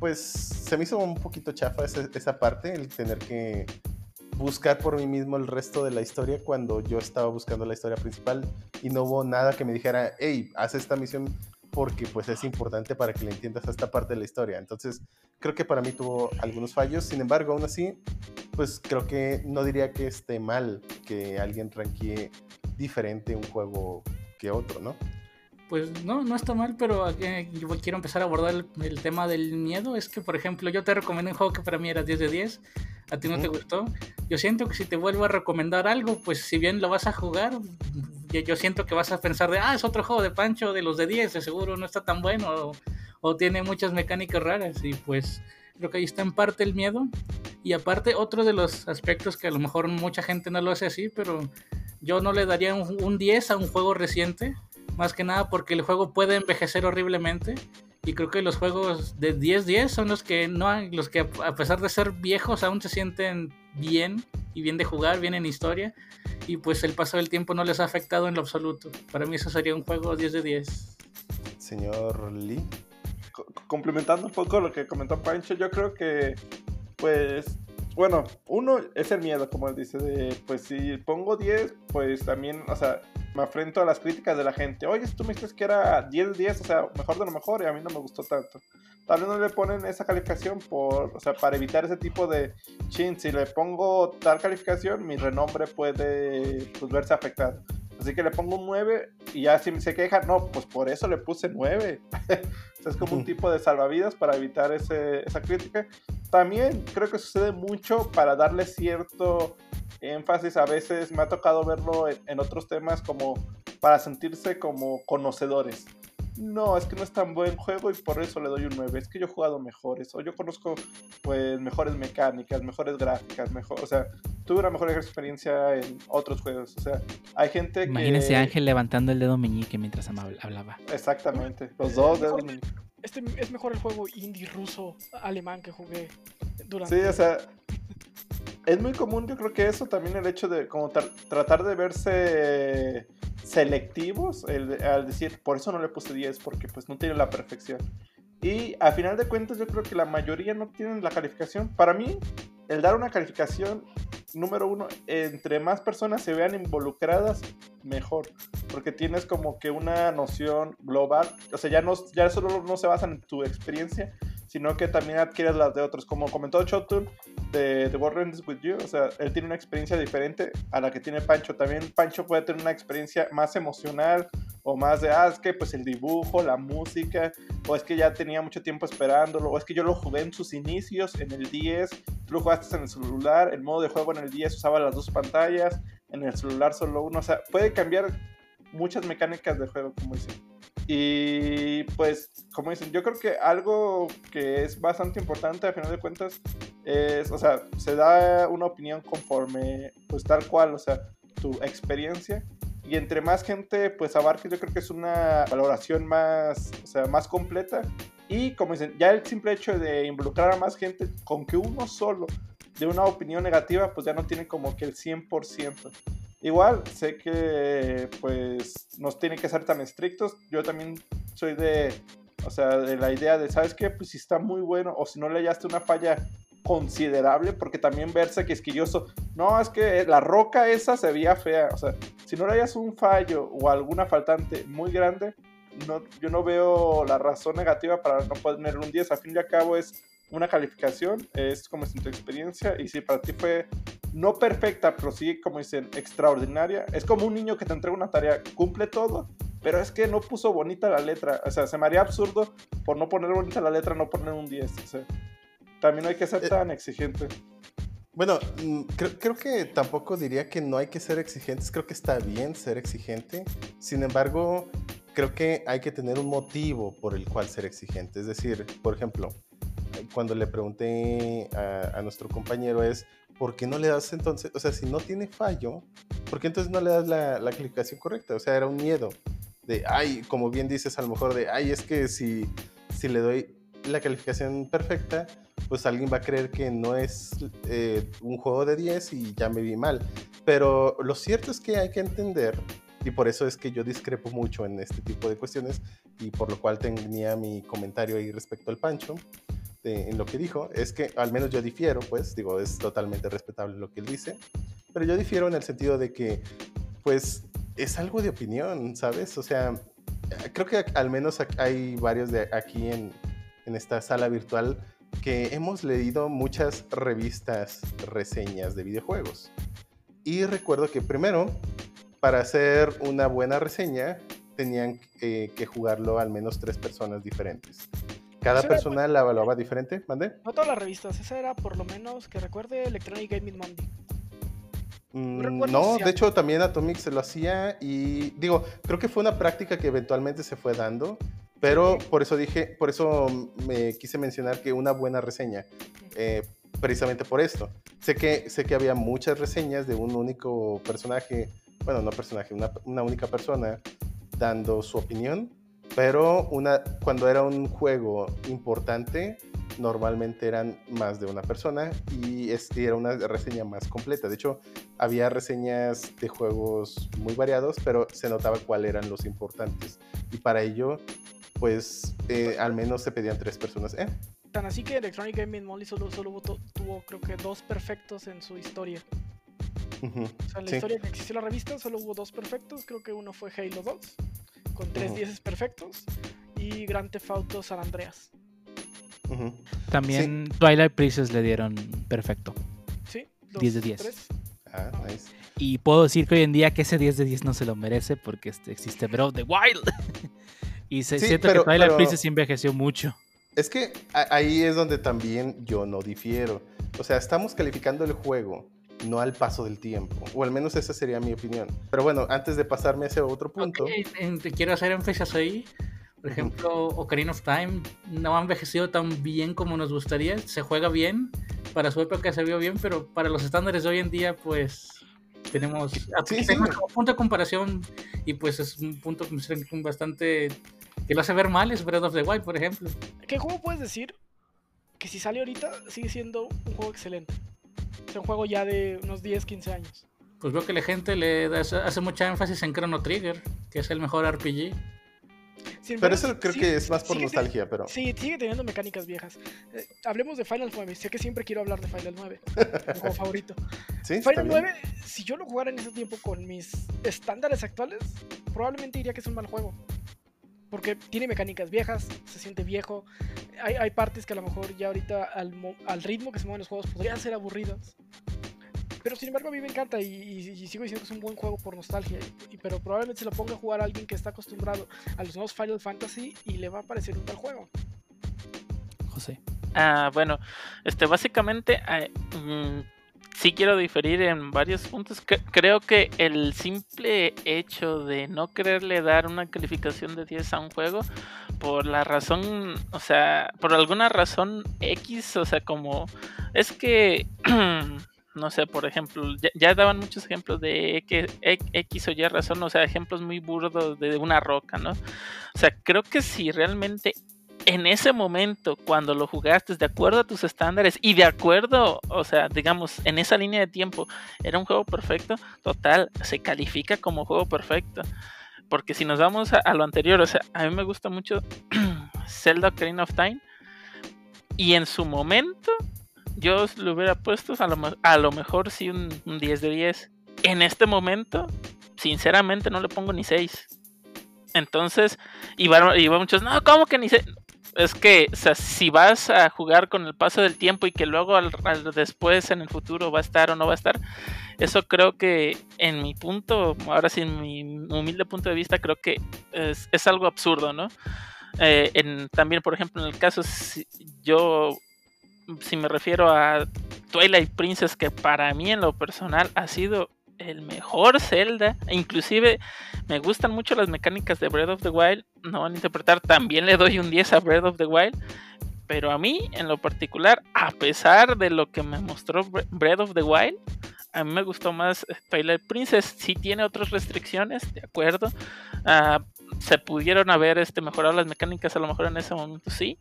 pues se me hizo un poquito chafa esa, esa parte, el tener que buscar por mí mismo el resto de la historia cuando yo estaba buscando la historia principal y no hubo nada que me dijera, hey, haz esta misión porque pues es importante para que le entiendas a esta parte de la historia. Entonces, creo que para mí tuvo algunos fallos, sin embargo, aún así, pues creo que no diría que esté mal que alguien ranquee diferente un juego que otro, ¿no? Pues no, no está mal, pero eh, yo quiero empezar a abordar el, el, tema del miedo. Es que, por ejemplo, yo te recomendé un juego que para mí era 10 de 10, a ti no te gustó. Yo siento que si te vuelvo a recomendar algo, pues si bien lo vas a jugar, yo, siento que vas a pensar de, ah, es otro juego de Pancho de los de 10, de seguro no está tan bueno o, o tiene muchas mecánicas raras y pues creo que ahí está en parte el miedo. Y aparte, otro de los aspectos que a lo mejor mucha gente no lo hace así, pero yo no le daría un, un 10 a un juego reciente más que nada porque el juego puede envejecer horriblemente y creo que los juegos de 10-10 son los que no los que a pesar de ser viejos aún se sienten bien y bien de jugar, bien en historia y pues el paso del tiempo no les ha afectado en lo absoluto. Para mí eso sería un juego 10 de 10. Señor Lee. C complementando un poco lo que comentó Pancho, yo creo que pues bueno, uno es el miedo, como él dice, de pues si pongo 10, pues también, o sea, me afrento a las críticas de la gente. Oye, tú me dices que era 10 de 10, o sea, mejor de lo mejor, y a mí no me gustó tanto. Tal vez no le ponen esa calificación por, o sea, para evitar ese tipo de chin. Si le pongo tal calificación, mi renombre puede pues, verse afectado. Así que le pongo un 9 y ya si se queja, no, pues por eso le puse 9. o sea, es como un tipo de salvavidas para evitar ese, esa crítica. También creo que sucede mucho para darle cierto énfasis. A veces me ha tocado verlo en, en otros temas como para sentirse como conocedores no, es que no es tan buen juego y por eso le doy un 9. Es que yo he jugado mejores, o yo conozco pues mejores mecánicas, mejores gráficas, mejor, o sea, tuve una mejor experiencia en otros juegos. O sea, hay gente que. Imagínese a Ángel levantando el dedo meñique mientras hablaba. Exactamente, los dos dedos meñique. Este es mejor el juego indie ruso alemán que jugué durante. Sí, o sea. Es muy común, yo creo que eso también el hecho de como tra tratar de verse selectivos el, al decir, por eso no le puse 10, porque pues no tiene la perfección. Y a final de cuentas yo creo que la mayoría no tienen la calificación. Para mí, el dar una calificación, número uno, entre más personas se vean involucradas, mejor. Porque tienes como que una noción global. O sea, ya, no, ya solo no se basan en tu experiencia, sino que también adquieres las de otros. Como comentó Chotul de The World With You, o sea, él tiene una experiencia diferente a la que tiene Pancho. También Pancho puede tener una experiencia más emocional o más de, ah, que pues el dibujo, la música, o es que ya tenía mucho tiempo esperándolo, o es que yo lo jugué en sus inicios, en el 10, tú lo jugaste en el celular, el modo de juego en el 10 usaba las dos pantallas, en el celular solo uno, o sea, puede cambiar muchas mecánicas de juego, como dicen. Y pues, como dicen, yo creo que algo que es bastante importante a final de cuentas es, o sea, se da una opinión conforme, pues tal cual, o sea, tu experiencia. Y entre más gente pues abarque, yo creo que es una valoración más, o sea, más completa. Y como dicen, ya el simple hecho de involucrar a más gente con que uno solo de una opinión negativa, pues ya no tiene como que el 100%. Igual, sé que pues nos tienen que ser tan estrictos. Yo también soy de, o sea, de la idea de, ¿sabes qué? Pues si está muy bueno o si no le hallaste una falla considerable, porque también verse quisquilloso, no, es que la roca esa se veía fea, o sea, si no le hayas un fallo o alguna faltante muy grande, no, yo no veo la razón negativa para no poner un 10, al fin al cabo es una calificación, es como es tu experiencia, y si para ti fue no perfecta, pero sí, como dicen, extraordinaria, es como un niño que te entrega una tarea, cumple todo, pero es que no puso bonita la letra, o sea, se me haría absurdo por no poner bonita la letra, no poner un 10, o sea, también no hay que ser Eh, tan exigente. Bueno, mm, creo, creo que tampoco diría que no hay que ser exigentes, creo que está bien ser exigente, sin embargo, creo que hay que tener un motivo por el cual ser exigente, es decir, por ejemplo, cuando le pregunté a, a nuestro compañero es, ¿por qué no le das entonces, o sea, si no tiene fallo, ¿por qué entonces no le das la, la calificación correcta? O sea, era un miedo de, ay, como bien dices, a lo mejor de, ay, es que si, si le doy la calificación perfecta, pues alguien va a creer que no es eh, un juego de 10 y ya me vi mal. Pero lo cierto es que hay que entender, y por eso es que yo discrepo mucho en este tipo de cuestiones, y por lo cual tenía mi comentario ahí respecto al Pancho, de- en lo que dijo, es que al menos yo difiero, pues digo, es totalmente respetable lo que él dice, pero yo difiero en el sentido de que, pues, es algo de opinión, ¿sabes? O sea, creo que al menos hay varios de aquí en, en esta sala virtual que hemos leído muchas revistas, reseñas de videojuegos. Y recuerdo que primero, para hacer una buena reseña, tenían eh, que jugarlo al menos tres personas diferentes. Cada Eso era persona la evaluaba diferente, ¿mande? No todas las revistas, esa era por lo menos que recuerde Electronic Gaming Monday. Mm, no, si de hecho también Atomic se lo hacía y digo, creo que fue una práctica que eventualmente se fue dando, pero por eso dije, por eso me quise mencionar que una buena reseña, eh, precisamente por esto. Sé que, sé que había muchas reseñas de un único personaje, bueno, no personaje, una, una única persona dando su opinión, pero una, cuando era un juego importante, normalmente eran más de una persona y este era una reseña más completa. De hecho, había reseñas de juegos muy variados, pero se notaba cuáles eran los importantes. Y para ello, pues eh, al menos se pedían tres personas. ¿Eh? Tan así que Electronic Gaming Monday solo, solo tuvo creo que dos perfectos en su historia. O sea, en la Sí. historia que existió la revista solo hubo dos perfectos. Creo que uno fue Halo 2, con tres Ujú. dieces perfectos. Y Grand Theft Auto San Andreas. También Twilight Princess le dieron perfecto. ¿Sí? Los 10 de 10. tres. Ah, nice. Y puedo decir que hoy en día que ese 10 de 10 no se lo merece porque este, existe Breath of the Wild. y se, Sí, siento pero- que Twilight pero- Princess envejeció mucho. Es que ahí es donde también yo no difiero. O sea, estamos calificando el juego, no al paso del tiempo. O al menos esa sería mi opinión. Pero bueno, antes de pasarme a ese otro punto. Ok, en- te quiero hacer énfasis ahí. Por ejemplo, Ocarina of Time no ha envejecido tan bien como nos gustaría. Se juega bien, para su época se vio bien, pero para los estándares de hoy en día, pues tenemos, Sí, tenemos sí. como punto de comparación y pues es un punto bastante que lo hace ver mal, es Breath of the Wild, por ejemplo. ¿Qué juego puedes decir que si sale ahorita sigue siendo un juego excelente? Sea, un juego ya de unos 10, 15 años. Pues veo que la gente le da- hace mucha énfasis en Chrono Trigger, que es el mejor RPG. Sin Pero embargo, eso creo sí- que es más por sigue nostalgia, pero. Sí, sigue teniendo mecánicas viejas. Eh, hablemos de Final 9. Sé que siempre quiero hablar de Final 9. mi juego favorito. Sí, Final bien. 9, si yo lo jugara en ese tiempo con mis estándares actuales, probablemente diría que es un mal juego. Porque tiene mecánicas viejas, se siente viejo. Hay, hay partes que a lo mejor ya ahorita al, mo- al ritmo que se mueven los juegos podrían ser aburridas. Pero sin embargo a mí me encanta y, y- y sigo diciendo que es un buen juego por nostalgia. Y- pero probablemente se lo ponga a jugar a alguien que está acostumbrado a los nuevos Final Fantasy y le va a parecer un tal juego. José. Ah, bueno, este, básicamente, eh, mm, sí quiero diferir en varios puntos. Cre- creo que el simple hecho de no quererle dar una calificación de 10 a un juego, por la razón, o sea, por alguna razón X, o sea, como, es que, no sé, por ejemplo, ya, daban muchos ejemplos de X o Y razón, o sea, ejemplos muy burdos de una roca, ¿no? O sea, creo que si realmente en ese momento, cuando lo jugaste de acuerdo a tus estándares y de acuerdo, o sea, digamos, en esa línea de tiempo, era un juego perfecto, total, se califica como juego perfecto. Porque si nos vamos a, lo anterior, o sea, a mí me gusta mucho Zelda Ocarina of Time. Y en su momento, yo le hubiera puesto a lo, a lo mejor sí un, un 10 de 10. En este momento, sinceramente no le pongo ni 6. Entonces, y y muchos, no, ¿cómo que ni 6? Es que, o sea, si vas a jugar con el paso del tiempo y que luego al, después en el futuro va a estar o no va a estar, eso creo que en mi punto, ahora sí en mi humilde punto de vista, creo que es, es algo absurdo, ¿no? Eh, también, por ejemplo, en el caso, yo, si me refiero a Twilight Princess, que para mí en lo personal ha sido el mejor Zelda, e inclusive me gustan mucho las mecánicas de Breath of the Wild, no van a interpretar, también le doy un 10 a Breath of the Wild, pero a mí en lo particular, a pesar de lo que me mostró Bre- Breath of the Wild, a mí me gustó más Twilight Princess. Sí tiene otras restricciones, de acuerdo. Ah, se pudieron haber este, mejorado las mecánicas a lo mejor en ese momento, sí.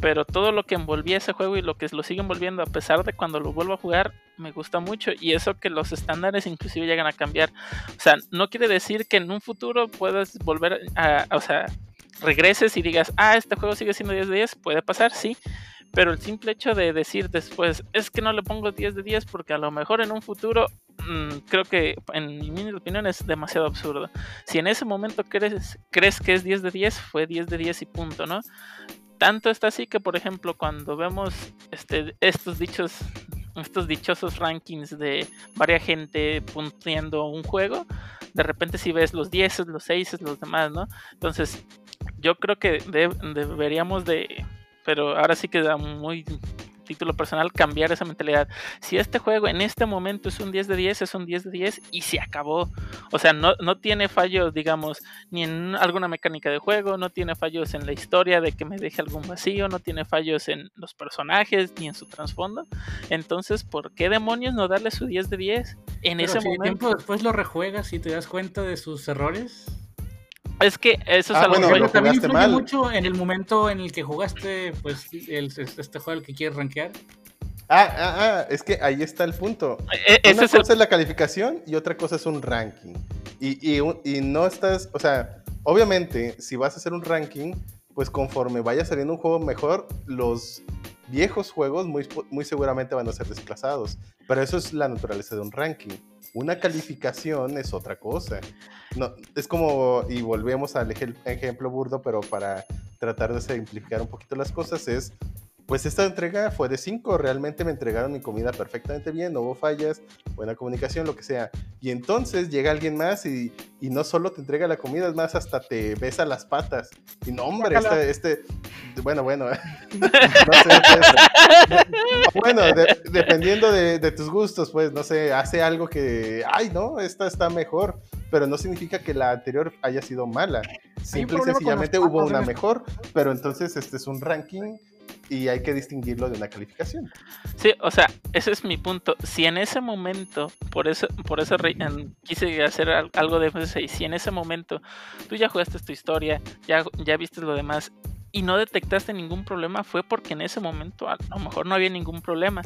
Pero todo lo que envolvía ese juego y lo que lo sigue envolviendo a pesar de cuando lo vuelvo a jugar, me gusta mucho. Y eso que los estándares inclusive llegan a cambiar. O sea, no quiere decir que en un futuro puedas volver a, a- o sea, regreses y digas, ah, este juego sigue siendo 10 de 10, puede pasar, sí. Pero el simple hecho de decir después, es que no le pongo 10 de 10 porque a lo mejor en un futuro, mm, creo que en mi opinión es demasiado absurdo. Si en ese momento crees, crees que es 10 de 10, fue 10 de 10 y punto, ¿no? Tanto está así que, por ejemplo, cuando vemos este, estos dichos, estos dichosos rankings de varias gente punteando un juego, de repente si ves los 10, los 6, los demás, ¿no? Entonces, yo creo que de- deberíamos de, pero ahora sí que da muy título personal cambiar esa mentalidad. Si este juego en este momento es un 10 de 10, es un 10 de 10 y se acabó. O sea, no, no tiene fallos, digamos, ni en alguna mecánica de juego, no tiene fallos en la historia de que me deje algún vacío, no tiene fallos en los personajes ni en su trasfondo. Entonces, ¿por qué demonios no darle su 10 de 10? En Pero ese si momento. tiempo después lo rejuegas y te das cuenta de sus errores. Es que eso es Ah, algo bueno, que- también influye mal. mucho en el momento en el que jugaste pues el, este juego al que quieres rankear. Ah, ah, ah, es que ahí está el punto. e- ese Una es el cosa es la calificación y otra cosa es un ranking. Y, y y no estás, o sea, obviamente, si vas a hacer un ranking, pues conforme vaya saliendo un juego mejor, los viejos juegos muy, muy seguramente van a ser desplazados. Pero eso es la naturaleza de un ranking. Una calificación es otra cosa. No, es como, y volvemos al ej- ejemplo burdo, pero para tratar de simplificar un poquito las cosas, es pues esta entrega fue de 5, realmente me entregaron mi comida perfectamente bien, no hubo fallas, buena comunicación, lo que sea. Y entonces llega alguien más y, y no solo te entrega la comida, es más, hasta te besa las patas. Y no, hombre, este, este, bueno, bueno, no sé, bueno, de- dependiendo de, de tus gustos, pues, no sé, hace algo que, ay, no, esta está mejor, pero no significa que la anterior haya sido mala. Simple y sencillamente hubo una mejor, pero entonces este es un ranking y hay que distinguirlo de una calificación. Sí, o sea, ese es mi punto. Si en ese momento, por eso, por eso quise hacer al- algo de F6, si en ese momento tú ya jugaste tu historia, ya, ya viste lo demás y no detectaste ningún problema, fue porque en ese momento a lo mejor no había ningún problema.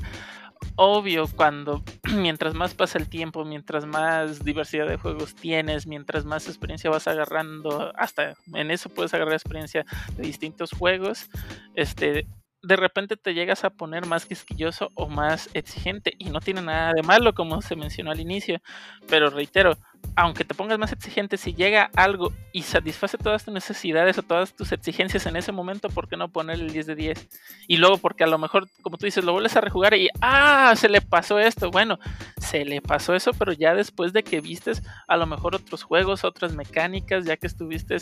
Obvio, cuando mientras más pasa el tiempo, mientras más diversidad de juegos tienes, mientras más experiencia vas agarrando, hasta en eso puedes agarrar experiencia de distintos juegos, este, de repente te llegas a poner más quisquilloso o más exigente y no tiene nada de malo como se mencionó al inicio, pero reitero, aunque te pongas más exigente, si llega algo y satisface todas tus necesidades o todas tus exigencias en ese momento, ¿por qué no ponerle el 10 de 10? Y luego porque a lo mejor, como tú dices, lo vuelves a rejugar y ¡ah! Se le pasó esto. Bueno, se le pasó eso, pero ya después de que vistes a lo mejor otros juegos, otras mecánicas, ya que estuviste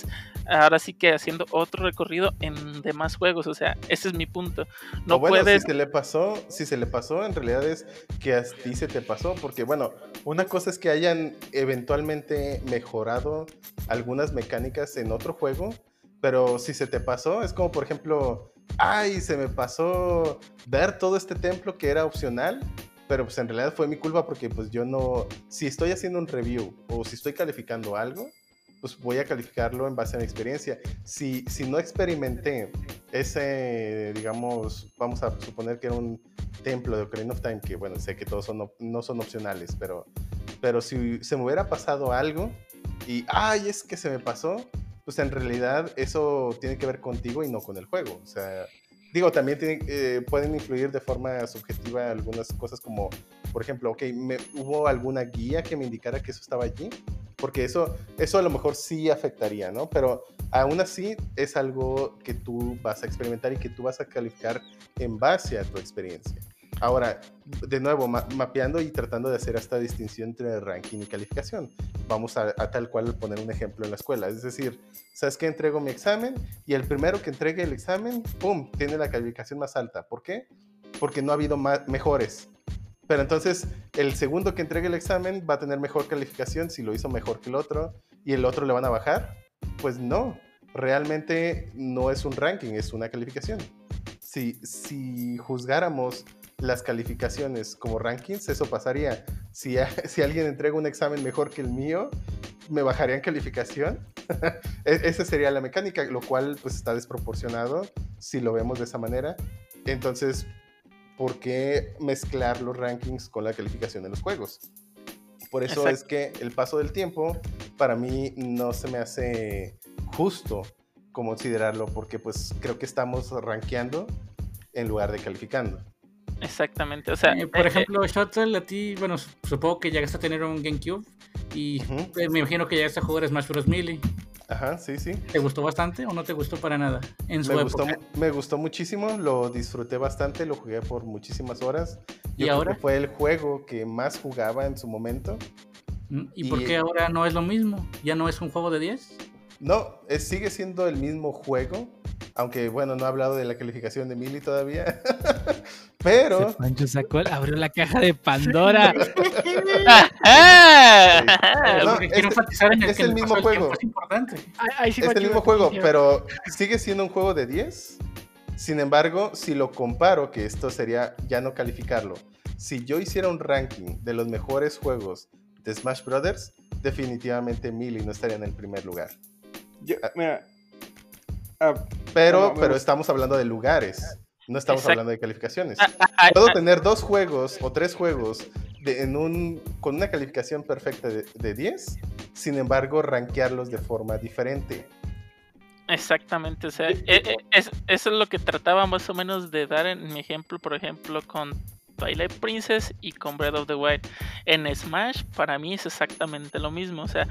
ahora sí que haciendo otro recorrido en demás juegos. O sea, ese es mi punto. No bueno, puedes. si se le pasó, si se le pasó, en realidad es que a ti se te pasó, porque bueno, una cosa es que hayan eventualmente mejorado algunas mecánicas en otro juego, pero si se te pasó, es como por ejemplo, ay, se me pasó ver todo este templo que era opcional, pero pues en realidad fue mi culpa porque pues yo no, si estoy haciendo un review o si estoy calificando algo, pues voy a calificarlo en base a mi experiencia. Si, si no experimenté ese, digamos, vamos a suponer que era un templo de Ocarina of Time, que bueno, sé que todos son, no son opcionales, pero, pero si se me hubiera pasado algo y, ay, es que se me pasó, pues en realidad eso tiene que ver contigo y no con el juego. O sea, digo, también tienen, eh, pueden influir de forma subjetiva algunas cosas como, por ejemplo, ok, me, ¿hubo alguna guía que me indicara que eso estaba allí? Porque eso, eso a lo mejor sí afectaría, ¿no? Pero aún así es algo que tú vas a experimentar y que tú vas a calificar en base a tu experiencia. Ahora, de nuevo, ma- mapeando y tratando de hacer esta distinción entre ranking y calificación. Vamos a, a tal cual poner un ejemplo en la escuela. Es decir, ¿sabes qué? Entrego mi examen y el primero que entregue el examen, ¡pum!, tiene la calificación más alta. ¿Por qué? Porque no ha habido mejores. Pero entonces, el segundo que entregue el examen va a tener mejor calificación si lo hizo mejor que el otro y el otro le van a bajar. Pues no, realmente no es un ranking, es una calificación. Si, si juzgáramos las calificaciones como rankings, eso pasaría. Si, si alguien entrega un examen mejor que el mío, me bajarían calificación. E- Esa sería la mecánica, lo cual pues está desproporcionado si lo vemos de esa manera. Entonces, ¿por qué mezclar los rankings con la calificación de los juegos? Por eso es que el paso del tiempo para mí no se me hace justo considerarlo porque pues creo que estamos rankeando en lugar de calificando. Exactamente. O sea, Eh, por eh, ejemplo, Shuttle, a ti, bueno, su- supongo que llegaste a tener un GameCube y Ujú. eh, me imagino que llegaste a jugar Smash Bros. Melee. Ajá, sí, sí. ¿Te gustó bastante o no te gustó para nada en su Me gustó, época? mu- me gustó muchísimo, lo disfruté bastante, lo jugué por muchísimas horas. ¿Y Yo creo ahora? que fue el juego que más jugaba en su momento. ¿Mm? ¿Y por y- qué ahora no es lo mismo? ¿Ya no es un juego de 10? No, es- sigue siendo el mismo juego, aunque bueno, no he hablado de la calificación de Mili todavía. Pero Pancho sacó, abrió la caja de Pandora. ¡Ah! No, quiero es- enfatizar en el es que el el mismo juego. Es importante. Ahí, ahí sí es el mismo juego, pero sigue siendo un juego de 10. Sin embargo, si lo comparo, que esto sería ya no calificarlo, si yo hiciera un ranking de los mejores juegos de Smash Brothers, definitivamente Melee no estaría en el primer lugar. Yo- mira, ah, Pero, pero estamos hablando de lugares, no estamos Exacto. hablando de calificaciones. Ah, ah, Puedo ah, tener dos juegos o tres juegos de- en un, con una calificación perfecta de, de 10, sin embargo, rankearlos de forma diferente. Exactamente, o sea, e- e- es- eso es lo que trataba más o menos de dar en mi ejemplo, por ejemplo, con Twilight Princess y con Breath of the Wild. En Smash, para mí es exactamente lo mismo, o sea,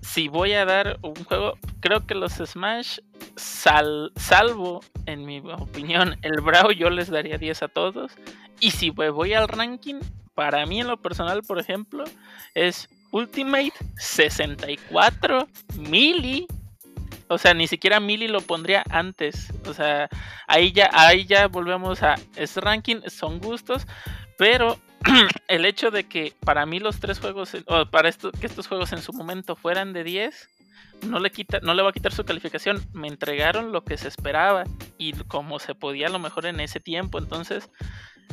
si voy a dar un juego, creo que los Smash, sal- salvo, en mi opinión, el Brawl, yo les daría 10 a todos. Y si me voy al ranking, para mí en lo personal, por ejemplo, es Ultimate 64, Melee. O sea, ni siquiera Mili lo pondría antes. O sea, ahí ya, ahí ya volvemos a. Es ranking, son gustos. Pero el hecho de que para mí los tres juegos, o para que estos juegos en su momento fueran de 10, no le, quita, no le va a quitar su calificación. Me entregaron lo que se esperaba y como se podía a lo mejor en ese tiempo. Entonces,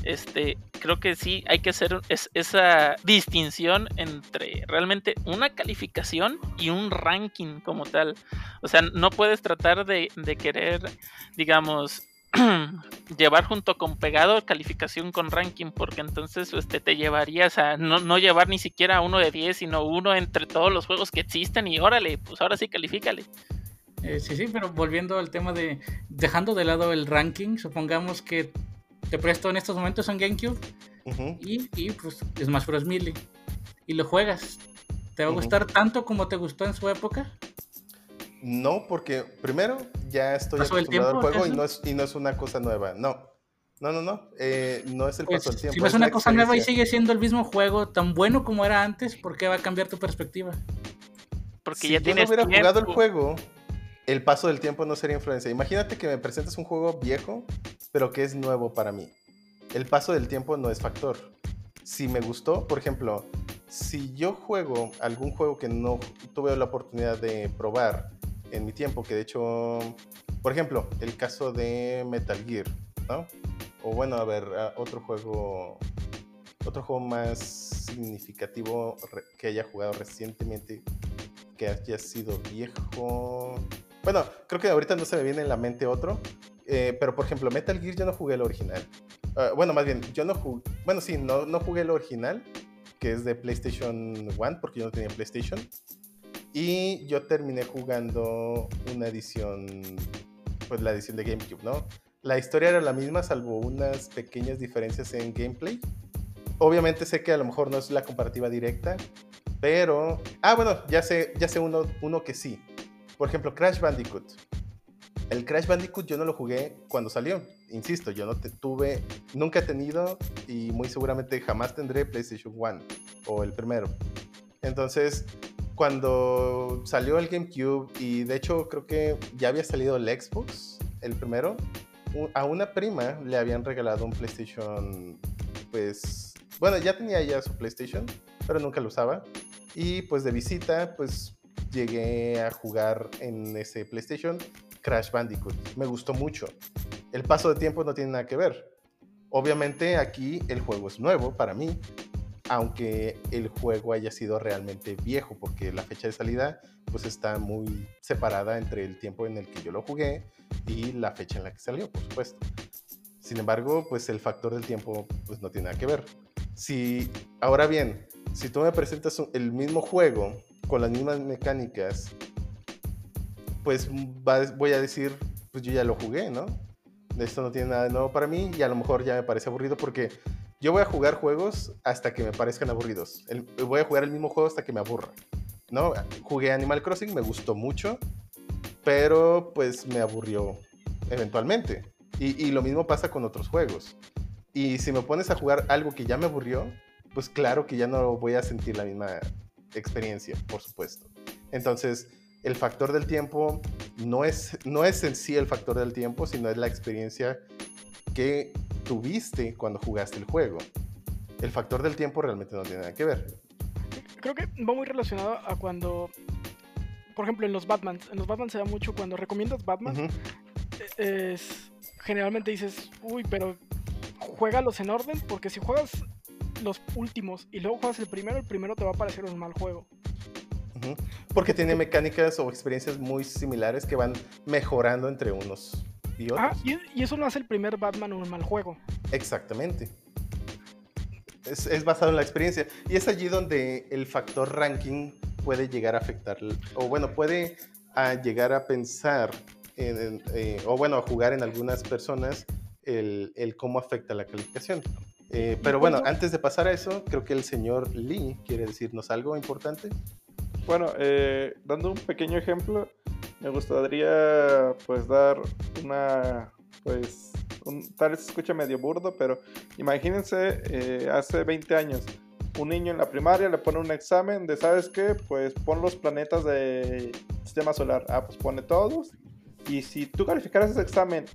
este, creo que sí hay que hacer es- esa distinción entre realmente una calificación y un ranking como tal. O sea, no puedes tratar de, de querer, digamos, llevar junto con pegado calificación con ranking, porque entonces este, te llevarías a no, no llevar ni siquiera uno de 10, sino uno entre todos los juegos que existen y órale, pues ahora sí califícale. Eh, sí, sí, pero volviendo al tema de. Dejando de lado el ranking, supongamos que te presto en estos momentos un GameCube y, y pues Smash Bros. Melee. Y lo juegas. ¿Te va a gustar tanto como te gustó en su época? No, porque primero ya estoy ¿Pasó el acostumbrado al tiempo, juego y no, es, y no es una cosa nueva. No, no, no, no. eh, no es el Pues, paso del tiempo. si ves es una cosa nueva y sigue siendo el mismo juego tan bueno como era antes, ¿por qué va a cambiar tu perspectiva? Porque si ya yo tienes no hubiera jugado el juego, el paso del tiempo no sería influencia. Imagínate que me presentes un juego viejo, pero que es nuevo para mí. El paso del tiempo no es factor. Si me gustó, por ejemplo, si yo juego algún juego que no tuve la oportunidad de probar en mi tiempo, que de hecho, por ejemplo, el caso de Metal Gear, ¿no? O bueno, a ver, otro juego, otro juego más significativo que haya jugado recientemente que haya sido viejo. Bueno, creo que ahorita no se me viene en la mente otro. eh, pero por ejemplo, Metal Gear yo no jugué el original. Ah, bueno, más bien, yo no jugué. Bueno, sí, no, no jugué el original, que es de PlayStation 1, porque yo no tenía PlayStation. Y yo terminé jugando una edición, pues la edición de GameCube, ¿no? La historia era la misma, salvo unas pequeñas diferencias en gameplay. Obviamente sé que a lo mejor no es la comparativa directa, pero... Ah, bueno, ya sé, ya sé uno, uno que sí. Por ejemplo, Crash Bandicoot. El Crash Bandicoot yo no lo jugué cuando salió. Insisto, yo no te, tuve, nunca he tenido y muy seguramente jamás tendré PlayStation 1 o el primero. Entonces, cuando salió el GameCube y de hecho creo que ya había salido el Xbox, el primero, a una prima le habían regalado un PlayStation, pues, bueno, ya tenía ya su PlayStation, pero nunca lo usaba. Y pues de visita, pues llegué a jugar en ese PlayStation Crash Bandicoot. Me gustó mucho. El paso de tiempo no tiene nada que ver. Obviamente aquí el juego es nuevo para mí, aunque el juego haya sido realmente viejo, porque la fecha de salida pues está muy separada entre el tiempo en el que yo lo jugué y la fecha en la que salió, por supuesto. Sin embargo, pues el factor del tiempo pues no tiene nada que ver. Si, ahora bien, si tú me presentas el mismo juego con las mismas mecánicas, pues voy a decir, pues yo ya lo jugué, ¿no? Esto no tiene nada de nuevo para mí y a lo mejor ya me parece aburrido porque yo voy a jugar juegos hasta que me parezcan aburridos. voy a jugar el mismo juego hasta que me aburra. ¿no? Jugué Animal Crossing, me gustó mucho, pero pues me aburrió eventualmente. Y, y, lo mismo pasa con otros juegos. Y si me pones a jugar algo que ya me aburrió, pues claro que ya no voy a sentir la misma experiencia, por supuesto. Entonces, el factor del tiempo no es, no es en sí el factor del tiempo, sino es la experiencia que tuviste cuando jugaste el juego. El factor del tiempo realmente no tiene nada que ver. Creo que va muy relacionado a cuando, por ejemplo, en los Batman, en los Batman se da mucho cuando recomiendas Batman, es, generalmente dices, uy, pero juégalos en orden, porque si juegas los últimos y luego juegas el primero, el primero te va a parecer un mal juego. Porque tiene mecánicas o experiencias muy similares que van mejorando entre unos Ah, y, eso no hace el primer Batman un mal juego. Exactamente. Es, basado en la experiencia. Y es allí donde el factor ranking puede llegar a afectar, o bueno, puede llegar a pensar, eh, o bueno, a jugar en algunas personas el, cómo afecta la calificación. Eh, pero bueno, antes de pasar a eso, creo que el señor Lee quiere decirnos algo importante. Bueno, eh, dando un pequeño ejemplo, me gustaría pues dar una, pues, tal vez se escucha medio burdo, pero imagínense eh, hace 20 años, un niño en la primaria le pone un examen de, ¿sabes qué? Pues pon los planetas del sistema solar. Ah, pues pone todos. Y si tú calificaras ese examen,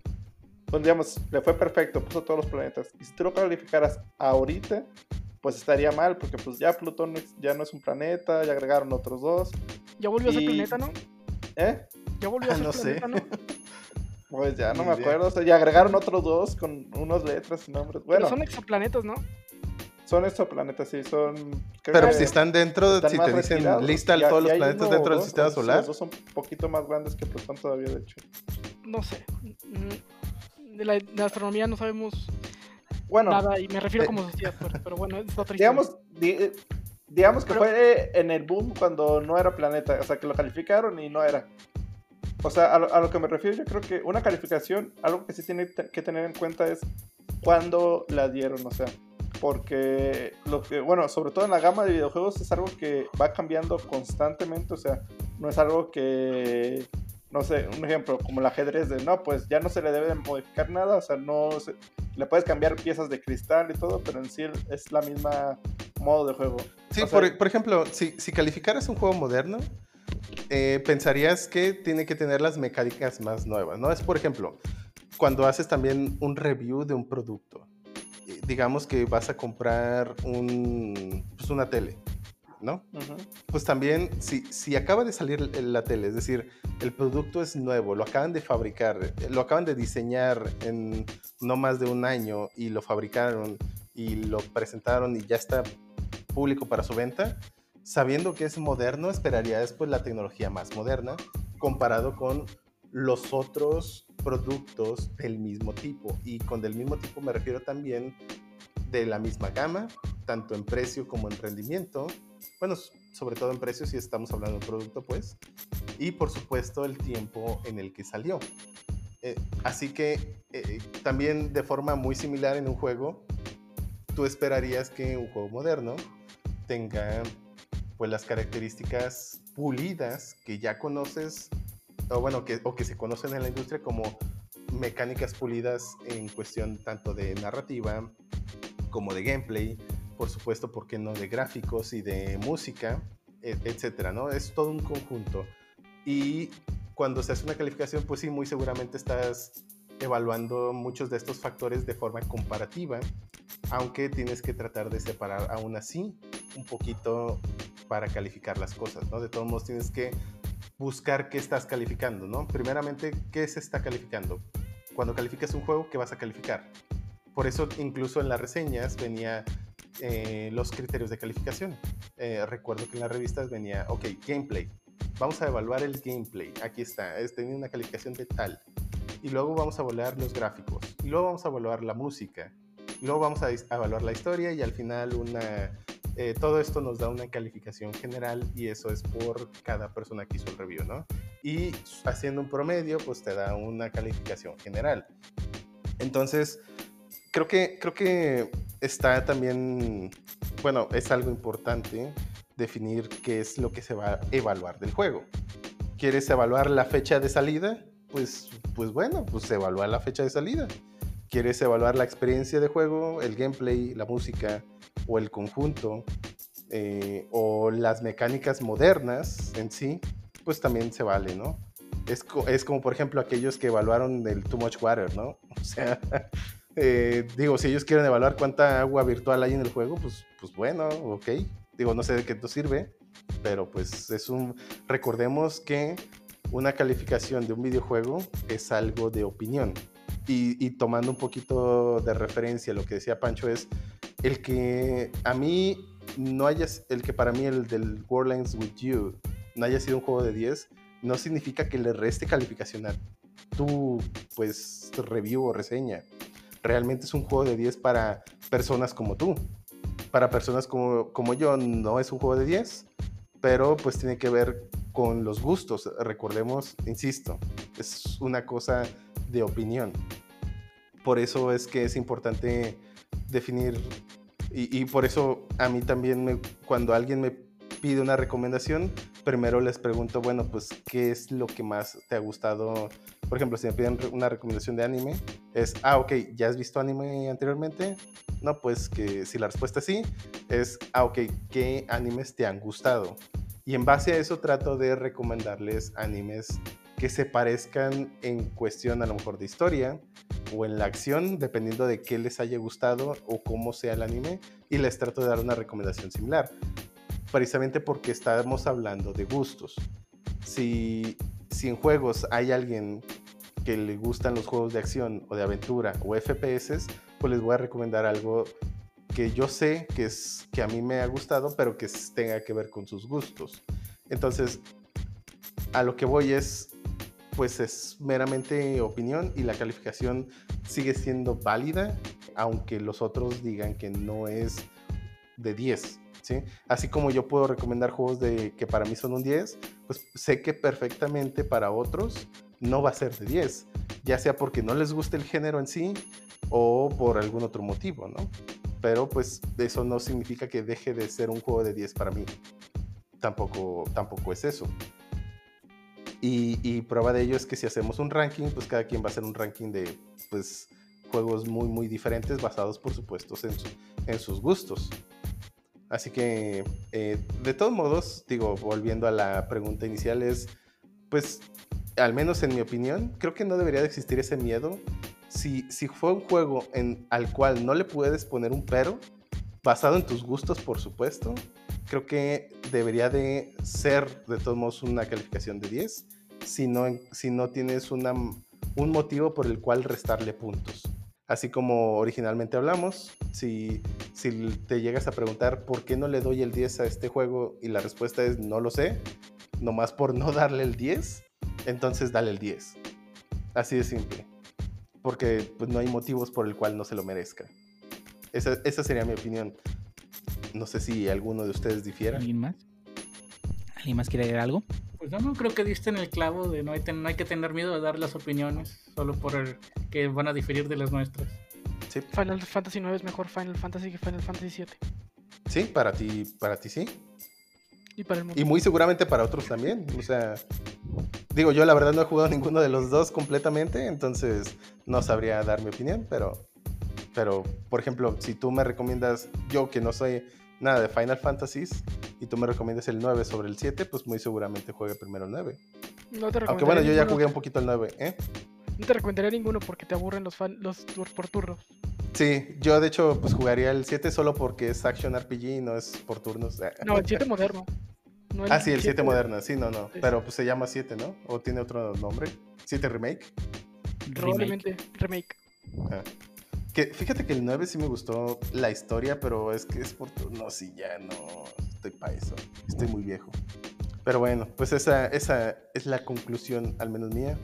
pues digamos, le fue perfecto, puso todos los planetas. Y si tú lo calificaras ahorita, pues estaría mal, porque pues ya Plutón ya no es un planeta, ya agregaron otros dos. Ya volvió a ser planeta, ¿no? ¿Eh? Ya volvió a ser no sé. Pues ya no me acuerdo. O sea, ya agregaron otros dos con unas letras y nombres. Bueno. Pero son exoplanetas, ¿no? Son exoplanetas, sí, son. Pero si están dentro, si te dicen lista todos los planetas dentro del sistema solar. Los dos son un poquito más grandes que Plutón todavía, de hecho. No sé. De la, astronomía no sabemos bueno, nada, y me refiero como sociedad, pero, bueno, es otra Digamos, digamos que fue en el boom cuando no era planeta, o sea, que lo calificaron y no era. O sea, a lo, que me refiero, yo creo que una calificación, algo que sí tiene que tener en cuenta es cuándo la dieron, o sea, porque lo que, bueno, sobre todo en la gama de videojuegos es algo que va cambiando constantemente, o sea, no es algo que, no sé, un ejemplo, como el ajedrez de, no, pues ya no se le debe de modificar nada, o sea, no le puedes cambiar piezas de cristal y todo, pero en sí es la misma modo de juego. Sí, por, por, ejemplo, si, si calificaras un juego moderno, eh, pensarías que tiene que tener las mecánicas más nuevas, ¿no? Es, por ejemplo, cuando haces también un review de un producto. Eh, digamos que vas a comprar un, pues una tele, ¿no? Pues también, si, si acaba de salir la tele, es decir, el producto es nuevo, lo acaban de fabricar, eh, lo acaban de diseñar en no más de un año y lo fabricaron y lo presentaron y ya está público para su venta, sabiendo que es moderno, esperaría después la tecnología más moderna comparado con los otros productos del mismo tipo. Y con del mismo tipo me refiero también de la misma gama, tanto en precio como en rendimiento. Bueno, sobre todo en precio si estamos hablando de un producto, pues. Y por supuesto el tiempo en el que salió. Eh, así que eh, también de forma muy similar en un juego, tú esperarías que un juego moderno tenga pues las características pulidas que ya conoces o bueno que, o que se conocen en la industria como mecánicas pulidas en cuestión tanto de narrativa como de gameplay, por supuesto, ¿por qué no? De gráficos y de música, e, etcétera, ¿no? Es todo un conjunto. Y cuando se hace una calificación, pues sí, muy seguramente estás evaluando muchos de estos factores de forma comparativa, aunque tienes que tratar de separar aún así un poquito para calificar las cosas, ¿no? De todos modos tienes que buscar qué estás calificando, ¿no? Primeramente, ¿qué se está calificando? Cuando calificas un juego, ¿qué vas a calificar? Por eso incluso en las reseñas venía eh, los criterios de calificación. Eh, recuerdo que en las revistas venía, ok, gameplay. Vamos a evaluar el gameplay. Aquí está, es, tenía una calificación de tal. Y luego vamos a evaluar los gráficos. Y luego vamos a evaluar la música. Y luego vamos a evaluar la historia y al final una eh, todo esto nos da una calificación general y eso es por cada persona que hizo el review, ¿no? Y haciendo un promedio, pues te da una calificación general. Entonces, creo que, creo que está también, bueno, es algo importante definir qué es lo que se va a evaluar del juego. ¿Quieres evaluar la fecha de salida? Pues, pues bueno, pues evalúa la fecha de salida. ¿Quieres evaluar la experiencia de juego, el gameplay, la música, o el conjunto eh, o las mecánicas modernas en sí, pues también se vale, ¿no? Es, es, como, por ejemplo, aquellos que evaluaron el Too Much Water, ¿no? O sea, eh, digo, si ellos quieren evaluar cuánta agua virtual hay en el juego, pues, pues bueno, ok. Digo, no sé de qué esto sirve, pero pues es un... Recordemos que una calificación de un videojuego es algo de opinión. Y, y tomando un poquito de referencia, lo que decía Pancho es, el que a mí no haya, el que para mí el del Warlands With You no haya sido un juego de 10, no significa que le reste calificación a tu, pues, review o reseña. Realmente es un juego de 10 para personas como tú. Para personas como, como yo no es un juego de 10, pero pues tiene que ver con los gustos. Recordemos, insisto, es una cosa de opinión. Por eso es que es importante definir y, por eso a mí también cuando alguien me pide una recomendación, primero les pregunto, bueno, pues, ¿qué es lo que más te ha gustado? Por ejemplo, si me piden una recomendación de anime, es, ah, ok, ¿ya has visto anime anteriormente? No, pues que si la respuesta es sí, es, ah, ok, ¿qué animes te han gustado? Y en base a eso trato de recomendarles animes que se parezcan en cuestión a lo mejor de historia o en la acción, dependiendo de qué les haya gustado o cómo sea el anime, y les trato de dar una recomendación similar, precisamente porque estamos hablando de gustos. Si, si en juegos hay alguien que le gustan los juegos de acción o de aventura o FPS, pues les voy a recomendar algo que yo sé que, es, que a mí me ha gustado, pero que tenga que ver con sus gustos. Entonces, a lo que voy es, pues es meramente opinión y la calificación sigue siendo válida, aunque los otros digan que no es de 10. ¿Sí? Así como yo puedo recomendar juegos de, que para mí son un 10, pues sé que perfectamente para otros no va a ser de 10, ya sea porque no les guste el género en sí o por algún otro motivo, ¿no? Pero pues eso no significa que deje de ser un juego de 10 para mí. Tampoco, tampoco es eso. Y, prueba de ello es que si hacemos un ranking, pues cada quien va a hacer un ranking de pues, juegos muy, muy diferentes, basados por supuesto en sus gustos. Así que, eh, de todos modos, digo, volviendo a la pregunta inicial, es, pues, al menos en mi opinión, creo que no debería de existir ese miedo. Si, si fue un juego al cual no le puedes poner un pero, basado en tus gustos, por supuesto, creo que debería de ser de todos modos una calificación de 10 si no, si no tienes un motivo por el cual restarle puntos. Así como originalmente hablamos, si, si te llegas a preguntar por qué no le doy el 10 a este juego y la respuesta es no lo sé, nomás por no darle el 10, entonces dale el 10. Así de simple. Porque pues, no hay motivos por el cual no se lo merezca. Esa, esa sería mi opinión. No sé si alguno de ustedes difiera. ¿Alguien más? ¿Alguien más quiere agregar algo? Pues yo no creo que diste en el clavo de no hay, ten- no hay que tener miedo de dar las opiniones solo por el- que van a diferir de las nuestras. Sí, Final Fantasy 9 es mejor Final Fantasy que Final Fantasy 7. sí, para ti, para ti sí. Y para el mundo. Y muy seguramente para otros también. O sea, digo, yo la verdad no he jugado ninguno de los dos completamente, entonces no sabría dar mi opinión, pero, pero por ejemplo, si tú me recomiendas, yo que no soy nada de Final Fantasies, y tú me recomiendas el 9 sobre el 7, pues muy seguramente juegue primero el 9. No te Aunque bueno, yo ya jugué un poquito el 9, ¿eh? No te recomendaría ninguno porque te aburren los, fan, los tur- por turnos. Sí, yo de hecho pues jugaría el 7 solo porque es Action RPG y no es por turnos. No, el 7 moderno. No Ah, sí, el 7 7 moderno, sí, no, no. Sí. Pero pues se llama 7, ¿no? ¿O tiene otro nombre? ¿7 Remake? Probablemente remake. Ah. Que fíjate que el 9 sí me gustó la historia, pero es que es por turnos y ya no estoy para eso. Estoy muy viejo. Pero bueno, pues esa, esa es la conclusión, al menos mía.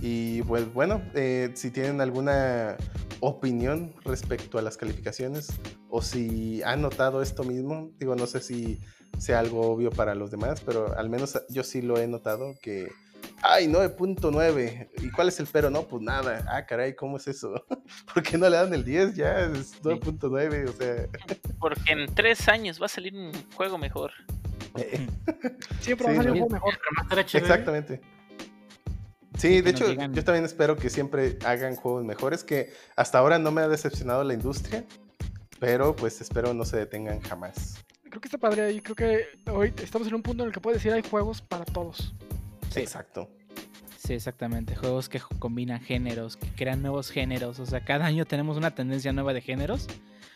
Y pues bueno, eh, si tienen alguna opinión respecto a las calificaciones o si han notado esto mismo, digo, no sé si sea algo obvio para los demás, pero al menos yo sí lo he notado que Ay, 9.9. ¿Y cuál es el pero? No, pues nada. Ah, caray, ¿cómo es eso? ¿Por qué no le dan el 10? Ya es 9.9, o sea. Porque en tres años va a salir un juego mejor. eh, Siempre Sí, va a salir un juego mejor. Exactamente. Sí, de hecho, digan- yo también espero que siempre hagan juegos mejores, que hasta ahora no me ha decepcionado la industria, pero pues espero no se detengan jamás. Creo que está padre y creo que hoy estamos en un punto en el que puedes decir hay juegos para todos. Sí. Exacto. Sí, exactamente. Juegos que combinan géneros, que crean nuevos géneros. O sea, cada año tenemos una tendencia nueva de géneros.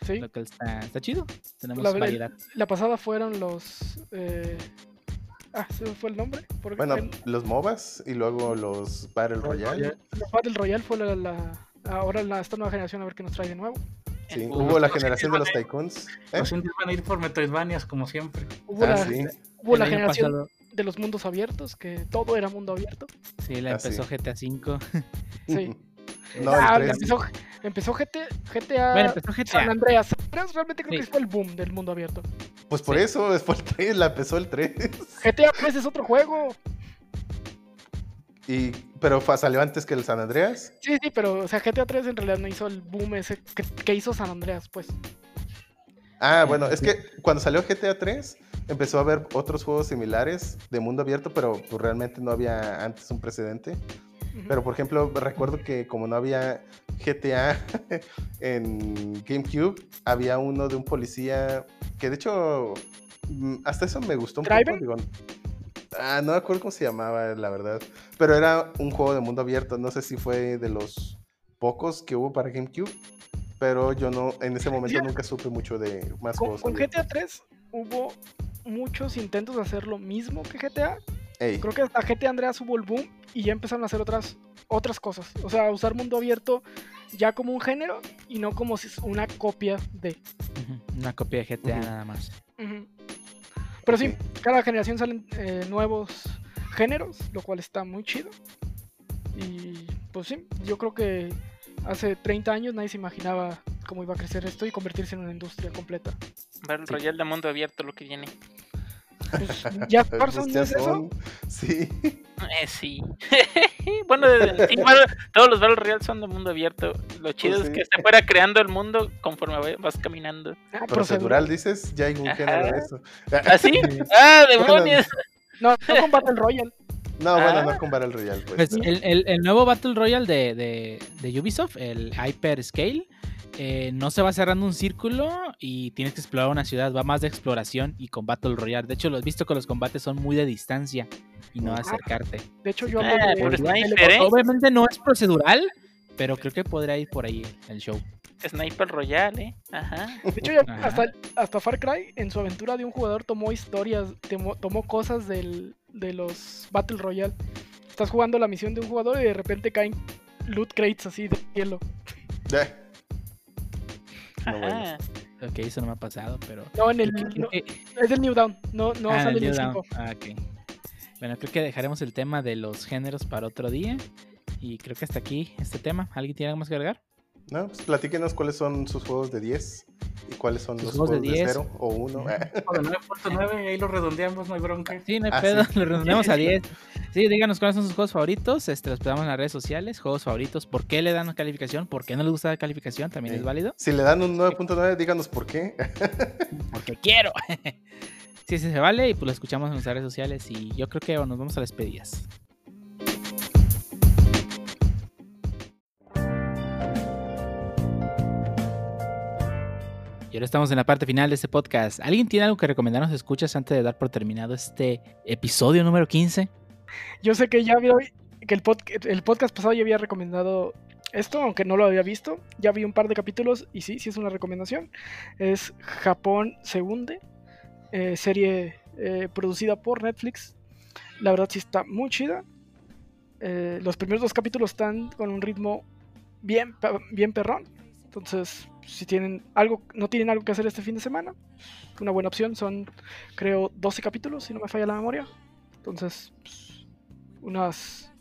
¿sí? Lo que está, está chido. Tenemos La variedad. La pasada fueron los... eh, Ah, se fue el nombre. Porque Bueno, en- los MOBAs y luego los Battle Royale. los Battle Royale fue la, la- ahora la, esta nueva generación a ver qué nos trae de nuevo. Sí, hubo la generación de los Tycoons. ¿eh? Los van a ir por Metroidvanias, como siempre. Hubo, Ah, la, sí. hubo la generación pasado, de los mundos abiertos, que todo era mundo abierto. sí, la Ah, sí. empezó GTA V. Sí. No, Ah, el 3. empezó, empezó GT, GTA Bueno, empezó San GTA. Andreas. San Andreas realmente creo Sí. que fue el boom del mundo abierto. Pues por Sí. eso, fue el 3, la empezó el 3. GTA 3 es otro juego. Y, pero fue- salió antes que el San Andreas. Sí, sí, pero o sea, GTA 3 en realidad no hizo el boom ese que, que hizo San Andreas, pues. Ah, bueno, es que cuando salió GTA 3 empezó a haber otros juegos similares de mundo abierto, pero pues, realmente no había antes un precedente. Pero por ejemplo, recuerdo que como no había GTA en GameCube, había uno de un policía que de hecho mm, hasta eso me gustó un ¿Driver? poco. Digo, ah, no me acuerdo cómo se llamaba, la verdad. Pero era un juego de mundo abierto. No sé si fue de los pocos que hubo para GameCube. Pero yo no, en ese momento nunca supe mucho de más con, juegos. con. GTA 3 hubo muchos intentos de hacer lo mismo que GTA. Ey, Creo que hasta GTA Andreas hubo el boom y ya empezaron a hacer otras, otras cosas. O sea, usar mundo abierto ya como un género y no como si es una copia de. Una copia de GTA nada más. Pero sí, cada generación salen eh, nuevos géneros, lo cual está muy chido. Y pues sí, yo creo que hace 30 años nadie se imaginaba cómo iba a crecer esto y convertirse en una industria completa. Battle Sí. Royale de mundo abierto lo que viene. Ya ya es eso. Sí. Eh, sí. bueno, sí, Battle- todos los Battle Royale son de mundo abierto. Lo chido Pues es sí. que se fuera creando el mundo conforme va- vas caminando. Ah, Procedural, dices, ya hay un género de eso. ¿Así? ¡Ah, Bueno, demonios! No, no con Battle Royale. No, bueno, Ah. no con Battle Royale, pues. Pues pero- el, el- el nuevo Battle Royale de, de- de Ubisoft, el Hyper Scale, eh, no se va cerrando un círculo y tienes que explorar una ciudad, va más de exploración y con Battle Royale. De hecho, lo he visto que los combates son muy de distancia y no de Ah. acercarte. De hecho, yo hablo de, Sniper, ¿eh? Obviamente no es procedural, pero creo que podría ir por ahí el show. Sniper Royale, ¿eh? Ajá. de hecho, ya Ajá. hasta, hasta Far Cry, en su aventura de un jugador, tomó historias, tomó, tomó cosas del, de los Battle Royale. Estás jugando la misión de un jugador y de repente caen loot crates así de cielo. Ya. No, bueno. Ok, eso no me ha pasado, pero... No, en el, creo que- no, creo que- es del New Down, no, no Ah, sale el New Down. 5. Ah, ok. Bueno, creo que dejaremos el tema de los géneros para otro día. Y creo que hasta aquí este tema. ¿Alguien tiene algo más que agregar? No, pues platíquenos cuáles son sus juegos de 10 y cuáles son Sus los juegos de juegos de 10. 0 o 1. O de 9.9, ahí lo redondeamos, no hay bronca. Sí, no hay Ah, pedo, sí. lo redondeamos a 10. Sí, díganos cuáles son sus juegos favoritos. Este, los pedamos en las redes sociales. Juegos favoritos. ¿Por qué le dan una calificación? ¿Por qué no les gusta la calificación? También Sí. es válido. Si le dan un 9.9, díganos por qué. Porque quiero. sí, sí, se vale. Y pues lo escuchamos en nuestras redes sociales. Y yo creo que nos vamos a las despedidas. Y ahora estamos en la parte final de este podcast. ¿Alguien tiene algo que recomendarnos escuchas antes de dar por terminado este episodio número 15? Yo sé que ya había, que el, pod- el podcast pasado ya había recomendado esto, aunque no lo había visto. Ya vi un par de capítulos y sí, sí es una recomendación. Es Japón se hunde, eh, serie eh, producida por Netflix. La verdad sí está muy chida. Eh, los primeros dos capítulos están con un ritmo bien, bien perrón. Entonces, si tienen algo, no tienen algo que hacer este fin de semana, una buena opción. Son, creo, 12 capítulos, si no me falla la memoria. Entonces, pues, unas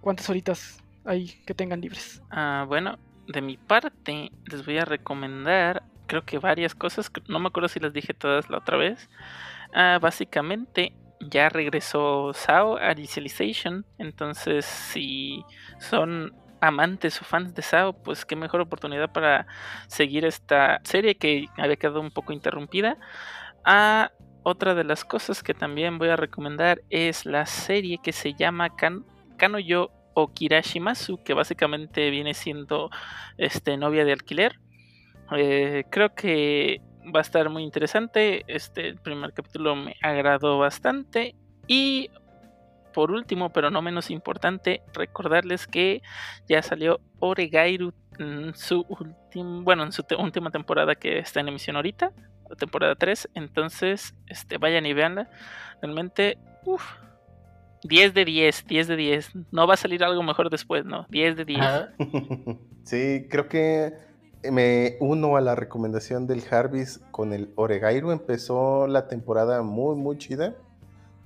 cuantas horitas ahí que tengan libres. Ah, bueno, de mi parte les voy a recomendar, creo que varias cosas, no me acuerdo si las dije todas la otra vez. Ah, básicamente ya regresó SAO a Initialization, entonces si son amantes o fans de SAO, pues qué mejor oportunidad para seguir esta serie que había quedado un poco interrumpida. Ah, otra de las cosas que también voy a recomendar es la serie que se llama kan Kanoyo Okirashimasu, que básicamente viene siendo este, novia de alquiler. Eh, creo que va a estar muy interesante. Este, el primer capítulo me agradó bastante. Y por último, pero no menos importante, recordarles que ya salió Oregairu en su última, bueno, en su te- última temporada que está en emisión ahorita, la temporada 3. Entonces, este, vayan y veanla. Realmente, uff. 10 de 10, 10 de 10. No va a salir algo mejor después, ¿no? 10 de 10. Ah, sí, creo que me uno a la recomendación del Jarvis con el Oregairu. Empezó la temporada muy, muy chida.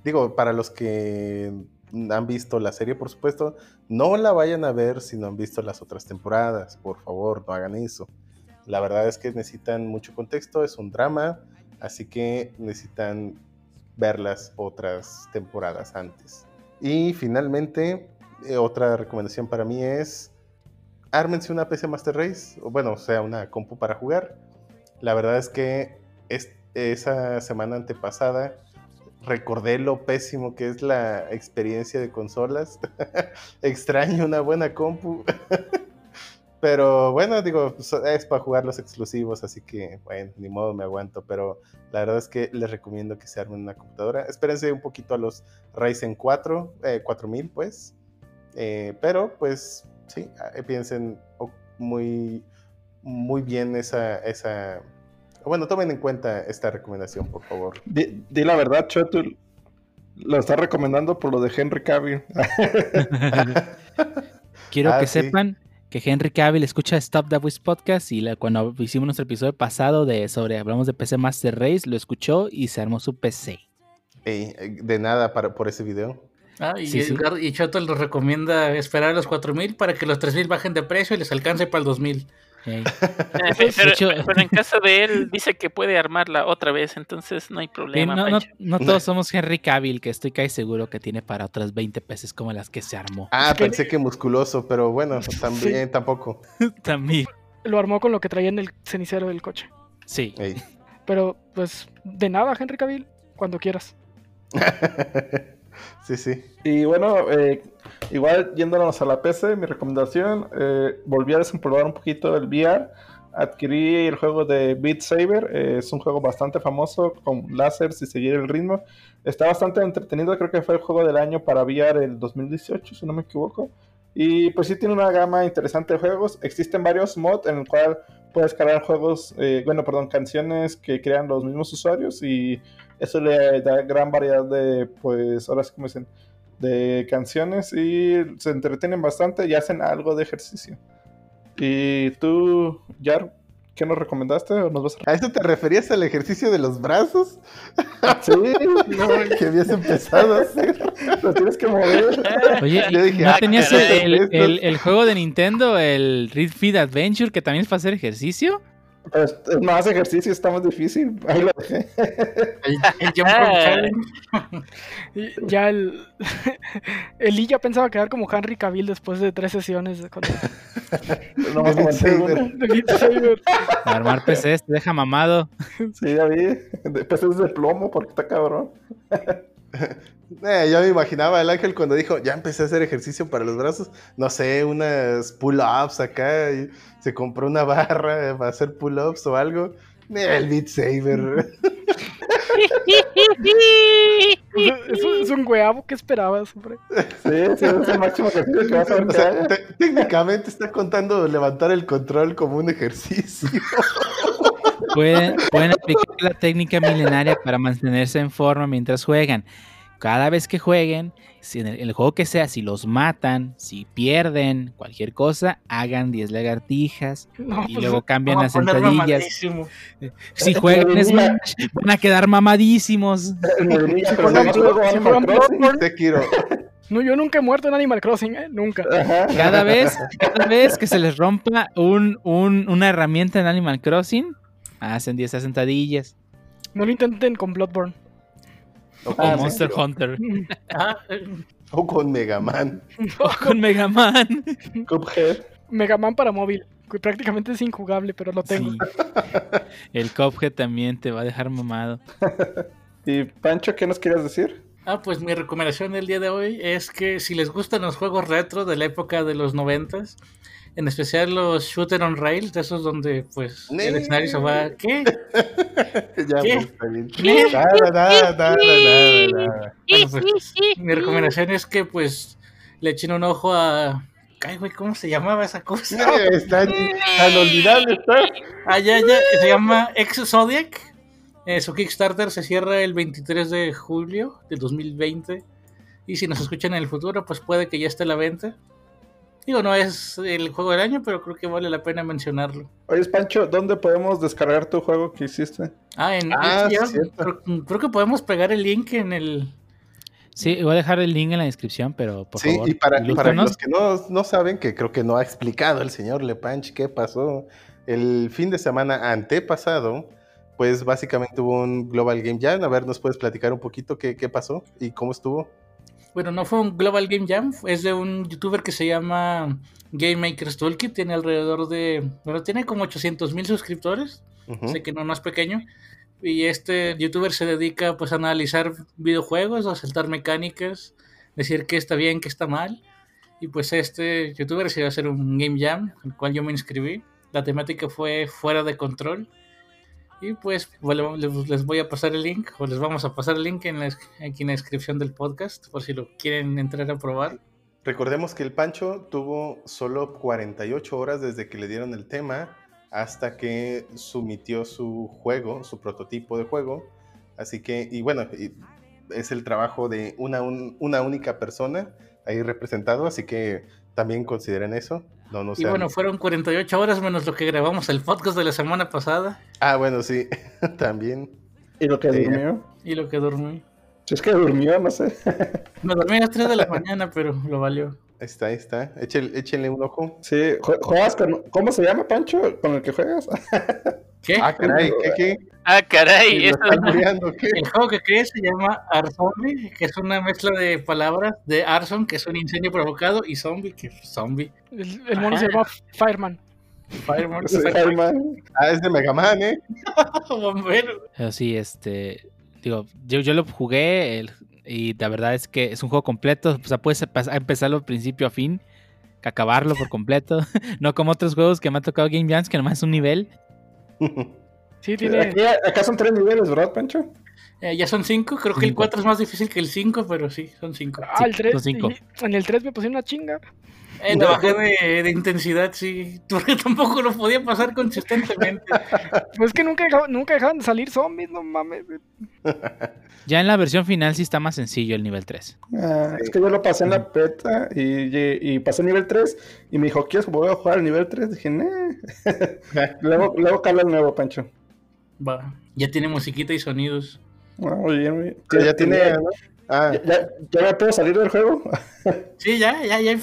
Digo, para los que han visto la serie, por supuesto, no la vayan a ver si no han visto las otras temporadas. Por favor, no hagan eso. La verdad es que necesitan mucho contexto, es un drama, así que necesitan ver las otras temporadas antes. Y finalmente, eh, otra recomendación para mí es ármense una PC Master Race, o bueno, sea, una compu para jugar. La verdad es que es, esa semana antepasada recordé lo pésimo que es la experiencia de consolas. Extraño una buena compu. Pero bueno, digo, pues, es para jugar los exclusivos, así que bueno, ni modo me aguanto. Pero la verdad es que les recomiendo que se armen una computadora. Espérense un poquito a los Ryzen 4, eh, 4000 pues. Eh, pero pues sí, eh, piensen oh, muy, muy bien esa, esa... Bueno, tomen en cuenta esta recomendación, por favor. Di, di la verdad, Chotul. Lo está recomendando por lo de Henry Cavill. Quiero Ah, que sí. sepan que Henry Cavill escucha Stop the Voice Podcast y la- cuando hicimos nuestro episodio pasado de sobre hablamos de PC Master Race, lo escuchó y se armó su PC. Eh, de nada para, por ese video. ah, y, Sí, sí. Y Choto les recomienda esperar a los 4000 para que los 3000 bajen de precio y les alcance para el 2000. Eh, pero, hecho- pero en caso de él dice que puede armarla otra vez, entonces no hay problema. no, no, Pancho. no todos somos Henry Cavill, que estoy casi seguro que tiene para otras 20 peces como las que se armó. Ah, pensé que musculoso, pero bueno, también tampoco. También. Lo armó con lo que traía en el cenicero del coche. Sí. Ey. Pero, pues, de nada, Henry Cavill, cuando quieras. Sí, sí. Y bueno, eh, igual yéndonos a la PC, mi recomendación, eh, volví a desempolvar un poquito el VR. Adquirí el juego de Beat Saber, eh, es un juego bastante famoso con láseres y seguir el ritmo. Está bastante entretenido, creo que fue el juego del año para VR el 2018, si no me equivoco. Y pues sí tiene una gama interesante de juegos. Existen varios mods en el cual puedes cargar juegos, eh, bueno, perdón, canciones que crean los mismos usuarios y eso le da gran variedad de, pues, ahora sí como dicen, de canciones y se entretienen bastante y hacen algo de ejercicio. Y tú, Jar, ¿Qué nos recomendaste o nos vas a ¿A eso te referías al ejercicio de los brazos? Sí, no, Que habías empezado a hacer. lo tienes que mover. Oye, Yo dije, ¿no ah, tenías el, el- el juego de Nintendo, el Read Feed Adventure, que también es para hacer ejercicio? Pero es es más ejercicio, está más difícil. Ahí lo dejé. El, el Jump Ah. Y ya el. Eli ya pensaba quedar como Henry Cavill después de tres sesiones con- No más De Beat. Saber. de Beat Saber. Armar PCs te deja mamado. Sí, ya vi. Después es de plomo porque está cabrón. Eh, yo me imaginaba el ángel cuando dijo, ya empecé a hacer ejercicio para los brazos, no sé, unas pull-ups acá, y se compró una barra para hacer pull-ups o algo. El Beat Saber. Es, un- es un huevo que esperabas, hombre. Sí, sí, es el máximo ejercicio que vas a ver O sea, técnicamente está contando levantar el control como un ejercicio. Pueden, pueden aplicar la técnica milenaria para mantenerse en forma mientras juegan. Cada vez que jueguen, si en el, el juego que sea, si los matan, si pierden, cualquier cosa, hagan 10 lagartijas No, y luego cambian las sentadillas. Si juegan Smash, van a quedar mamadísimos. No, yo nunca he muerto en Animal Crossing, ¿eh? Nunca. Cada vez, cada vez que se les rompa un, un- una herramienta en Animal Crossing, hacen 10 sentadillas. No lo intenten con Bloodborne. O con, Monster Hunter. Ah, o con Mega Man. O con Mega Man. Cuphead. Mega Man para móvil. Prácticamente es injugable, pero lo tengo. Sí. El Cuphead también te va a dejar mamado. Y Pancho, ¿qué nos querías decir? Ah, pues mi recomendación del día de hoy es que si les gustan los juegos retro de la época de los noventas, en especial los shooter on rails, de esos donde pues el escenario se va... ¿Qué? ya, ¿Qué? pues. Nada, nada, nada, nada. Bueno, pues, mi recomendación es que pues le echen un ojo a... Ay, güey, ¿cómo se llamaba esa cosa? Eh, Está tan olvidable, está. Ah, ya, se llama Ex Zodiac. Eh, su Kickstarter se cierra el 23 de julio de 2020. Y si nos escuchan en el futuro, pues puede que ya esté a la venta. Digo, no es el juego del año, pero creo que vale la pena mencionarlo. Oye, Pancho, ¿dónde podemos descargar tu juego que hiciste? Ah, en, Ah, sí, creo, creo que podemos pegar el link en el... Sí, voy a dejar el link en la descripción, pero por Sí, favor. y para, los que no, no saben, que creo que no ha explicado el señor Lepanch qué pasó, el fin de semana antepasado, pues básicamente hubo un Global Game Jam. A ver, ¿nos puedes platicar un poquito qué, qué pasó y cómo estuvo? Bueno, no fue un Global Game Jam, es de un youtuber que se llama Game Makers Toolkit. Tiene alrededor de... Bueno, tiene como 800 mil suscriptores. Ujú. sé que no, no es pequeño. Y este youtuber se dedica pues a analizar videojuegos, a saltar mecánicas, decir qué está bien, qué está mal. Y pues este youtuber se iba a hacer un game jam, al cual yo me inscribí. La temática fue fuera de control. Y pues les voy a pasar el link, o les vamos a pasar el link en la, aquí en la descripción del podcast, por si lo quieren entrar a probar. Recordemos que el Pancho tuvo solo 48 horas desde que le dieron el tema hasta que sumitió su juego, su prototipo de juego. Así que, y bueno, es el trabajo de una, un- una única persona ahí representado, así que también consideren eso. No, no Y bueno, fueron 48 horas menos lo que grabamos el podcast de la semana pasada Ah, bueno, sí, también. ¿Y lo que Sí. durmió? y lo que dormí. Si es que durmió, no sé. Me dormí a las 3 de la mañana, pero lo valió. Ahí está, ahí está. Échenle, échenle un ojo. Sí, jue- juegas con... ¿Cómo se llama, Pancho? ¿Con el que juegas? ¿Qué? Ah, caray, ¿qué, qué? Ah, caray, ¿Lo eso muriendo, qué? El juego que creé se llama Arzombie, que es una mezcla de palabras de Arson, que es un incendio provocado, y zombie, que es zombie. El, el mono se llama Fireman. Fireman, Sí, Fireman. Ah, es de Mega Man, ¿eh? bombero. Pero sí, este. Digo, yo, yo lo jugué el- y la verdad es que es un juego completo. O sea, puedes empezarlo principio a fin, que acabarlo por completo. no como otros juegos que me ha tocado Game Jams, que nomás es un nivel. Sí, tiene. Aquí, acá son tres niveles, ¿verdad, Pancho? Eh, ya son 5, creo que el Cinco. 4 es más difícil que el 5, pero sí, son 5. Ah, el Sí, 3. son cinco. En el 3 me pusieron una chinga. Eh, lo bajé de, de intensidad, sí, porque tampoco lo podía pasar consistentemente. Pues es que nunca, dejaban- nunca dejaban de salir zombies, no mames. Ya en la versión final sí está más sencillo el nivel 3. Ah, Es que yo lo pasé en la beta y, pasé nivel 3 y me dijo, ¿quieres volver a jugar al nivel 3? Dije, "Nah". luego, luego cala el nuevo, Pancho. Va, ya tiene musiquita y sonidos. Ah, muy bien, muy bien. Pero ya tiene. ¿no? Ah, ¿Ya, ya, me puedo salir del juego? Sí, ya, ya, ya.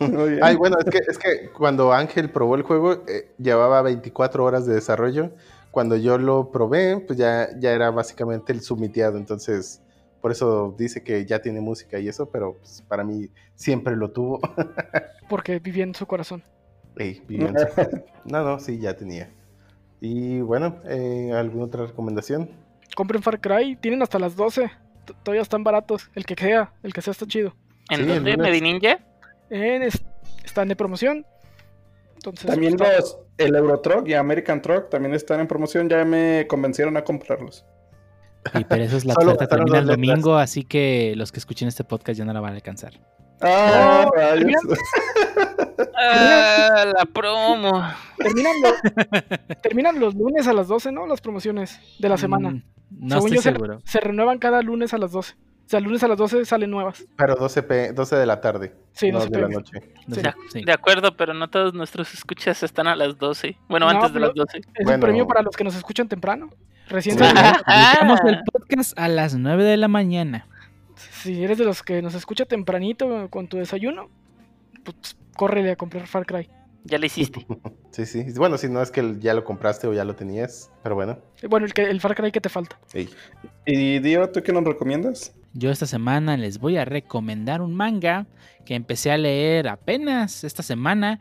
Muy bien. Ay, bueno, es que, es que cuando Ángel probó el juego, eh, llevaba 24 horas de desarrollo. Cuando yo lo probé, pues ya, ya era básicamente el submiteado. Entonces, por eso dice que ya tiene música y eso, pero pues, para mí siempre lo tuvo. Porque vivía en su corazón. Ey, vivió en su- No, no, sí, ya tenía. Y bueno, eh, ¿alguna otra recomendación? Compren Far Cry, tienen hasta las 12. Todavía están baratos. El que sea, el que sea está chido. ¿En Sí, dónde? es- están de promoción. Entonces, También está- los, el Euro Truck y American Truck también están en promoción. Ya me convencieron a comprarlos. Y pero eso es la oferta termina el letras. domingo, así que los que escuchen este podcast ya no la van a alcanzar. Ah, rayos. Ah, la promo. terminan, los, terminan los lunes a las 12, ¿no? Las promociones de la semana. Mm, No Según estoy yo, se- seguro. Se renuevan cada lunes a las 12. O sea, lunes a las 12 salen nuevas. Pero 12, p 12 de la tarde. Sí, no 12 de la noche. No sí. sí. De acuerdo, pero no todos nuestros escuchas están a las 12. Bueno, No, antes de las 12. Es Bueno. un premio para los que nos escuchan temprano. Recién Sí. Publicamos el podcast a las 9 de la mañana. Si eres de los que nos escucha tempranito con tu desayuno, pues córrele a comprar Far Cry. Ya lo hiciste. Sí, sí. Bueno, si no es que ya lo compraste o ya lo tenías, pero bueno. Bueno, el, que, el Far Cry que te falta. ey. Y Dio, ¿tú qué nos recomiendas? Yo esta semana les voy a recomendar un manga que empecé a leer apenas esta semana.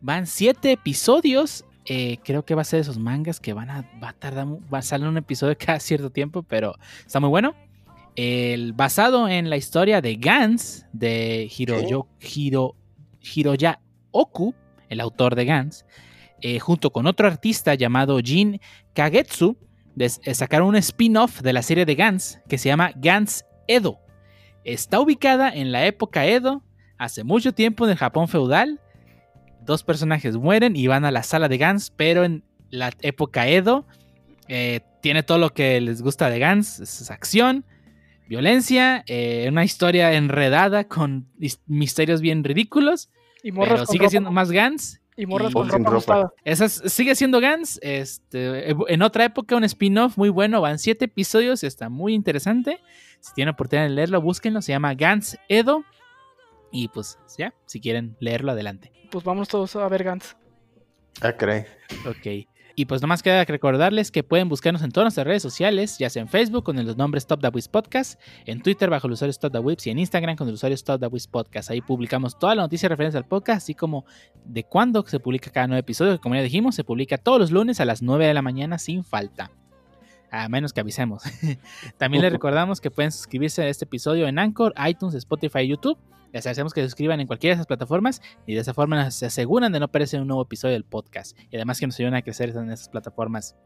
Van siete episodios. Eh, creo que va a ser de esos mangas que van a, va a tardar, va a salir un episodio cada cierto tiempo, pero está muy bueno. El, basado en la historia de Gans, de Hiroyo, Hiro, Hiroya Oku, el autor de Gans, eh, junto con otro artista llamado Jin Kagetsu, eh, sacaron un spin-off de la serie de Gans que se llama Gans Edo. Está ubicada en la época Edo, hace mucho tiempo en el Japón feudal. Dos personajes mueren y van a la sala de Gans, pero en la época Edo eh, tiene todo lo que les gusta de Gans: es acción, violencia, una historia enredada con misterios bien ridículos, Y morras pero con sigue ropa, siendo más Gans. y morras y- con Sin ropa ropa. ajustada. Esa es- sigue siendo Gans. Este, en otra época, un spin-off muy bueno. Van siete episodios. Está muy interesante. Si tienen oportunidad de leerlo, búsquenlo. Se llama Gans Edo. Y pues ya, si quieren leerlo, adelante. Pues vamos todos a ver Gantz. Ah, caray. Ok. Y pues nomás queda recordarles que pueden buscarnos en todas nuestras redes sociales, ya sea en Facebook con los nombres Top The Wiz Podcast, en Twitter bajo el usuario Stop The Whips y en Instagram con el usuario Stop The Wiz Podcast. Ahí publicamos toda la noticia referente al podcast, así como de cuándo se publica cada nuevo episodio, que como ya dijimos, se publica todos los lunes a las 9 de la mañana sin falta. A menos que avisemos. También les recordamos que pueden suscribirse a este episodio en Anchor, iTunes, Spotify y YouTube. Les agradecemos que se suscriban en cualquiera de esas plataformas y de esa forma se aseguran de no perderse un nuevo episodio del podcast. Y además que nos ayudan a crecer en esas plataformas.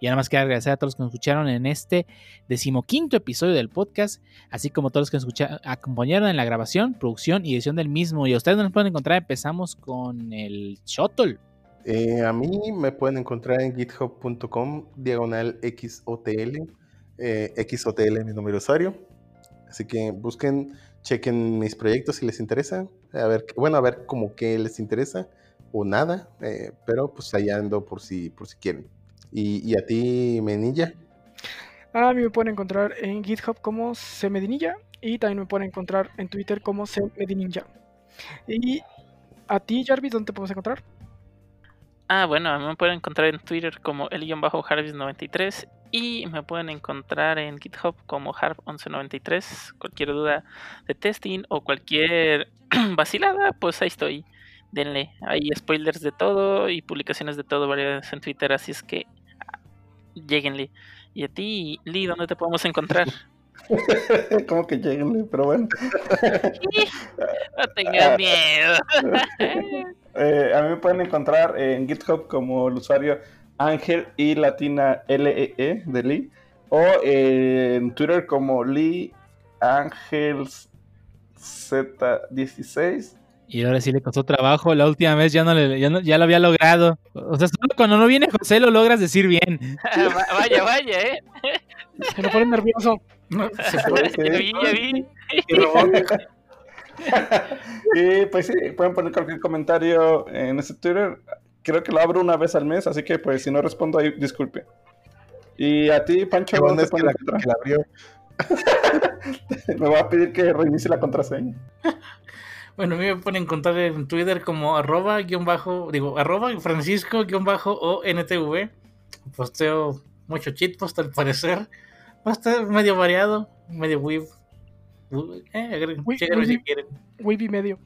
Y además quiero agradecer a todos los que nos escucharon en este decimoquinto episodio del podcast, así como todos los que nos escucha- acompañaron en la grabación, producción y edición del mismo. Y a ustedes no nos pueden encontrar, empezamos con el Shuttle. Eh, a mí me pueden encontrar en github.com, diagonal XOTL. Eh, XOTL es mi número de usuario. Así que busquen, chequen mis proyectos si les interesa. A ver, bueno, a ver como que les interesa o nada. eh, pero pues ahí ando por si, por si quieren. Y, y a ti, Menilla. A mí me pueden encontrar en GitHub como Cmedinilla y también me pueden encontrar en Twitter como Cmedininja. Y a ti, Jarvis, ¿dónde te podemos encontrar? Ah, bueno, a mí me pueden encontrar en Twitter como el-harvis93 y me pueden encontrar en GitHub como harp1193. Cualquier duda de testing o cualquier vacilada, pues ahí estoy. Denle, hay spoilers de todo y publicaciones de todo varias en Twitter, así es que ah, lleguenle. Y a ti, Lee, ¿dónde te podemos encontrar? Como que lleguenle, pero bueno. no tengas miedo. Eh, a mí me pueden encontrar en GitHub como el usuario Ángel y Latina LEE de Lee. O eh, en Twitter como Lee Ángel Z16 Y ahora sí le costó trabajo. La última vez ya no, le, ya, no- ya lo había logrado. O sea, solo cuando no viene José lo logras decir bien. Va- vaya, vaya, ¿eh? Se me pone nervioso. Se puede. sí. Ya vi, ya vi. Y pues sí, pueden poner cualquier comentario en ese Twitter. Creo que lo abro una vez al mes, así que pues si no respondo ahí, disculpe. Y a ti, Pancho, ¿dónde es que la, otra? que la abrió. Me va a pedir que reinicie la contraseña. Bueno, a mí me pueden encontrar en Twitter como arroba guion bajo, digo, arroba francisco guion bajo o ntv. Posteo mucho cheat post al parecer. Va a estar medio variado, medio weeb. Eh, si quieren. Medio.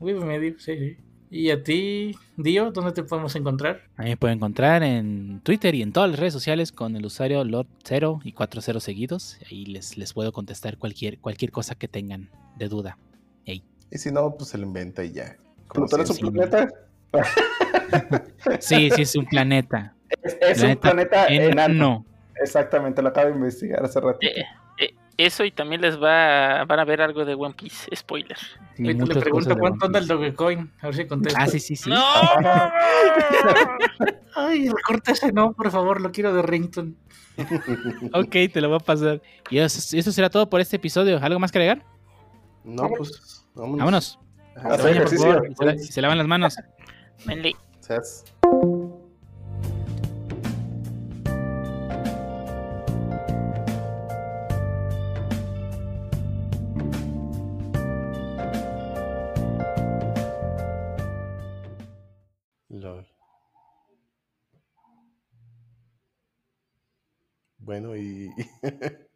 Weeb medio, sí, sí. Y a ti, Dio, ¿dónde te podemos encontrar? A mí me pueden encontrar en Twitter y en todas las redes sociales con el usuario Lord0 y 40 seguidos. Ahí les, les puedo contestar cualquier, cualquier cosa que tengan de duda. Y si no, pues se lo inventa y ya. Como Pluton es un planeta. Sí, sí, es un planeta. Es, es un Planeta enano. Enano. Exactamente, lo acabo de investigar hace rato. Eh, eh, eso y también les va van a ver algo de One Piece. Spoiler. Sí, Ahorita le pregunto cuánto anda el Dogecoin. A ver si Piece. contesta. Ah, sí, sí, sí. ¡No! Ay, recorta ese no, por favor, lo quiero de Rington. Ok, te lo voy a pasar. Y eso, eso será todo por este episodio. ¿Algo más que agregar? No, pues vámonos. Vámonos. Se por favor, se, la- y se lavan las manos. Menle. Bueno, y.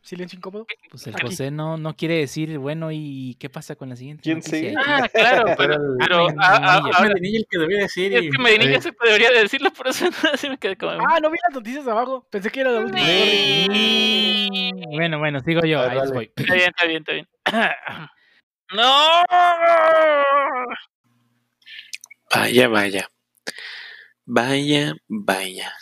Silencio incómodo. Pues el Aquí. José no, no quiere decir, bueno, ¿y qué pasa con la siguiente? ¿Quién sigue? Ah, claro, pero, pero Ah, a- a- Medinilla. ahora Medinilla el que debía decir. es y- que Medinilla Oye. se debería de decirlo, por eso así me quedé como. Ah, no vi las noticias abajo. Pensé que era la última. Sí. Bueno, bueno, sigo yo. Ver, Ahí les dale. Está voy. bien, está bien, está bien. ¡No! Vaya, vaya. Vaya, vaya.